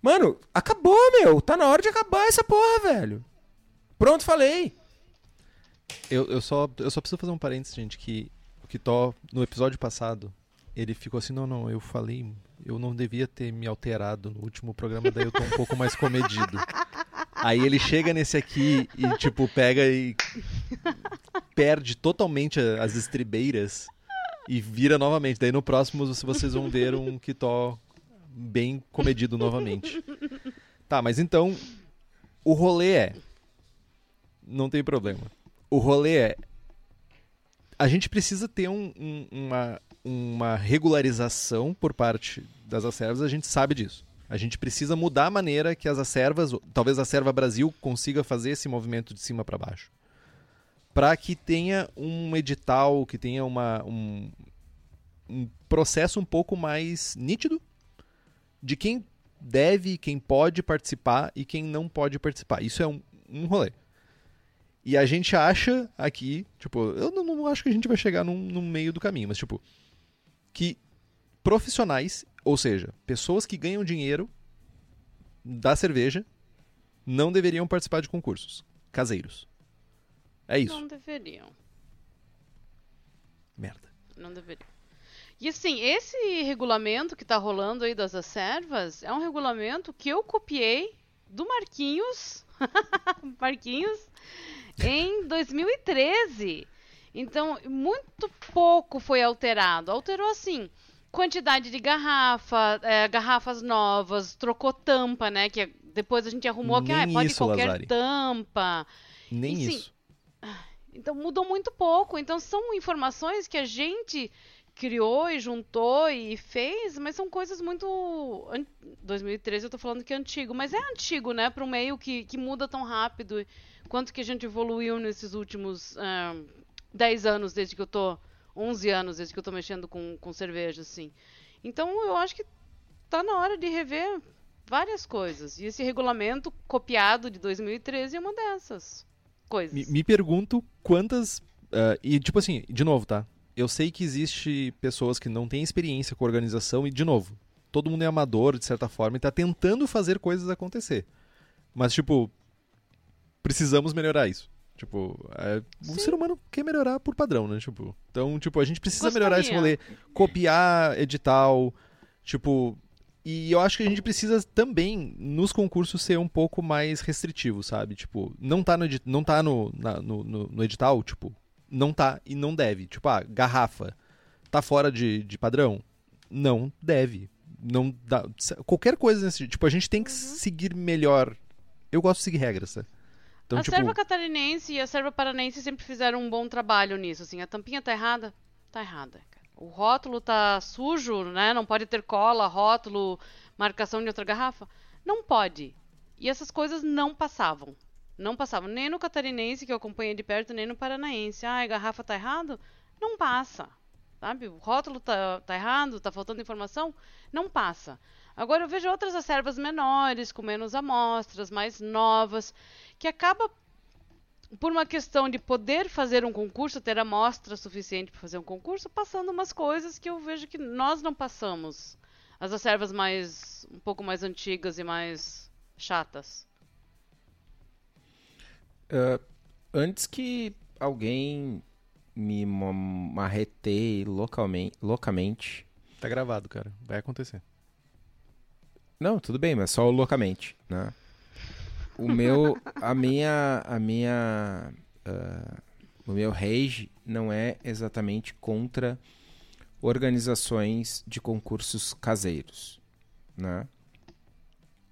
Mano, acabou, meu. Tá na hora de acabar essa porra, velho. Pronto, falei. Eu, eu, só, eu só preciso fazer um parênteses, gente, que o Kitó, no episódio passado, ele ficou assim, não, não, eu falei, eu não devia ter me alterado no último programa, daí eu tô um pouco mais comedido. Aí ele chega nesse aqui e, tipo, pega e perde totalmente as estribeiras e vira novamente. Daí no próximo vocês vão ver um Kitó bem comedido novamente. Tá, mas então o rolê é. Não tem problema. O rolê é. A gente precisa ter um, um, uma, uma regularização por parte das acervas, a gente sabe disso. A gente precisa mudar a maneira que as acervas, talvez a Serva Brasil consiga fazer esse movimento de cima para baixo. Para que tenha um edital, que tenha uma, um, um processo um pouco mais nítido de quem deve, quem pode participar e quem não pode participar. Isso é um, um rolê. E a gente acha aqui, tipo, eu não, não acho que a gente vai chegar no meio do caminho, mas tipo, que profissionais, ou seja, pessoas que ganham dinheiro da cerveja, não deveriam participar de concursos caseiros. É isso. Não deveriam. Merda. Não deveriam. E assim, esse regulamento que tá rolando aí das servas é um regulamento que eu copiei do Marquinhos. Marquinhos em 2013. Então, muito pouco foi alterado. Alterou assim, quantidade de garrafa, é, garrafas novas, trocou tampa, né? Que depois a gente arrumou Nem que ah, pode isso, qualquer Lazari. tampa. Nem e, isso. Então mudou muito pouco. Então são informações que a gente criou e juntou e fez, mas são coisas muito. 2013 eu tô falando que é antigo, mas é antigo, né? Para um meio que, que muda tão rápido. Quanto que a gente evoluiu nesses últimos uh, ah, 10 anos, desde que eu tô. 11 anos, desde que eu tô mexendo com, com cerveja, assim. Então eu acho que tá na hora de rever várias coisas. E esse regulamento copiado de 2013 é uma dessas coisas. Me, me pergunto quantas. Uh, e, tipo assim, de novo, tá? eu sei que existe pessoas que não têm experiência com organização e, de novo, todo mundo é amador, de certa forma, e está tentando fazer coisas acontecer. Mas, tipo, precisamos melhorar isso. Tipo, é, o ser humano quer melhorar por padrão, né? Tipo, então, tipo, a gente precisa Gostaria. melhorar esse rolê. Copiar edital, tipo... E eu acho que a gente precisa também, nos concursos, ser um pouco mais restritivo, sabe? Tipo, não tá no, não tá no, na, no, no, no edital, tipo, não tá e não deve. Tipo, ah, garrafa tá fora de, de padrão? Não deve. Não dá. Qualquer coisa nesse tipo, a gente tem que uhum. seguir melhor. Eu gosto de seguir regras, tá? Então, a tipo... serva catarinense e a serva paranense sempre fizeram um bom trabalho nisso, assim. A tampinha tá errada? Tá errada. O rótulo tá sujo, né? Não pode ter cola, rótulo, marcação de outra garrafa? Não pode. E essas coisas não passavam. Não passava nem no catarinense, que eu acompanhei de perto, nem no paranaense. Ah, a garrafa tá errado? Não passa. Sabe? O rótulo tá, tá errado, tá faltando informação? Não passa. Agora eu vejo outras acervas menores, com menos amostras, mais novas, que acaba por uma questão de poder fazer um concurso, ter amostra suficiente para fazer um concurso, passando umas coisas que eu vejo que nós não passamos. As acervas mais um pouco mais antigas e mais chatas. Uh, antes que alguém me marreteie localmente, loucamente. Tá gravado, cara. Vai acontecer. Não, tudo bem, mas só loucamente, né? O meu, a minha, a minha, uh, o meu rage não é exatamente contra organizações de concursos caseiros, né?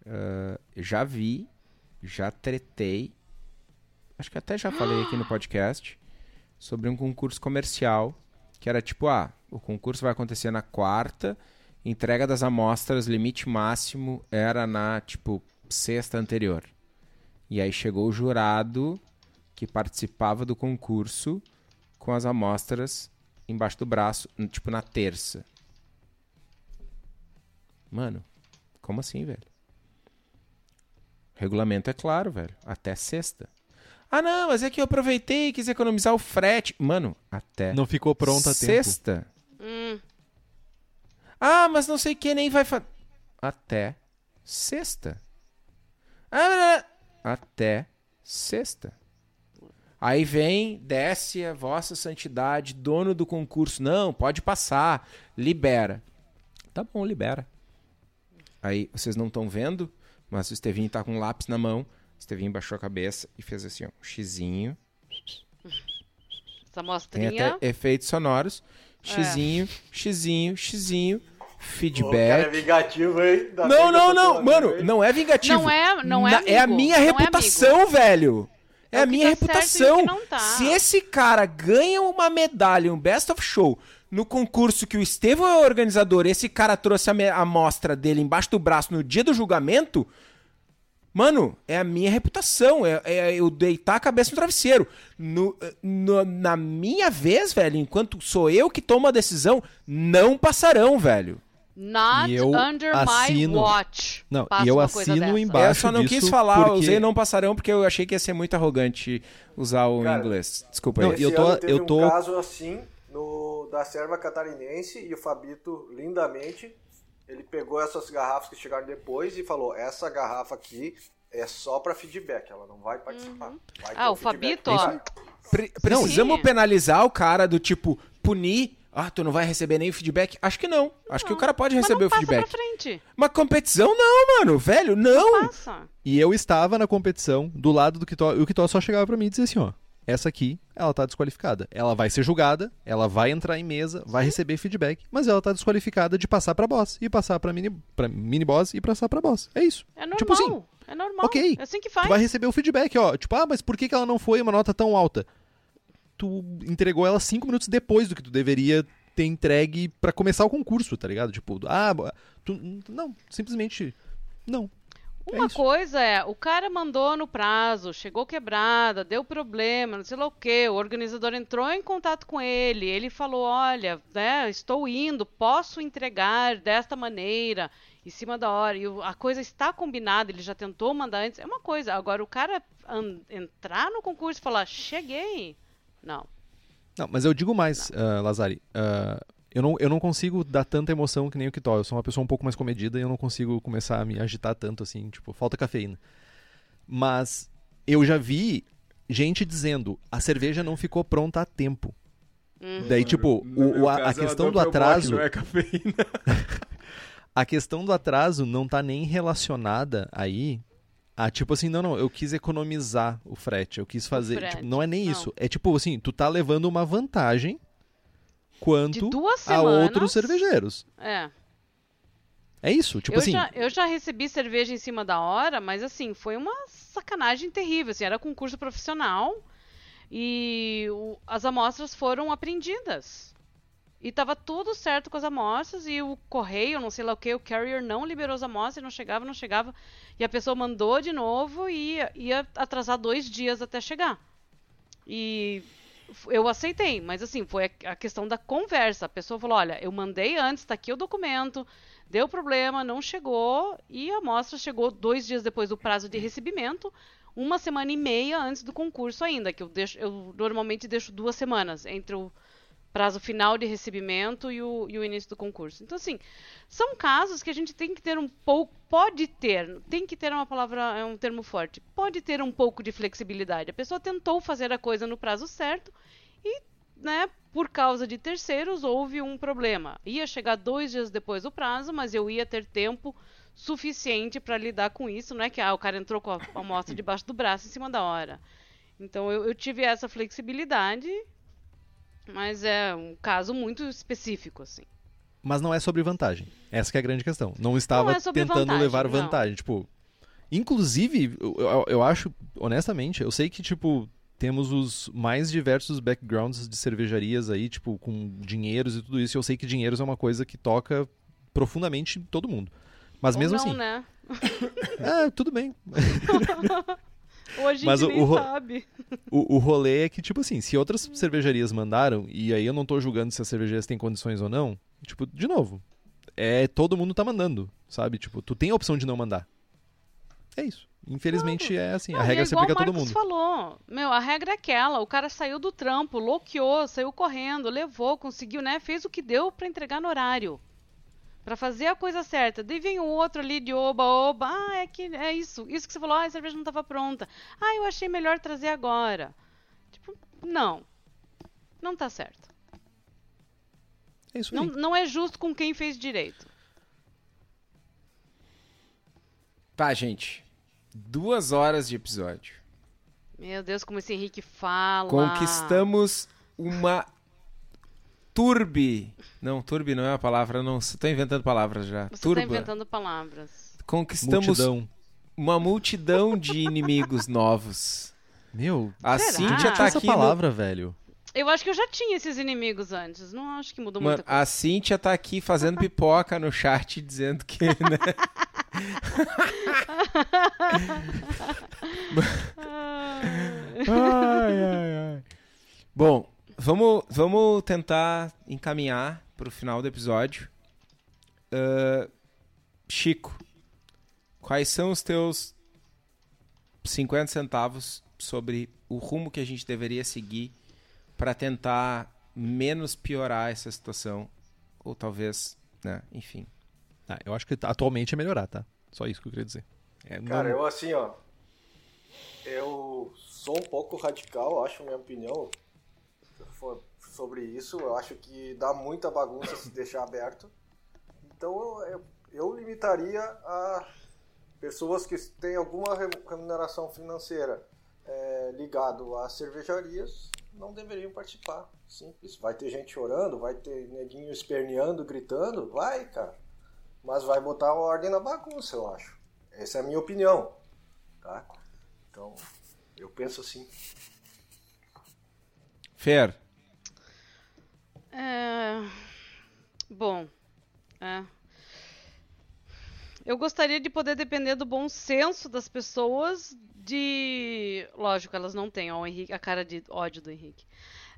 ah, já vi, já tretei, acho que até já falei aqui no podcast, sobre um concurso comercial que era tipo, ah, o concurso vai acontecer na quarta, entrega das amostras, limite máximo era na, tipo, sexta anterior. E aí chegou o jurado que participava do concurso com as amostras embaixo do braço, tipo na terça. Mano, como assim, velho? Regulamento é claro, velho. Até sexta. Ah, não, mas é que eu aproveitei e quis economizar o frete. Mano, até Não ficou pronta a tempo. sexta. Ah, mas não sei quem nem vai fazer. Até sexta. Ah, até sexta. Aí vem, desce a vossa santidade, dono do concurso. Não, pode passar. Libera. Tá bom, libera. Aí, vocês não estão vendo, mas o Estevinho tá com um lápis na mão. O Estevinho baixou a cabeça e fez assim, ó, um xizinho. essa Tem mostrinha. até efeitos sonoros. Xizinho, xizinho, xizinho. O cara é Feedback. vingativo, hein? Não, não, não, mano, amigo, hein? não é vingativo. Não é- não é Na- É a amigo, minha não é reputação, velho. É, É a minha tá reputação. tá. Se esse cara ganha uma medalha, um Best of Show, no concurso que o Estevão é o organizador, esse cara trouxe a amostra dele embaixo do braço no dia do julgamento, mano, é a minha reputação. É, é eu deitar a cabeça no travesseiro. No- no- na minha vez, velho, enquanto sou eu que tomo a decisão, não passarão, velho. Not E eu under assino- my watch. Não, Passa e eu assino embaixo. Eu só não disso quis falar, eu porque- usei não passarão porque eu achei que ia ser muito arrogante usar o Cara, inglês. Desculpa não, aí. e eu tô- eu tô- um caso assim no, da serva catarinense e o Fabito, lindamente, ele pegou essas garrafas que chegaram depois e falou: essa garrafa aqui é só pra feedback, ela não vai participar. Vai ter Ah, o feedback. Fabito, ó. Pre- precisamos Sim. penalizar o cara do tipo, punir. Ah, tu não vai receber nem o feedback? Acho que não. Acho que o cara pode Mas receber não o feedback. pra frente. Mas competição não, mano. Velho, não. Passa. E eu estava na competição do lado do Kitó, e o Kitó só chegava pra mim e dizia assim, ó, essa aqui, ela tá desqualificada. Ela vai ser julgada, ela vai entrar em mesa, vai receber feedback, mas ela tá desqualificada de passar pra boss, e passar pra mini, pra mini boss e passar pra boss. É isso. É normal. Tipo assim, é normal. ok, É assim que faz. Tu vai receber o feedback, ó. Tipo, ah, mas por que, que ela não foi uma nota tão alta? Tu entregou ela cinco minutos depois do que tu deveria ter entregue pra começar o concurso, tá ligado? Tipo, ah, tu, não, simplesmente não. É Uma isso. coisa é, o cara mandou no prazo, chegou quebrada, deu problema, não sei lá o quê, o organizador entrou em contato com ele, ele falou, olha, né, estou indo, posso entregar desta maneira, em cima da hora, e a coisa está combinada, ele já tentou mandar antes, é uma coisa, agora o cara entrar no concurso e falar, cheguei, não. Não, mas eu digo mais, ah, Lazari. ah, eu, não, eu não consigo dar tanta emoção que nem o Kitó. Eu sou uma pessoa um pouco mais comedida e eu não consigo começar a me agitar tanto assim, tipo, falta cafeína. Mas eu já vi gente dizendo a cerveja não ficou pronta a tempo. Daí, tipo, o- o- a, a questão do atraso. é cafeína. A questão do atraso não tá nem relacionada aí a tipo assim, não, não, eu quis economizar o frete, eu quis fazer. tipo, não é nem não. isso. É tipo assim, tu tá levando uma vantagem quanto a outros cervejeiros. É. É isso, tipo eu, assim. já, eu já recebi cerveja em cima da hora, mas assim, foi uma sacanagem terrível. Assim, era concurso profissional e o- as amostras foram apreendidas. E tava tudo certo com as amostras e o correio, não sei lá o que, o carrier não liberou as amostras, não chegava, não chegava. E a pessoa mandou de novo e ia, ia atrasar dois dias até chegar. E eu aceitei, mas assim, foi a, questão da conversa. A pessoa falou: olha, eu mandei antes, tá aqui o documento, deu problema, não chegou, e a amostra chegou dois dias depois do prazo de recebimento, uma semana e meia antes do concurso ainda, que eu, deixo, eu normalmente deixo duas semanas entre o prazo final de recebimento e o, e o início do concurso. Então, assim, são casos que a gente tem que ter um pouco, pode ter, tem que ter uma palavra, é um termo forte, pode ter um pouco de flexibilidade. A pessoa tentou fazer a coisa no prazo certo e, né, por causa de terceiros, houve um problema. Ia chegar dois dias depois do prazo, mas eu ia ter tempo suficiente para lidar com isso, não é que ah, o cara entrou com a amostra debaixo do braço em cima da hora. Então eu, eu tive essa flexibilidade, mas é um caso muito específico, assim. Mas não é sobre vantagem. Essa que é a grande questão. Não estava Não é tentando vantagem, levar não. vantagem. Tipo, Inclusive, eu, eu- eu acho, honestamente, eu sei que, tipo, temos os mais diversos backgrounds de cervejarias aí, tipo, com dinheiros e tudo isso. Eu sei que dinheiros é uma coisa que toca profundamente todo mundo. Mas Ou mesmo não, assim, né? é, tudo bem. Gente Mas o- o sabe. O, o rolê é que, tipo assim, se outras cervejarias mandaram, e aí eu não tô julgando se as cervejarias têm condições ou não, tipo, de novo, é todo mundo tá mandando, sabe? Tipo, tu tem a opção de não mandar. É isso. Infelizmente é assim, Não, a regra é se aplica a o todo mundo. falou. Meu, a regra é aquela. O cara saiu do trampo, loqueou, saiu correndo, levou, conseguiu, né? Fez o que deu pra entregar no horário. Pra fazer a coisa certa. Daí vem o outro ali de oba-oba. Ah, é que é isso. Isso que você falou, ah, a cerveja não tava pronta. Ah, eu achei melhor trazer agora. Tipo, não. Não tá certo. É isso Não, aí. não é justo com quem fez direito. Tá, gente. Duas horas de episódio. Meu Deus, como esse Henrique fala. Conquistamos uma turbi. Não, turbi não é a palavra, não. Tô inventando palavras já. Você Turba. tá inventando palavras. Conquistamos Multidão. uma multidão de inimigos novos. Meu, A Será? Cíntia tá essa aqui no- palavra, velho. Eu acho que eu já tinha esses inimigos antes. Não acho que mudou Mano, muita coisa. a Cíntia tá aqui fazendo pipoca no chat dizendo que, né? ai, ai, ai. Bom, vamos, tentar encaminhar pro final do episódio. Ah, Chico, quais são os teus 50 centavos sobre o rumo que a gente deveria seguir para tentar menos piorar essa situação? Ou talvez, né? Enfim. Ah, eu acho que atualmente é melhorar, tá? Só isso que eu queria dizer. É, Cara, não- eu assim, ó. Eu sou um pouco radical, acho minha opinião sobre isso. Eu acho que dá muita bagunça se deixar aberto. Então eu, eu, limitaria a pessoas que têm alguma re- remuneração financeira é, ligado a cervejarias não deveriam participar. Simples. Vai ter gente chorando, vai ter neguinho esperneando, gritando, vai, cara. Mas vai botar ordem na bagunça, eu acho. Essa é a minha opinião, tá? Então, eu penso assim. Fer, É... Bom, é. Eu gostaria de poder depender do bom senso das pessoas de... Lógico, elas não têm, ó, Henrique, a cara de ódio do Henrique.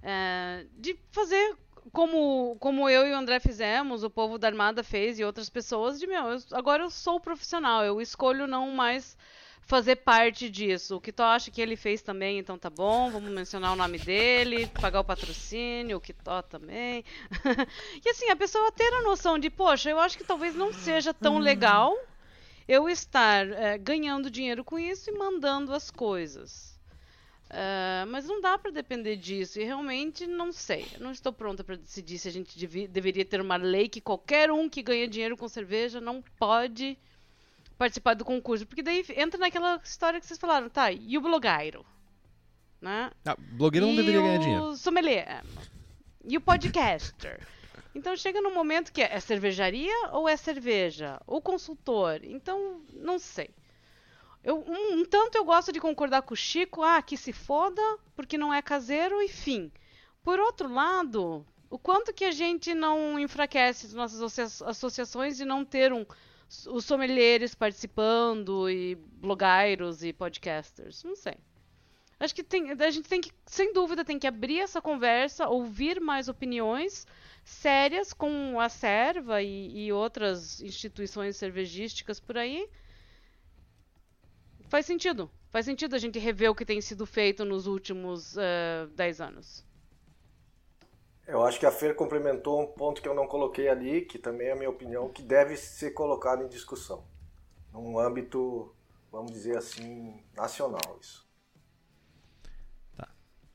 É, De fazer como, como eu e o André fizemos, o povo da Armada fez e outras pessoas, de meu, eu- agora eu sou profissional, eu escolho não mais fazer parte disso. O que tu acha que ele fez também, então tá bom, vamos mencionar o nome dele, pagar o patrocínio, o que tó também. e assim, a pessoa ter a noção de, poxa, eu acho que talvez não seja tão legal eu estar eh, ganhando dinheiro com isso e mandando as coisas. Ah, mas não dá para depender disso e realmente não sei. Eu não estou pronta para decidir se a gente deveria ter uma lei que qualquer um que ganha dinheiro com cerveja não pode participar do concurso, porque daí entra naquela história que vocês falaram, tá? E o blogueiro, né? Ah, blogueiro não e deveria ganhar o dinheiro. sommelier. E o podcaster. Então chega num momento que é, é cervejaria ou é cerveja? Ou consultor? Então, não sei. Eu, um, um tanto eu gosto de concordar com o Chico, ah, que se foda, porque não é caseiro e fim. Por outro lado, o quanto que a gente não enfraquece as nossas associa- associações de não ter um, os sommeliers participando e blogairos e podcasters? Não sei. Acho que tem, a gente tem que, sem dúvida, tem que abrir essa conversa, ouvir mais opiniões sérias com a Serva e, e outras instituições cervejísticas por aí. Faz sentido. Faz sentido a gente rever o que tem sido feito nos últimos 10 anos. Eu acho que a Fer complementou um ponto que eu não coloquei ali, que também é a minha opinião, que deve ser colocado em discussão. Num âmbito, vamos dizer assim, nacional isso.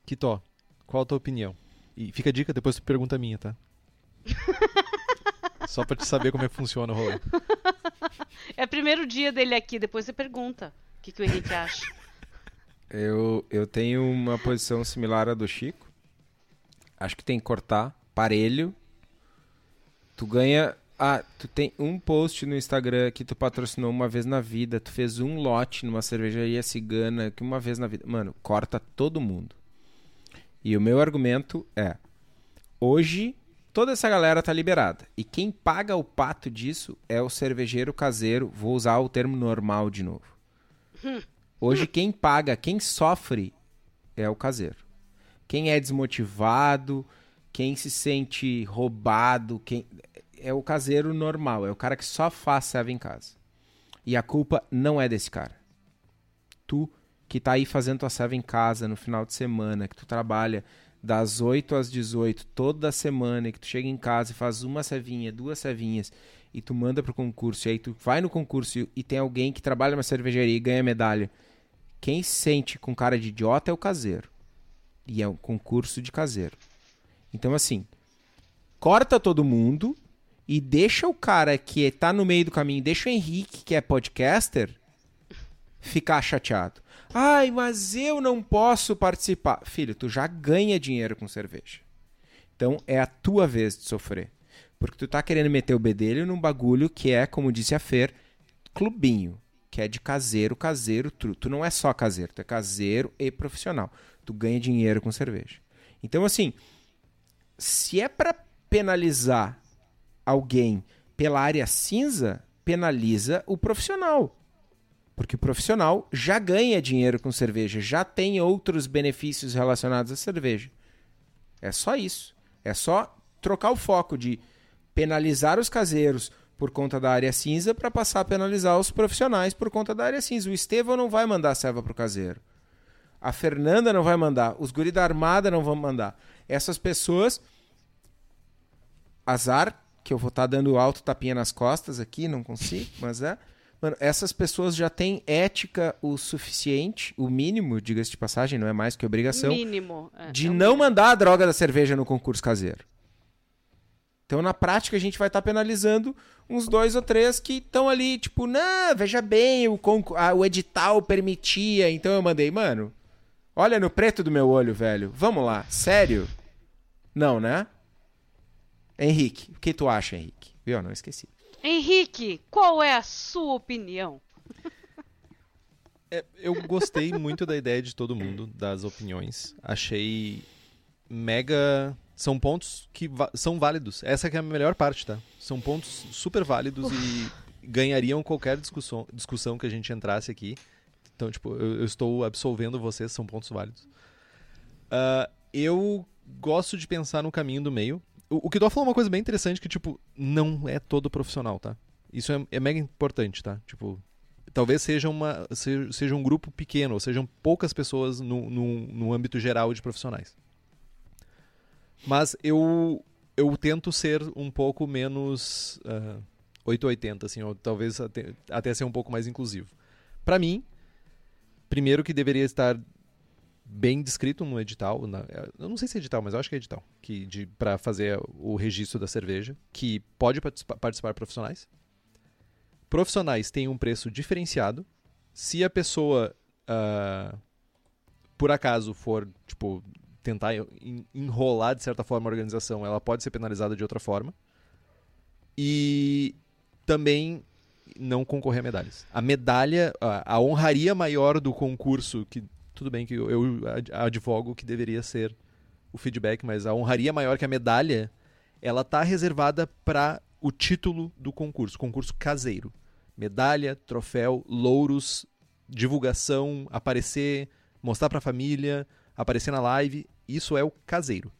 Kitó, qual a tua opinião? E fica a dica, depois tu pergunta a minha, tá? Só pra te saber como é que funciona o rolê. É o primeiro dia dele aqui, depois você pergunta o que, que o Henrique acha. eu, eu tenho uma posição similar à do Chico. Acho que tem que cortar parelho. Tu ganha Ah, tu tem um post no Instagram que tu patrocinou uma vez na vida, tu fez um lote numa cervejaria cigana que uma vez na vida. Mano, corta todo mundo. E o meu argumento é: hoje toda essa galera tá liberada. E quem paga o pato disso é o cervejeiro caseiro. Vou usar o termo normal de novo. Hoje quem paga, quem sofre é o caseiro. Quem é desmotivado, quem se sente roubado, quem é o caseiro normal, é o cara que só faz serve em casa. E a culpa não é desse cara. Tu que tá aí fazendo tua serva em casa no final de semana, que tu trabalha das 8 às 18 toda semana, que tu chega em casa e faz uma servinha, duas servinhas, e tu manda pro concurso, e aí tu vai no concurso e, e tem alguém que trabalha numa cervejaria e ganha medalha. Quem se sente com cara de idiota é o caseiro. E é um concurso de caseiro. Então, assim, corta todo mundo e deixa o cara que tá no meio do caminho, deixa o Henrique, que é podcaster, ficar chateado. Ai, mas eu não posso participar. Filho, tu já ganha dinheiro com cerveja. Então é a tua vez de sofrer. Porque tu tá querendo meter o bedelho num bagulho que é, como disse a Fer, clubinho. Que é de caseiro, caseiro, tu. Tu não é só caseiro, tu é caseiro e profissional. Tu ganha dinheiro com cerveja. Então, assim, se é para penalizar alguém pela área cinza, penaliza o profissional. Porque o profissional já ganha dinheiro com cerveja, já tem outros benefícios relacionados à cerveja. É só isso. É só trocar o foco de penalizar os caseiros por conta da área cinza para passar a penalizar os profissionais por conta da área cinza. O Estevão não vai mandar a serva pro caseiro. A Fernanda não vai mandar. Os guri da Armada não vão mandar. Essas pessoas. Azar, que eu vou estar dando alto tapinha nas costas aqui, não consigo, mas é. Mano, essas pessoas já têm ética o suficiente, o mínimo, diga-se de passagem, não é mais que obrigação, Mínimo. é, de é não mínimo. mandar a droga da cerveja no concurso caseiro. Então, na prática, a gente vai estar penalizando uns dois ou três que estão ali, tipo, não, veja bem, o, ah, o edital permitia, então eu mandei, mano, olha no preto do meu olho, velho, vamos lá, sério? Não, né? Henrique, o que tu acha, Henrique? Viu? Não esqueci. Henrique, qual é a sua opinião? É, eu gostei muito da ideia de todo mundo, das opiniões. Achei mega. São pontos que va- são válidos. Essa que é a melhor parte, tá? São pontos super válidos e ganhariam qualquer discussão, discussão que a gente entrasse aqui. Então, tipo, eu, eu estou absolvendo vocês, são pontos válidos. Ah, eu gosto de pensar no caminho do meio. O, o tu falou uma coisa bem interessante que, tipo, não é todo profissional, tá? Isso é, é mega importante, tá? Tipo, talvez seja, uma, seja, seja um grupo pequeno, ou sejam poucas pessoas no, no, no âmbito geral de profissionais. Mas eu, eu tento ser um pouco menos ah, 880, assim, ou talvez até, até ser um pouco mais inclusivo. Pra mim, primeiro que deveria estar bem descrito no edital, na- eu não sei se é edital, mas eu acho que é edital, que para fazer o registro da cerveja, que pode participa- participar profissionais. Profissionais têm um preço diferenciado. Se a pessoa, ah, por acaso, for, tipo, tentar en- enrolar de certa forma a organização, ela pode ser penalizada de outra forma. E também não concorrer a medalhas. A medalha, a, a honraria maior do concurso, que tudo bem que eu, eu ad- advogo que deveria ser o feedback, mas a honraria maior que a medalha, ela tá reservada para o título do concurso, concurso caseiro. Medalha, troféu, louros, divulgação, aparecer, mostrar pra família, aparecer na live, isso é o caseiro.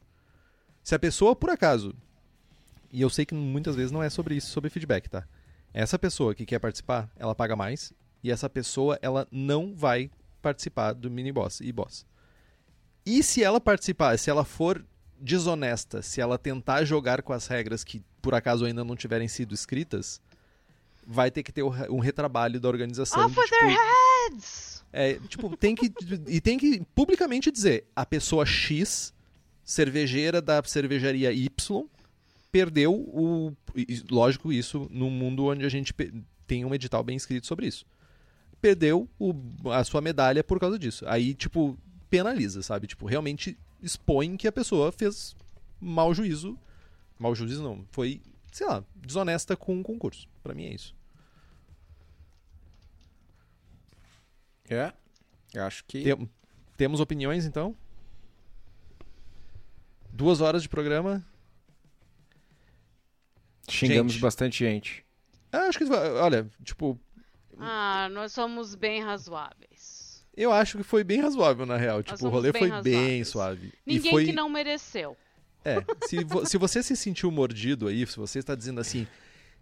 Se a pessoa, por acaso, e eu sei que muitas vezes não é sobre isso, sobre feedback, tá? Essa pessoa que quer participar, ela paga mais, e essa pessoa, ela não vai participar do mini boss e boss. E se ela participar, se ela for desonesta, se ela tentar jogar com as regras que por acaso ainda não tiverem sido escritas, vai ter que ter um retrabalho da organização. Off de, with their tipo, heads! é, tipo, tem que. E tem que publicamente dizer: a pessoa X, cervejeira da cervejaria Y, perdeu o. Lógico, isso num mundo onde a gente tem um edital bem escrito sobre isso. Perdeu o- a sua medalha por causa disso. Aí, tipo, penaliza, sabe? Tipo, realmente expõe que a pessoa fez mau juízo. Mau juízo não. Foi sei lá, desonesta com o concurso. Pra mim é isso. É. Eu acho que. Tem- temos opiniões, então? Duas horas de programa. Xingamos Gente. bastante gente. Ah, acho que, olha, tipo, Ah, nós somos bem razoáveis. eu acho que foi bem razoável, na real. Tipo, o rolê bem foi bem razoáveis. suave. Ninguém e foi... que não mereceu. É, se, vo- se você se sentiu mordido aí, se você está dizendo assim,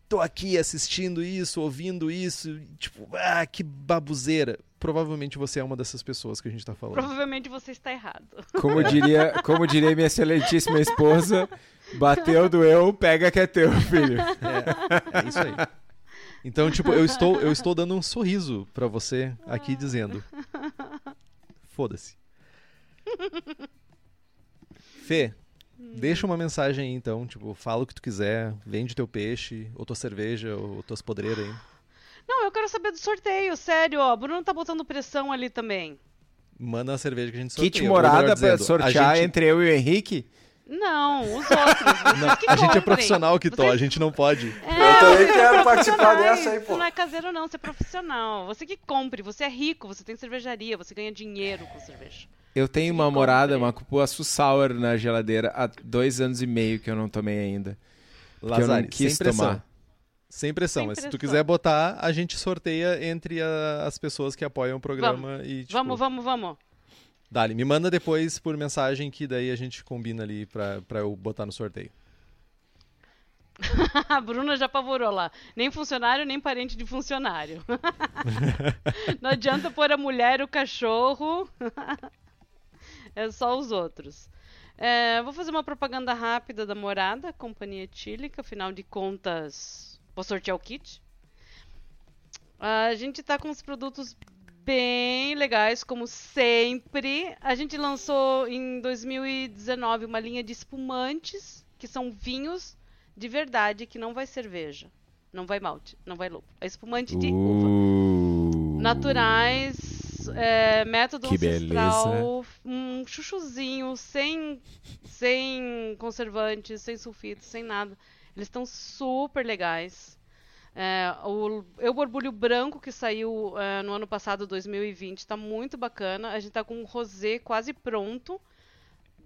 tô aqui assistindo isso, ouvindo isso, tipo, ah, que babuzeira. Provavelmente você é uma dessas pessoas que a gente tá falando. Provavelmente você está errado. Como diria, como diria minha excelentíssima esposa, bateu, doeu, pega que é teu, filho. É isso aí. Então, tipo, eu estou, eu estou dando um sorriso pra você aqui dizendo. Foda-se. Fê, deixa uma mensagem aí então, tipo, fala o que tu quiser, vende teu peixe, ou tua cerveja, ou tuas podreiras aí. Não, eu quero saber do sorteio, sério, ó. Bruno tá botando pressão ali também. Manda a cerveja que a gente sorteia. Kit morada pra dizendo, sortear gente, entre eu e o Henrique? Não, os outros. Que A gente é comprem. profissional, que Vocês- a gente não pode. É, Eu também vocês quero participar dessa aí, pô. Você não é caseiro, não, você é profissional. Você que compre, você é rico, você tem cervejaria, você ganha dinheiro com cerveja. Eu tenho uma Sim, morada, uma cupuaçu sour na geladeira há dois anos e meio que eu não tomei ainda. que eu não Lazari, quis sem pressão. tomar. Sem pressão, Sem mas se tu pressão. quiser botar, a gente sorteia entre a- as pessoas que apoiam o programa e tipo, Vamos, vamos, vamos. Dali, me manda depois por mensagem que daí a gente combina ali pra, pra eu botar no sorteio. A Bruna já apavorou lá. Nem funcionário, nem parente de funcionário. Não adianta pôr a mulher o cachorro. É só os outros. É, vou fazer uma propaganda rápida da Morada, Companhia Etílica. Afinal de contas, vou sortear o kit. A gente tá com os produtos bem legais, como sempre. A gente lançou em 2019 uma linha de espumantes, que são vinhos de verdade, que não vai cerveja, não vai malte, não vai lúpulo. É espumante de uva. Uh. Naturais, é, método Que ancestral, um chuchuzinho, sem, sem conservantes, sem sulfitos, sem nada. Eles estão super legais. É, o Eu Borbulho Branco, que saiu é, no ano passado, 2020, está muito bacana. A gente está com um rosé quase pronto.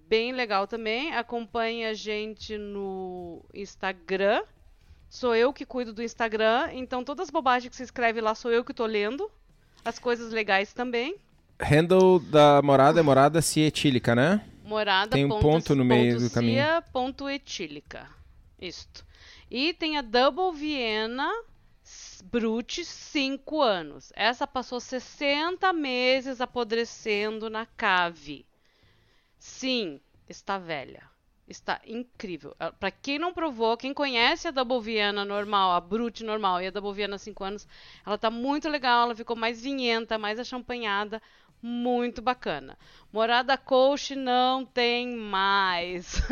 Bem legal também. Acompanhe a gente no Instagram. Sou eu que cuido do Instagram, então todas as bobagens que você escreve lá sou eu que tô lendo. As coisas legais também. Handle da morada é morada cietílica, né? Morada. Tem um ponto- no meio ponto do caminho. ponto etílica. Isto. E tem a Double Viena S- Brute 5 anos. Essa passou 60 meses apodrecendo na cave. Sim, está velha. Está incrível. Ah, Pra quem não provou, quem conhece a Double Viena normal, a Brute normal e a Double Viena 5 anos, ela tá muito legal, ela ficou mais vinhenta, mais achampanhada, muito bacana. Morada Coach não tem mais.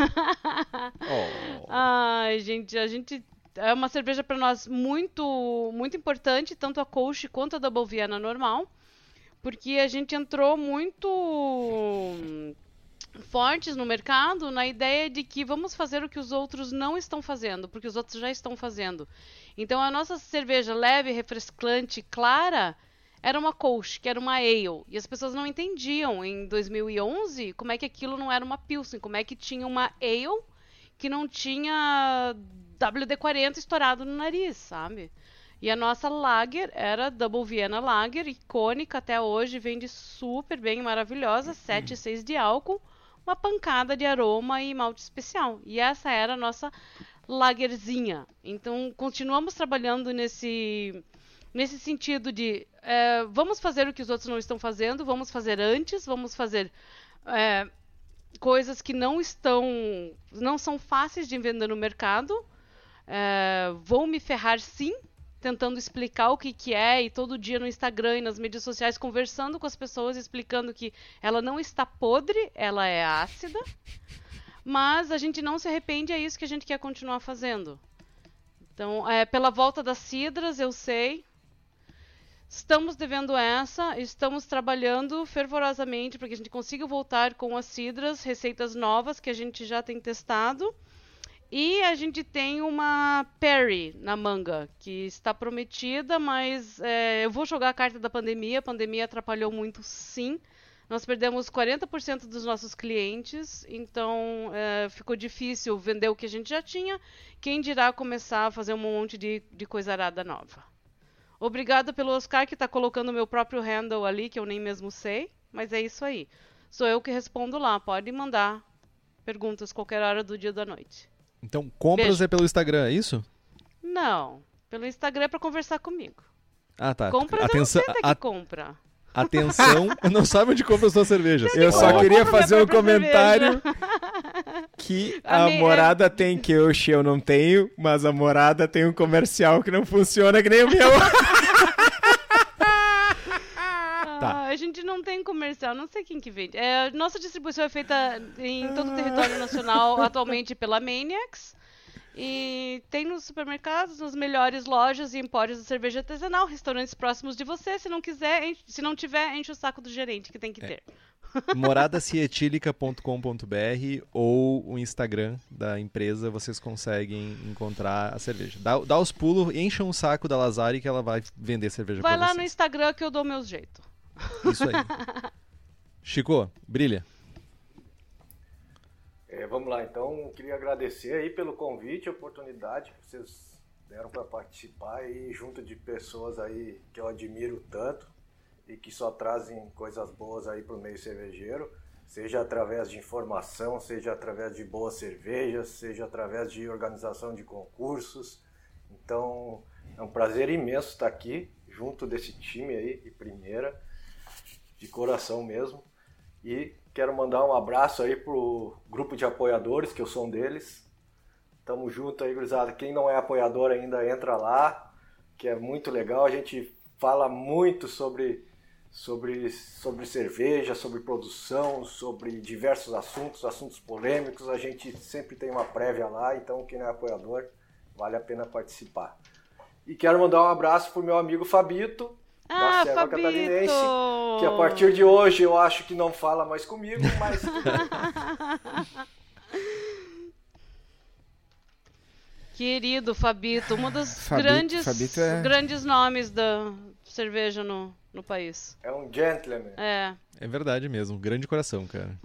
Oh. Ai, gente, a gente é uma cerveja para nós muito muito importante, tanto a Coach quanto a Double Viena normal, porque a gente entrou muito fortes no mercado na ideia de que vamos fazer o que os outros não estão fazendo, porque os outros já estão fazendo. Então a nossa cerveja leve, refrescante, clara, era uma Kolsch, que era uma ale, e as pessoas não entendiam em 2011 como é que aquilo não era uma Pilsen, como é que tinha uma ale que não tinha WD-40 estourado no nariz, sabe? E a nossa lager era Double Vienna Lager, icônica até hoje, vende super bem, maravilhosa, 7,6 de álcool, uma pancada de aroma e malte especial. E essa era a nossa lagerzinha. Então, continuamos trabalhando nesse, nesse sentido de é, vamos fazer o que os outros não estão fazendo, vamos fazer antes, vamos fazer é, coisas que não estão, não são fáceis de vender no mercado. É, vou me ferrar sim, tentando explicar o que, que é e todo dia no Instagram e nas mídias sociais conversando com as pessoas, explicando que ela não está podre, ela é ácida, mas a gente não se arrepende, é isso que a gente quer continuar fazendo. Então, é, pela volta das cidras, eu sei. Estamos devendo essa, estamos trabalhando fervorosamente para que a gente consiga voltar com as cidras, receitas novas que a gente já tem testado. E a gente tem uma Perry na manga, que está prometida, mas é, eu vou jogar a carta da pandemia. A pandemia atrapalhou muito, sim. Nós perdemos 40% dos nossos clientes, então é, ficou difícil vender o que a gente já tinha. Quem dirá começar a fazer um monte de, de coisa arada nova. Obrigada pelo Oscar que está colocando o meu próprio handle ali, que eu nem mesmo sei, mas é isso aí. Sou eu que respondo lá. Pode mandar perguntas qualquer hora do dia ou da noite. Então, compras Beijo. é pelo Instagram, é isso? Não, pelo Instagram é para conversar comigo. Ah, tá. Compras Atenção, é que compra. atenção, não sabe onde compra as suas cervejas. Eu só queria fazer um comentário que a morada tem que eu, eu não tenho, mas a morada tem um comercial que não funciona que nem o meu. Tá. Ah, a gente não tem comercial, não sei quem que vende. É, nossa distribuição é feita em todo o território nacional, atualmente pela Maniacs. E tem nos supermercados, nas melhores lojas e empórios de cerveja artesanal, restaurantes próximos de você. Se não quiser, enche- se não tiver, enche o saco do gerente que tem que ter. moradacietílica.com.br ou o Instagram da empresa, vocês conseguem encontrar a cerveja. Dá, dá os pulos, encham o saco da Lazari que ela vai vender cerveja Vai pra lá no vocês. Instagram que eu dou meus jeitos. Isso aí. Chico, brilha. É, vamos lá, então, queria agradecer aí pelo convite, a oportunidade que vocês deram para participar aí junto de pessoas aí que eu admiro tanto e que só trazem coisas boas aí para o meio cervejeiro, seja através de informação, seja através de boas cervejas, seja através de organização de concursos. Então, é um prazer imenso estar aqui junto desse time aí de primeira, de coração mesmo. E quero mandar um abraço aí pro grupo de apoiadores, que eu sou um deles. Tamo junto aí, gurizada. Quem não é apoiador ainda, entra lá, que é muito legal. A gente fala muito sobre, sobre, sobre cerveja, sobre produção, sobre diversos assuntos, assuntos polêmicos. A gente sempre tem uma prévia lá, então quem não é apoiador, vale a pena participar. E quero mandar um abraço pro meu amigo Fabito, Ah, da Serra Fabito! Catarinense, que a partir de hoje eu acho que não fala mais comigo, mas Querido Fabito, um dos Fabito- grandes, Fabito é- grandes nomes da cerveja no, no país. é um gentleman. É. É verdade mesmo, grande coração, cara.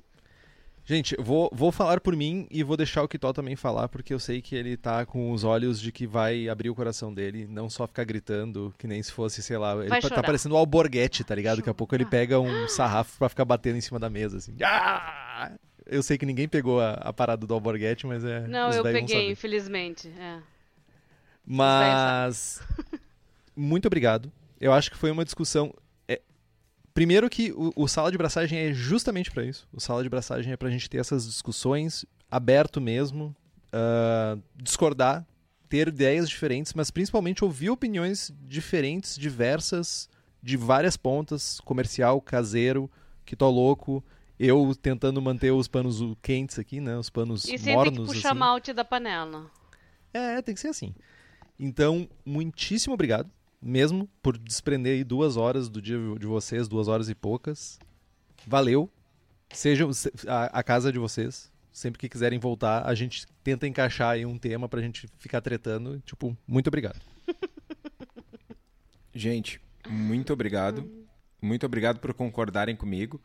Gente, vou, vou falar por mim e vou deixar o Kitó também falar, porque eu sei que ele tá com os olhos de que vai abrir o coração dele, não só ficar gritando, que nem se fosse, sei lá, ele Vai tá chorar. parecendo o Alborguete, tá ligado? Daqui a pouco ele pega um sarrafo pra ficar batendo em cima da mesa, assim. Ah! Eu sei que ninguém pegou a, a parada do Alborguete, mas é. Não, eu peguei, infelizmente. É. Mas muito obrigado. Eu acho que foi uma discussão. é, Primeiro que o, o sala de braçagem é justamente para isso. O sala de braçagem é pra gente ter essas discussões aberto mesmo, ah, discordar, ter ideias diferentes, mas principalmente ouvir opiniões diferentes, diversas, de várias pontas, comercial, caseiro, que tô louco. Eu tentando manter os panos quentes aqui, né? Os panos E mornos. ter que puxar assim. malte da panela. É, tem que ser assim. Então, muitíssimo obrigado, mesmo, por desprender aí duas horas do dia de vocês, duas horas e poucas. Valeu. Sejam se- a, a casa de vocês. Sempre que quiserem voltar, a gente tenta encaixar aí um tema pra gente ficar tretando. Tipo, muito obrigado. Gente, muito obrigado. Muito obrigado por concordarem comigo.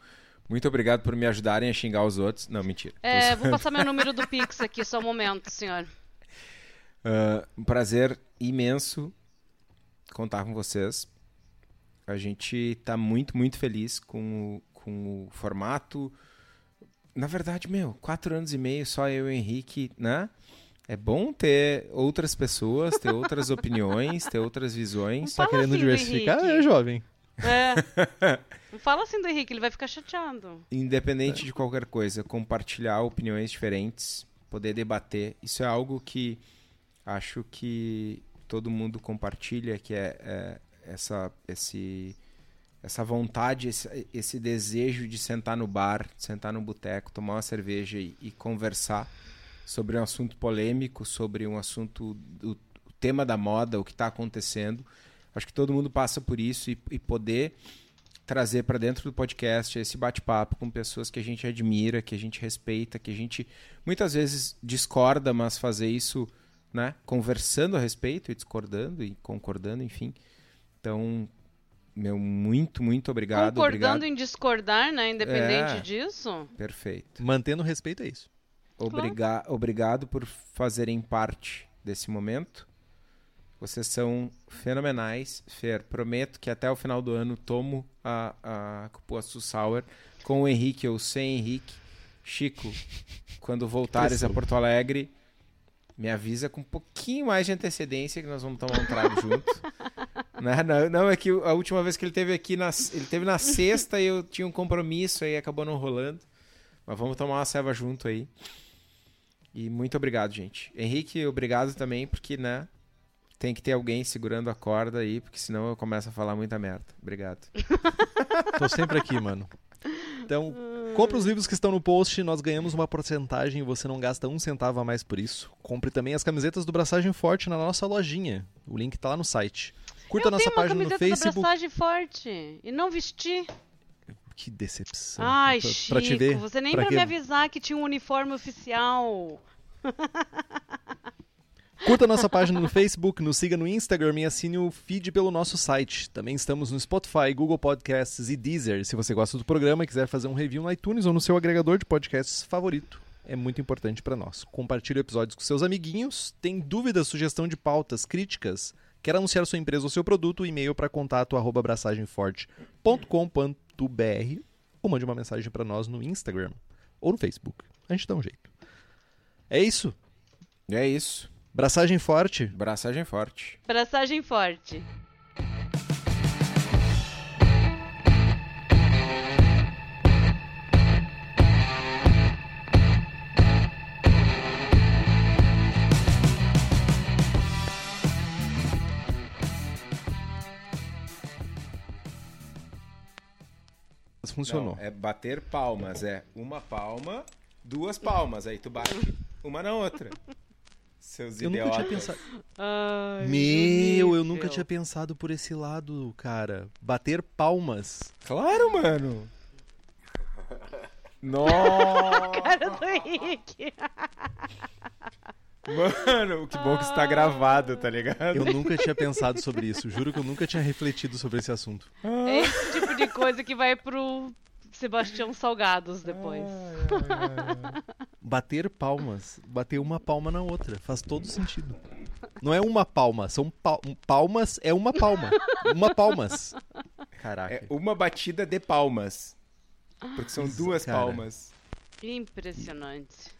Muito obrigado por me ajudarem a xingar os outros. Não, mentira. É, vou passar meu número do Pix aqui, só um momento, senhor. Ah, um prazer imenso contar com vocês. A gente tá muito, muito feliz com o, com o formato. Na verdade, meu, quatro anos e meio, só eu e o Henrique, né? É bom ter outras pessoas, ter outras opiniões, ter outras visões. Tá Fala querendo assim diversificar? É jovem. É. Não fala assim do Henrique, ele vai ficar chateado. independente de qualquer coisa, compartilhar opiniões diferentes, poder debater, isso é algo que acho que todo mundo compartilha, que é, é essa, esse, essa vontade, esse, esse desejo de sentar no bar, sentar no boteco, tomar uma cerveja e, e conversar sobre um assunto polêmico, sobre um assunto, do, tema da moda, o que está acontecendo. Acho que todo mundo passa por isso e, e poder trazer para dentro do podcast esse bate-papo com pessoas que a gente admira, que a gente respeita, que a gente muitas vezes discorda, mas fazer isso, né, conversando a respeito e discordando e concordando, enfim. Então, meu muito, muito obrigado. Concordando obrigado. em discordar, né? Independente É. disso. Perfeito. Mantendo o respeito é isso. Obriga Obrigado por fazerem parte desse momento. Vocês são fenomenais. Fer, prometo que até o final do ano tomo a, a Cupuaçu Sour com o Henrique ou sem Henrique. Chico, quando voltares a Porto Alegre, me avisa com um pouquinho mais de antecedência que nós vamos tomar um trago junto. Né? Não, não, é que a última vez que ele teve aqui, na, ele teve na sexta e eu tinha um compromisso aí acabou não rolando. Mas vamos tomar uma ceva junto aí. E muito obrigado, gente. Henrique, obrigado também, porque, né? Tem que ter alguém segurando a corda aí, porque senão eu começo a falar muita merda. Obrigado. Tô sempre aqui, mano. Então, compre os livros que estão no post, nós ganhamos uma porcentagem e você não gasta um centavo a mais por isso. Compre também as camisetas do Braçagem Forte na nossa lojinha. O link tá lá no site. Curta eu a nossa página no camiseta da Facebook. Braçagem forte e não vesti. Que decepção. Ai, Pra- Chico, pra te ver, você nem pra pra me avisar que tinha um uniforme oficial. Curta nossa página no Facebook, nos siga no Instagram e assine o feed pelo nosso site. Também estamos no Spotify, Google Podcasts e Deezer. Se você gosta do programa e quiser fazer um review no iTunes ou no seu agregador de podcasts favorito, é muito importante para nós. Compartilhe episódios com seus amiguinhos. Tem dúvidas, sugestão de pautas, críticas? Quer anunciar sua empresa ou seu produto? E-mail para contato arroba ou mande uma mensagem para nós no Instagram ou no Facebook. A gente dá um jeito. É isso. É isso. Braçagem forte. Braçagem forte. Braçagem forte. Funcionou. Não, é bater palmas. É uma palma, duas palmas. Aí tu bate uma na outra. Seus Eu nunca tinha pensado. Ai, Meu, eu nunca tinha pensado por esse lado, cara. Bater palmas. Claro, mano. Nossa. Cara do Henrique. Mano, que bom que isso tá gravado, tá ligado? Eu nunca tinha pensado sobre isso. Juro que eu nunca tinha refletido sobre esse assunto. É esse tipo de coisa que vai pro Sebastião Salgados depois. Bater palmas. Bater uma palma na outra. Faz todo sentido. Não é uma palma, são pal- palmas, é uma palma. Uma palmas. Caraca. É uma batida de palmas. Porque são duas cara. palmas. Impressionante.